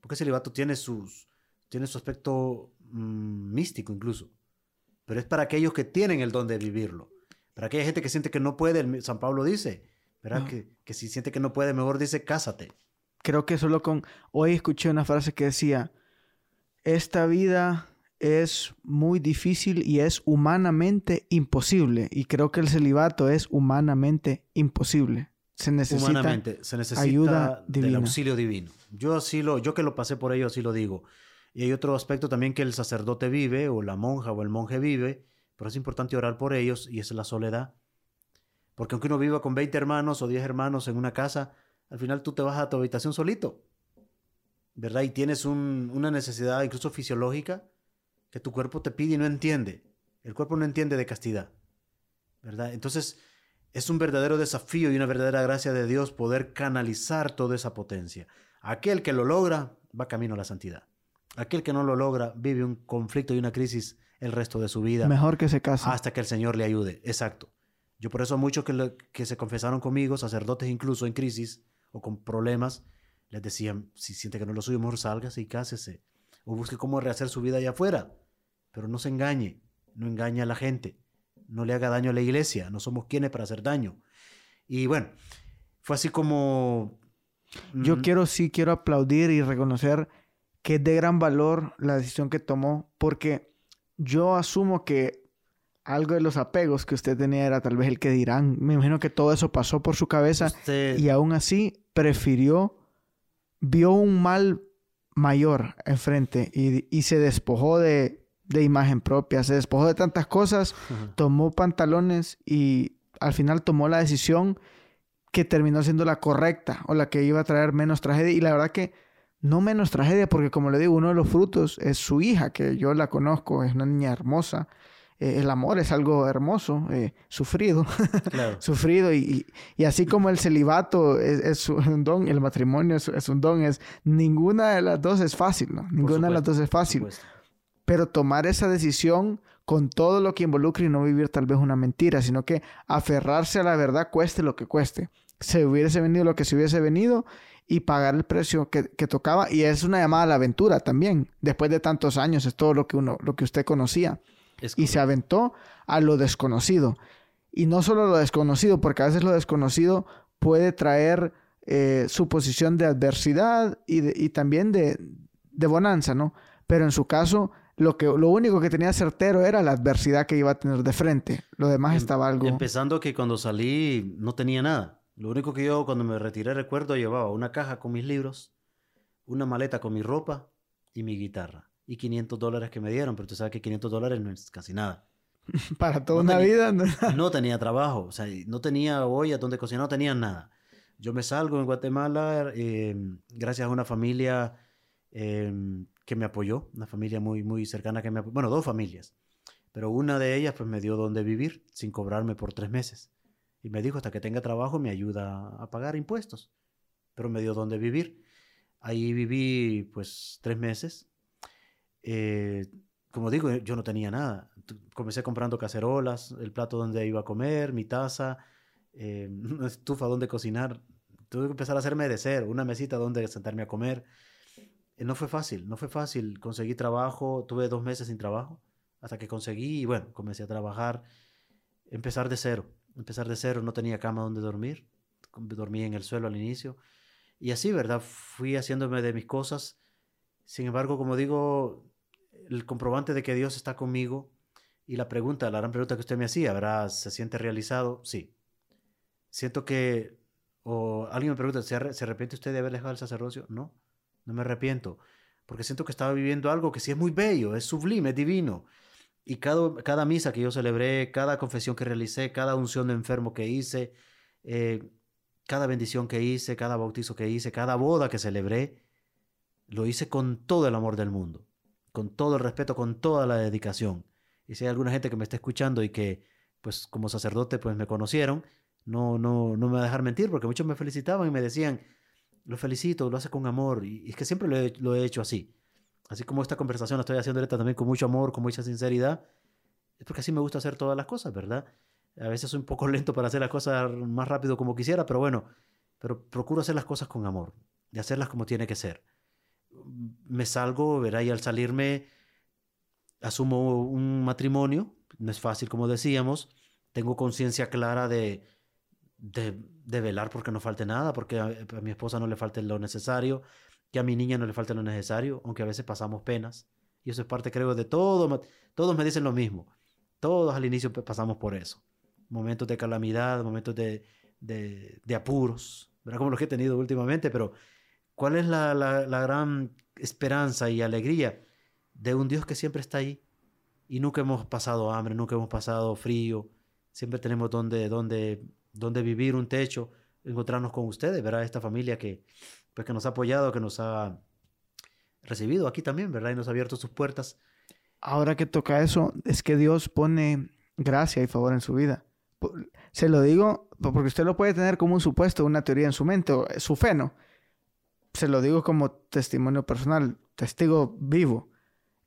Porque el celibato tiene, sus, tiene su aspecto mm, místico incluso. Pero es para aquellos que tienen el don de vivirlo. Para aquella gente que siente que no puede, San Pablo dice, ¿verdad? Que, que si siente que no puede, mejor dice, cásate. Creo que solo con... Hoy escuché una frase que decía, esta vida es muy difícil y es humanamente imposible. Y creo que el celibato es humanamente imposible. Se necesita, humanamente, se necesita ayuda del auxilio divino. Yo así lo, yo que lo pasé por ello, así lo digo. Y hay otro aspecto también que el sacerdote vive, o la monja o el monje vive, pero es importante orar por ellos, y es la soledad. Porque aunque uno viva con 20 hermanos o 10 hermanos en una casa, al final tú te vas a tu habitación solito. ¿Verdad? Y tienes una necesidad incluso fisiológica que tu cuerpo te pide y no entiende. El cuerpo no entiende de castidad. ¿Verdad? Entonces, es un verdadero desafío y una verdadera gracia de Dios poder canalizar toda esa potencia. Aquel que lo logra va camino a la santidad. Aquel que no lo logra vive un conflicto y una crisis el resto de su vida. Mejor que se case. Hasta que el Señor le ayude. Exacto. Yo por eso muchos que, que se confesaron conmigo, sacerdotes incluso en crisis o con problemas, les decían, si siente que no lo suyo, mejor sálgase y cásese. O busque cómo rehacer su vida allá afuera. Pero no se engañe. No engañe a la gente no le haga daño a la iglesia, no somos quienes para hacer daño. Y bueno, fue así como... Yo mm, quiero, sí, quiero aplaudir y reconocer que es de gran valor la decisión que tomó, porque yo asumo que algo de los apegos que usted tenía era tal vez el que dirán, me imagino que todo eso pasó por su cabeza y aún así prefirió, vio un mal mayor enfrente y, y se despojó de de imagen propia, se despojó de tantas cosas, tomó pantalones y al final tomó la decisión que terminó siendo la correcta o la que iba a traer menos tragedia. Y la verdad que no menos tragedia, porque como le digo, uno de los frutos es su hija, que yo la conozco, es una niña hermosa. Eh, el amor es algo hermoso, eh, sufrido, sufrido. Y, y, así como el celibato es, un don, el matrimonio es, un don, es ninguna de las dos es fácil, ¿no? Ninguna de las dos es fácil pero tomar esa decisión con todo lo que involucra y no vivir tal vez una mentira, sino que aferrarse a la verdad cueste lo que cueste. Se hubiese venido lo que se hubiese venido y pagar el precio que, tocaba. Y es una llamada a la aventura también. Después de tantos años es todo lo que uno, lo que usted conocía. Y se aventó a lo desconocido. Y no solo lo desconocido, porque a veces lo desconocido puede traer eh, su posición de adversidad y, también de, de bonanza, ¿no? Pero en su caso, lo, que, lo único que tenía certero era la adversidad que iba a tener de frente. Lo demás em, estaba algo... Empezando que cuando salí no tenía nada. Lo único que yo cuando me retiré recuerdo llevaba una caja con mis libros, una maleta con mi ropa y mi guitarra. Y 500 dólares que me dieron, pero tú sabes que 500 dólares no es casi nada. Para toda una vida. ¿no? no tenía trabajo, o sea, no tenía olla donde cocinar, no tenía nada. Yo me salgo en Guatemala em, gracias a una familia em, que me apoyó, una familia muy, muy cercana que me apoyó, bueno, dos familias, pero una de ellas pues me dio donde vivir sin cobrarme por tres meses. Y me dijo, hasta que tenga trabajo me ayuda a pagar impuestos, pero me dio donde vivir. Ahí viví pues tres meses. Eh, como digo, yo no tenía nada. Comencé comprando cacerolas, el plato donde iba a comer, mi taza, eh, una estufa donde cocinar. Tuve que empezar a hacerme de cero, una mesita donde sentarme a comer. Eh, no fue fácil, no fue fácil. Conseguí trabajo, tuve dos meses sin trabajo, hasta que conseguí y bueno, comencé a trabajar, empezar de cero, empezar de cero, no tenía cama donde dormir, dormí en el suelo al inicio. Y así, ¿verdad? Fui haciéndome de mis cosas. Sin embargo, como digo, el comprobante de que Dios está conmigo y la pregunta, la gran pregunta que usted me hacía, ¿verdad? ¿Se siente realizado? Sí. Siento que, o alguien me pregunta, ¿se arrepiente usted de haber dejado el sacerdocio? No no me arrepiento, porque siento que estaba viviendo algo que sí es muy bello, es sublime, es divino. Y cada, cada misa que yo celebré, cada confesión que realicé, cada unción de enfermo que hice, eh, cada bendición que hice, cada bautizo que hice, cada boda que celebré, lo hice con todo el amor del mundo, con todo el respeto, con toda la dedicación. Y si hay alguna gente que me está escuchando y que, pues como sacerdote, pues me conocieron, no, no, no me va a dejar mentir, porque muchos me felicitaban y me decían, lo felicito, lo hace con amor. Y, es que siempre lo he, hecho así. Así como esta conversación la estoy haciendo también con mucho amor, con mucha sinceridad. Es porque así me gusta hacer todas las cosas, ¿verdad? A veces soy un poco lento para hacer las cosas más rápido como quisiera, pero bueno, pero procuro hacer las cosas con amor, de hacerlas como tiene que ser. Me salgo, verá, y al salirme asumo un matrimonio, no es fácil como decíamos, tengo conciencia clara de, de, velar porque no falte nada, porque a, mi esposa no le falte lo necesario, que a mi niña no le falte lo necesario, aunque a veces pasamos penas. Y eso es parte, creo, de todo. Todos me dicen lo mismo. Todos al inicio pasamos por eso. Momentos de calamidad, momentos de, de, apuros, ¿verdad? Como los que he tenido últimamente, pero ¿cuál es la, la, gran esperanza y alegría de un Dios que siempre está ahí? Y nunca hemos pasado hambre, nunca hemos pasado frío, siempre tenemos donde, donde donde vivir, un techo, encontrarnos con ustedes, ¿verdad? Esta familia que, pues, que nos ha apoyado, que nos ha recibido aquí también, ¿verdad? Y nos ha abierto sus puertas. Ahora que toca eso, es que Dios pone gracia y favor en su vida. Se lo digo porque usted lo puede tener como un supuesto, una teoría en su mente, o su fe. Se lo digo como testimonio personal, testigo vivo.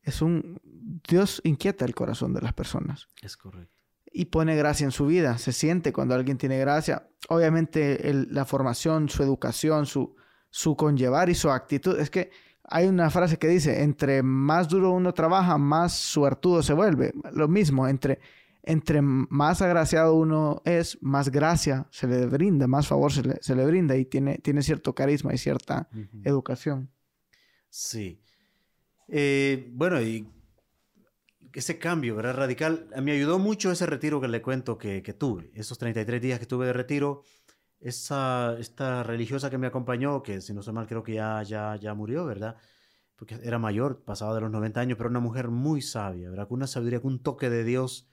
Es un... Dios inquieta el corazón de las personas. Es correcto y pone gracia en su vida. Se siente cuando alguien tiene gracia. Obviamente la formación, su educación, su, su conllevar y su actitud. Es que hay una frase que dice, entre más duro uno trabaja, más suertudo se vuelve. Lo mismo, entre, entre más agraciado uno es, más gracia se le brinda, más favor se le, se le brinda y tiene, tiene cierto carisma y cierta educación. Sí. Eh, bueno, y ese cambio, ¿verdad? Radical, me ayudó mucho ese retiro que le cuento que, que tuve, esos 33 días que tuve de retiro, esa, esta religiosa que me acompañó, que si no sé mal creo que ya, ya, ya murió, ¿verdad? Porque era mayor, pasaba de los 90 años, pero una mujer muy sabia, ¿verdad? Con una sabiduría, con un toque de Dios,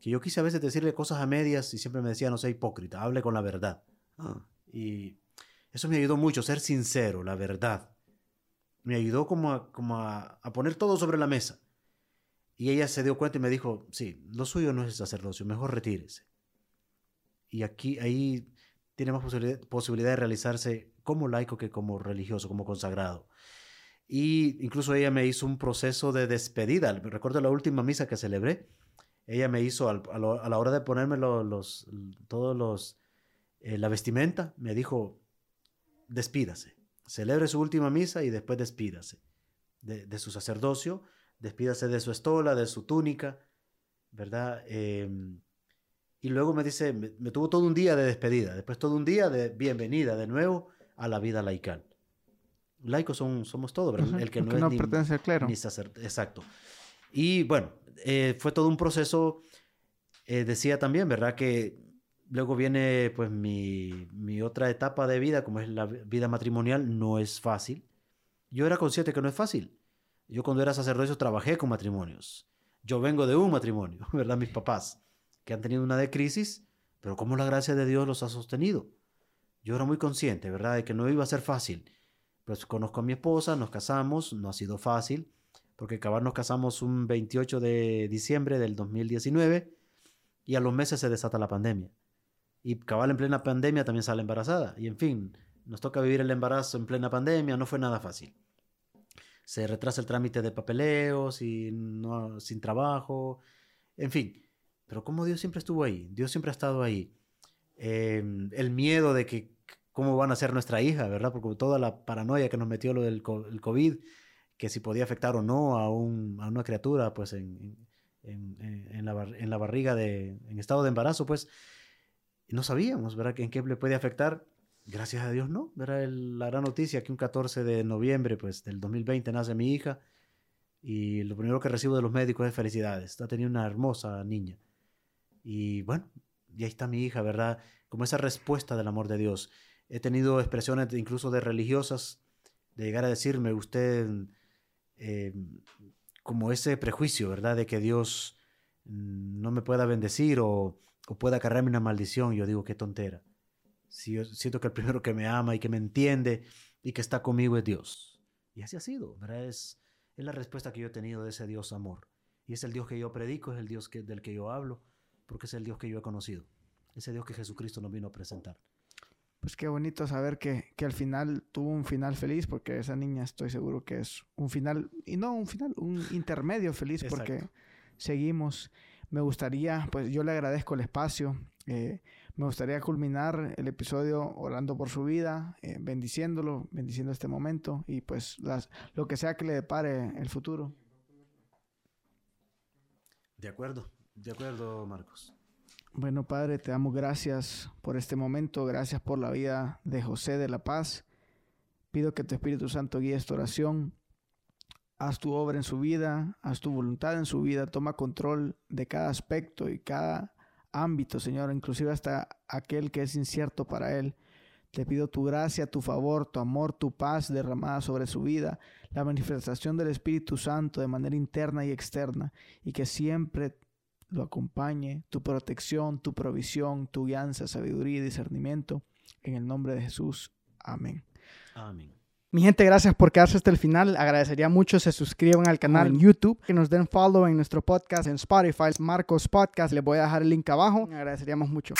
que yo quise a veces decirle cosas a medias y siempre me decía, no sea hipócrita, hable con la verdad. Ah. Y eso me ayudó mucho, ser sincero, la verdad. Me ayudó como como a, a poner todo sobre la mesa. Y ella se dio cuenta y me dijo, sí, lo suyo no es el sacerdocio, mejor retírese. Y aquí, ahí tiene más posibilidad, de realizarse como laico que como religioso, como consagrado. Y incluso ella me hizo un proceso de despedida. Recuerdo la última misa que celebré. Ella me hizo, a, la hora de ponerme los, todos los, eh, la vestimenta, me dijo, despídase. Celebre su última misa y después despídase de, de su sacerdocio despídase de su estola, de su túnica, ¿verdad? Em, y luego me dice, me, tuvo todo un día de despedida, después todo un día de bienvenida de nuevo a la vida laical. Laicos son, somos todos, ¿verdad? El que no, es ni, pertenece al clero. Exacto. Y bueno, eh, fue todo un proceso, eh, decía también, ¿verdad? Que luego viene pues mi, otra etapa de vida, como es la vida matrimonial, no es fácil. Yo era consciente que no es fácil. Yo cuando era sacerdote trabajé con matrimonios. Yo vengo de un matrimonio, ¿verdad? Mis papás, que han tenido una de crisis, pero cómo la gracia de Dios los ha sostenido. Yo era muy consciente, ¿verdad? De que no iba a ser fácil. Pues conozco a mi esposa, nos casamos, no ha sido fácil, porque acabar nos casamos un 28 de diciembre del 2019 y a los meses se desata la pandemia. Y cabal en plena pandemia también sale embarazada. Y en fin, nos toca vivir el embarazo en plena pandemia, no fue nada fácil se retrasa el trámite de papeleos y no, sin trabajo, en fin. Pero como Dios siempre estuvo ahí, Dios siempre ha estado ahí. Em, el miedo de que cómo van a ser nuestra hija, ¿verdad? Porque toda la paranoia que nos metió lo del el COVID, que si podía afectar o no a, un, a una criatura, pues en, en, en, la, en la barriga de, en estado de embarazo, pues no sabíamos, ¿verdad? En qué le puede afectar gracias a Dios no. Era la gran noticia que un 14 de noviembre pues, del 2020 nace mi hija y lo primero que recibo de los médicos es felicidades. Está teniendo una hermosa niña. Y bueno, y ahí está mi hija, ¿verdad? Como esa respuesta del amor de Dios. He tenido expresiones incluso de religiosas de llegar a decirme usted eh, como ese prejuicio, ¿verdad? De que Dios no me pueda bendecir o, o pueda cargarme una maldición. Yo digo, qué tontera siento que el primero que me ama y que me entiende y que está conmigo es Dios. Y así ha sido, ¿verdad? Es, es la respuesta que yo he tenido de ese Dios amor. Y es el Dios que yo predico, es el Dios del que yo hablo, porque es el Dios que yo he conocido. Ese Dios que Jesucristo nos vino a presentar. Pues qué bonito saber que, que, al final tuvo un final feliz, porque esa niña estoy seguro que es un final, y no un final, un intermedio feliz, porque seguimos. Me gustaría, pues yo le agradezco el espacio. Eh, Me gustaría culminar el episodio orando por su vida, eh, bendiciéndolo, bendiciendo este momento y pues las, lo que sea que le depare el futuro. De acuerdo, de acuerdo, Marcos. Bueno, Padre, te damos gracias por este momento, gracias por la vida de José de la Paz. Pido que tu Espíritu Santo guíe esta oración. Haz tu obra en su vida, haz tu voluntad en su vida, toma control de cada aspecto y cada ámbito, Señor, inclusive hasta aquel que es incierto para Él. Te pido tu gracia, tu favor, tu amor, tu paz derramada sobre su vida, la manifestación del Espíritu Santo de manera interna y externa, y que siempre lo acompañe, tu protección, tu provisión, tu guianza, sabiduría y discernimiento. En el nombre de Jesús. Amén. Amén. Mi gente, gracias por quedarse hasta el final. Agradecería mucho se suscriban al canal en YouTube, que nos den follow en nuestro podcast en Spotify, Marcos Podcast. Les voy a dejar el link abajo. Agradeceríamos mucho.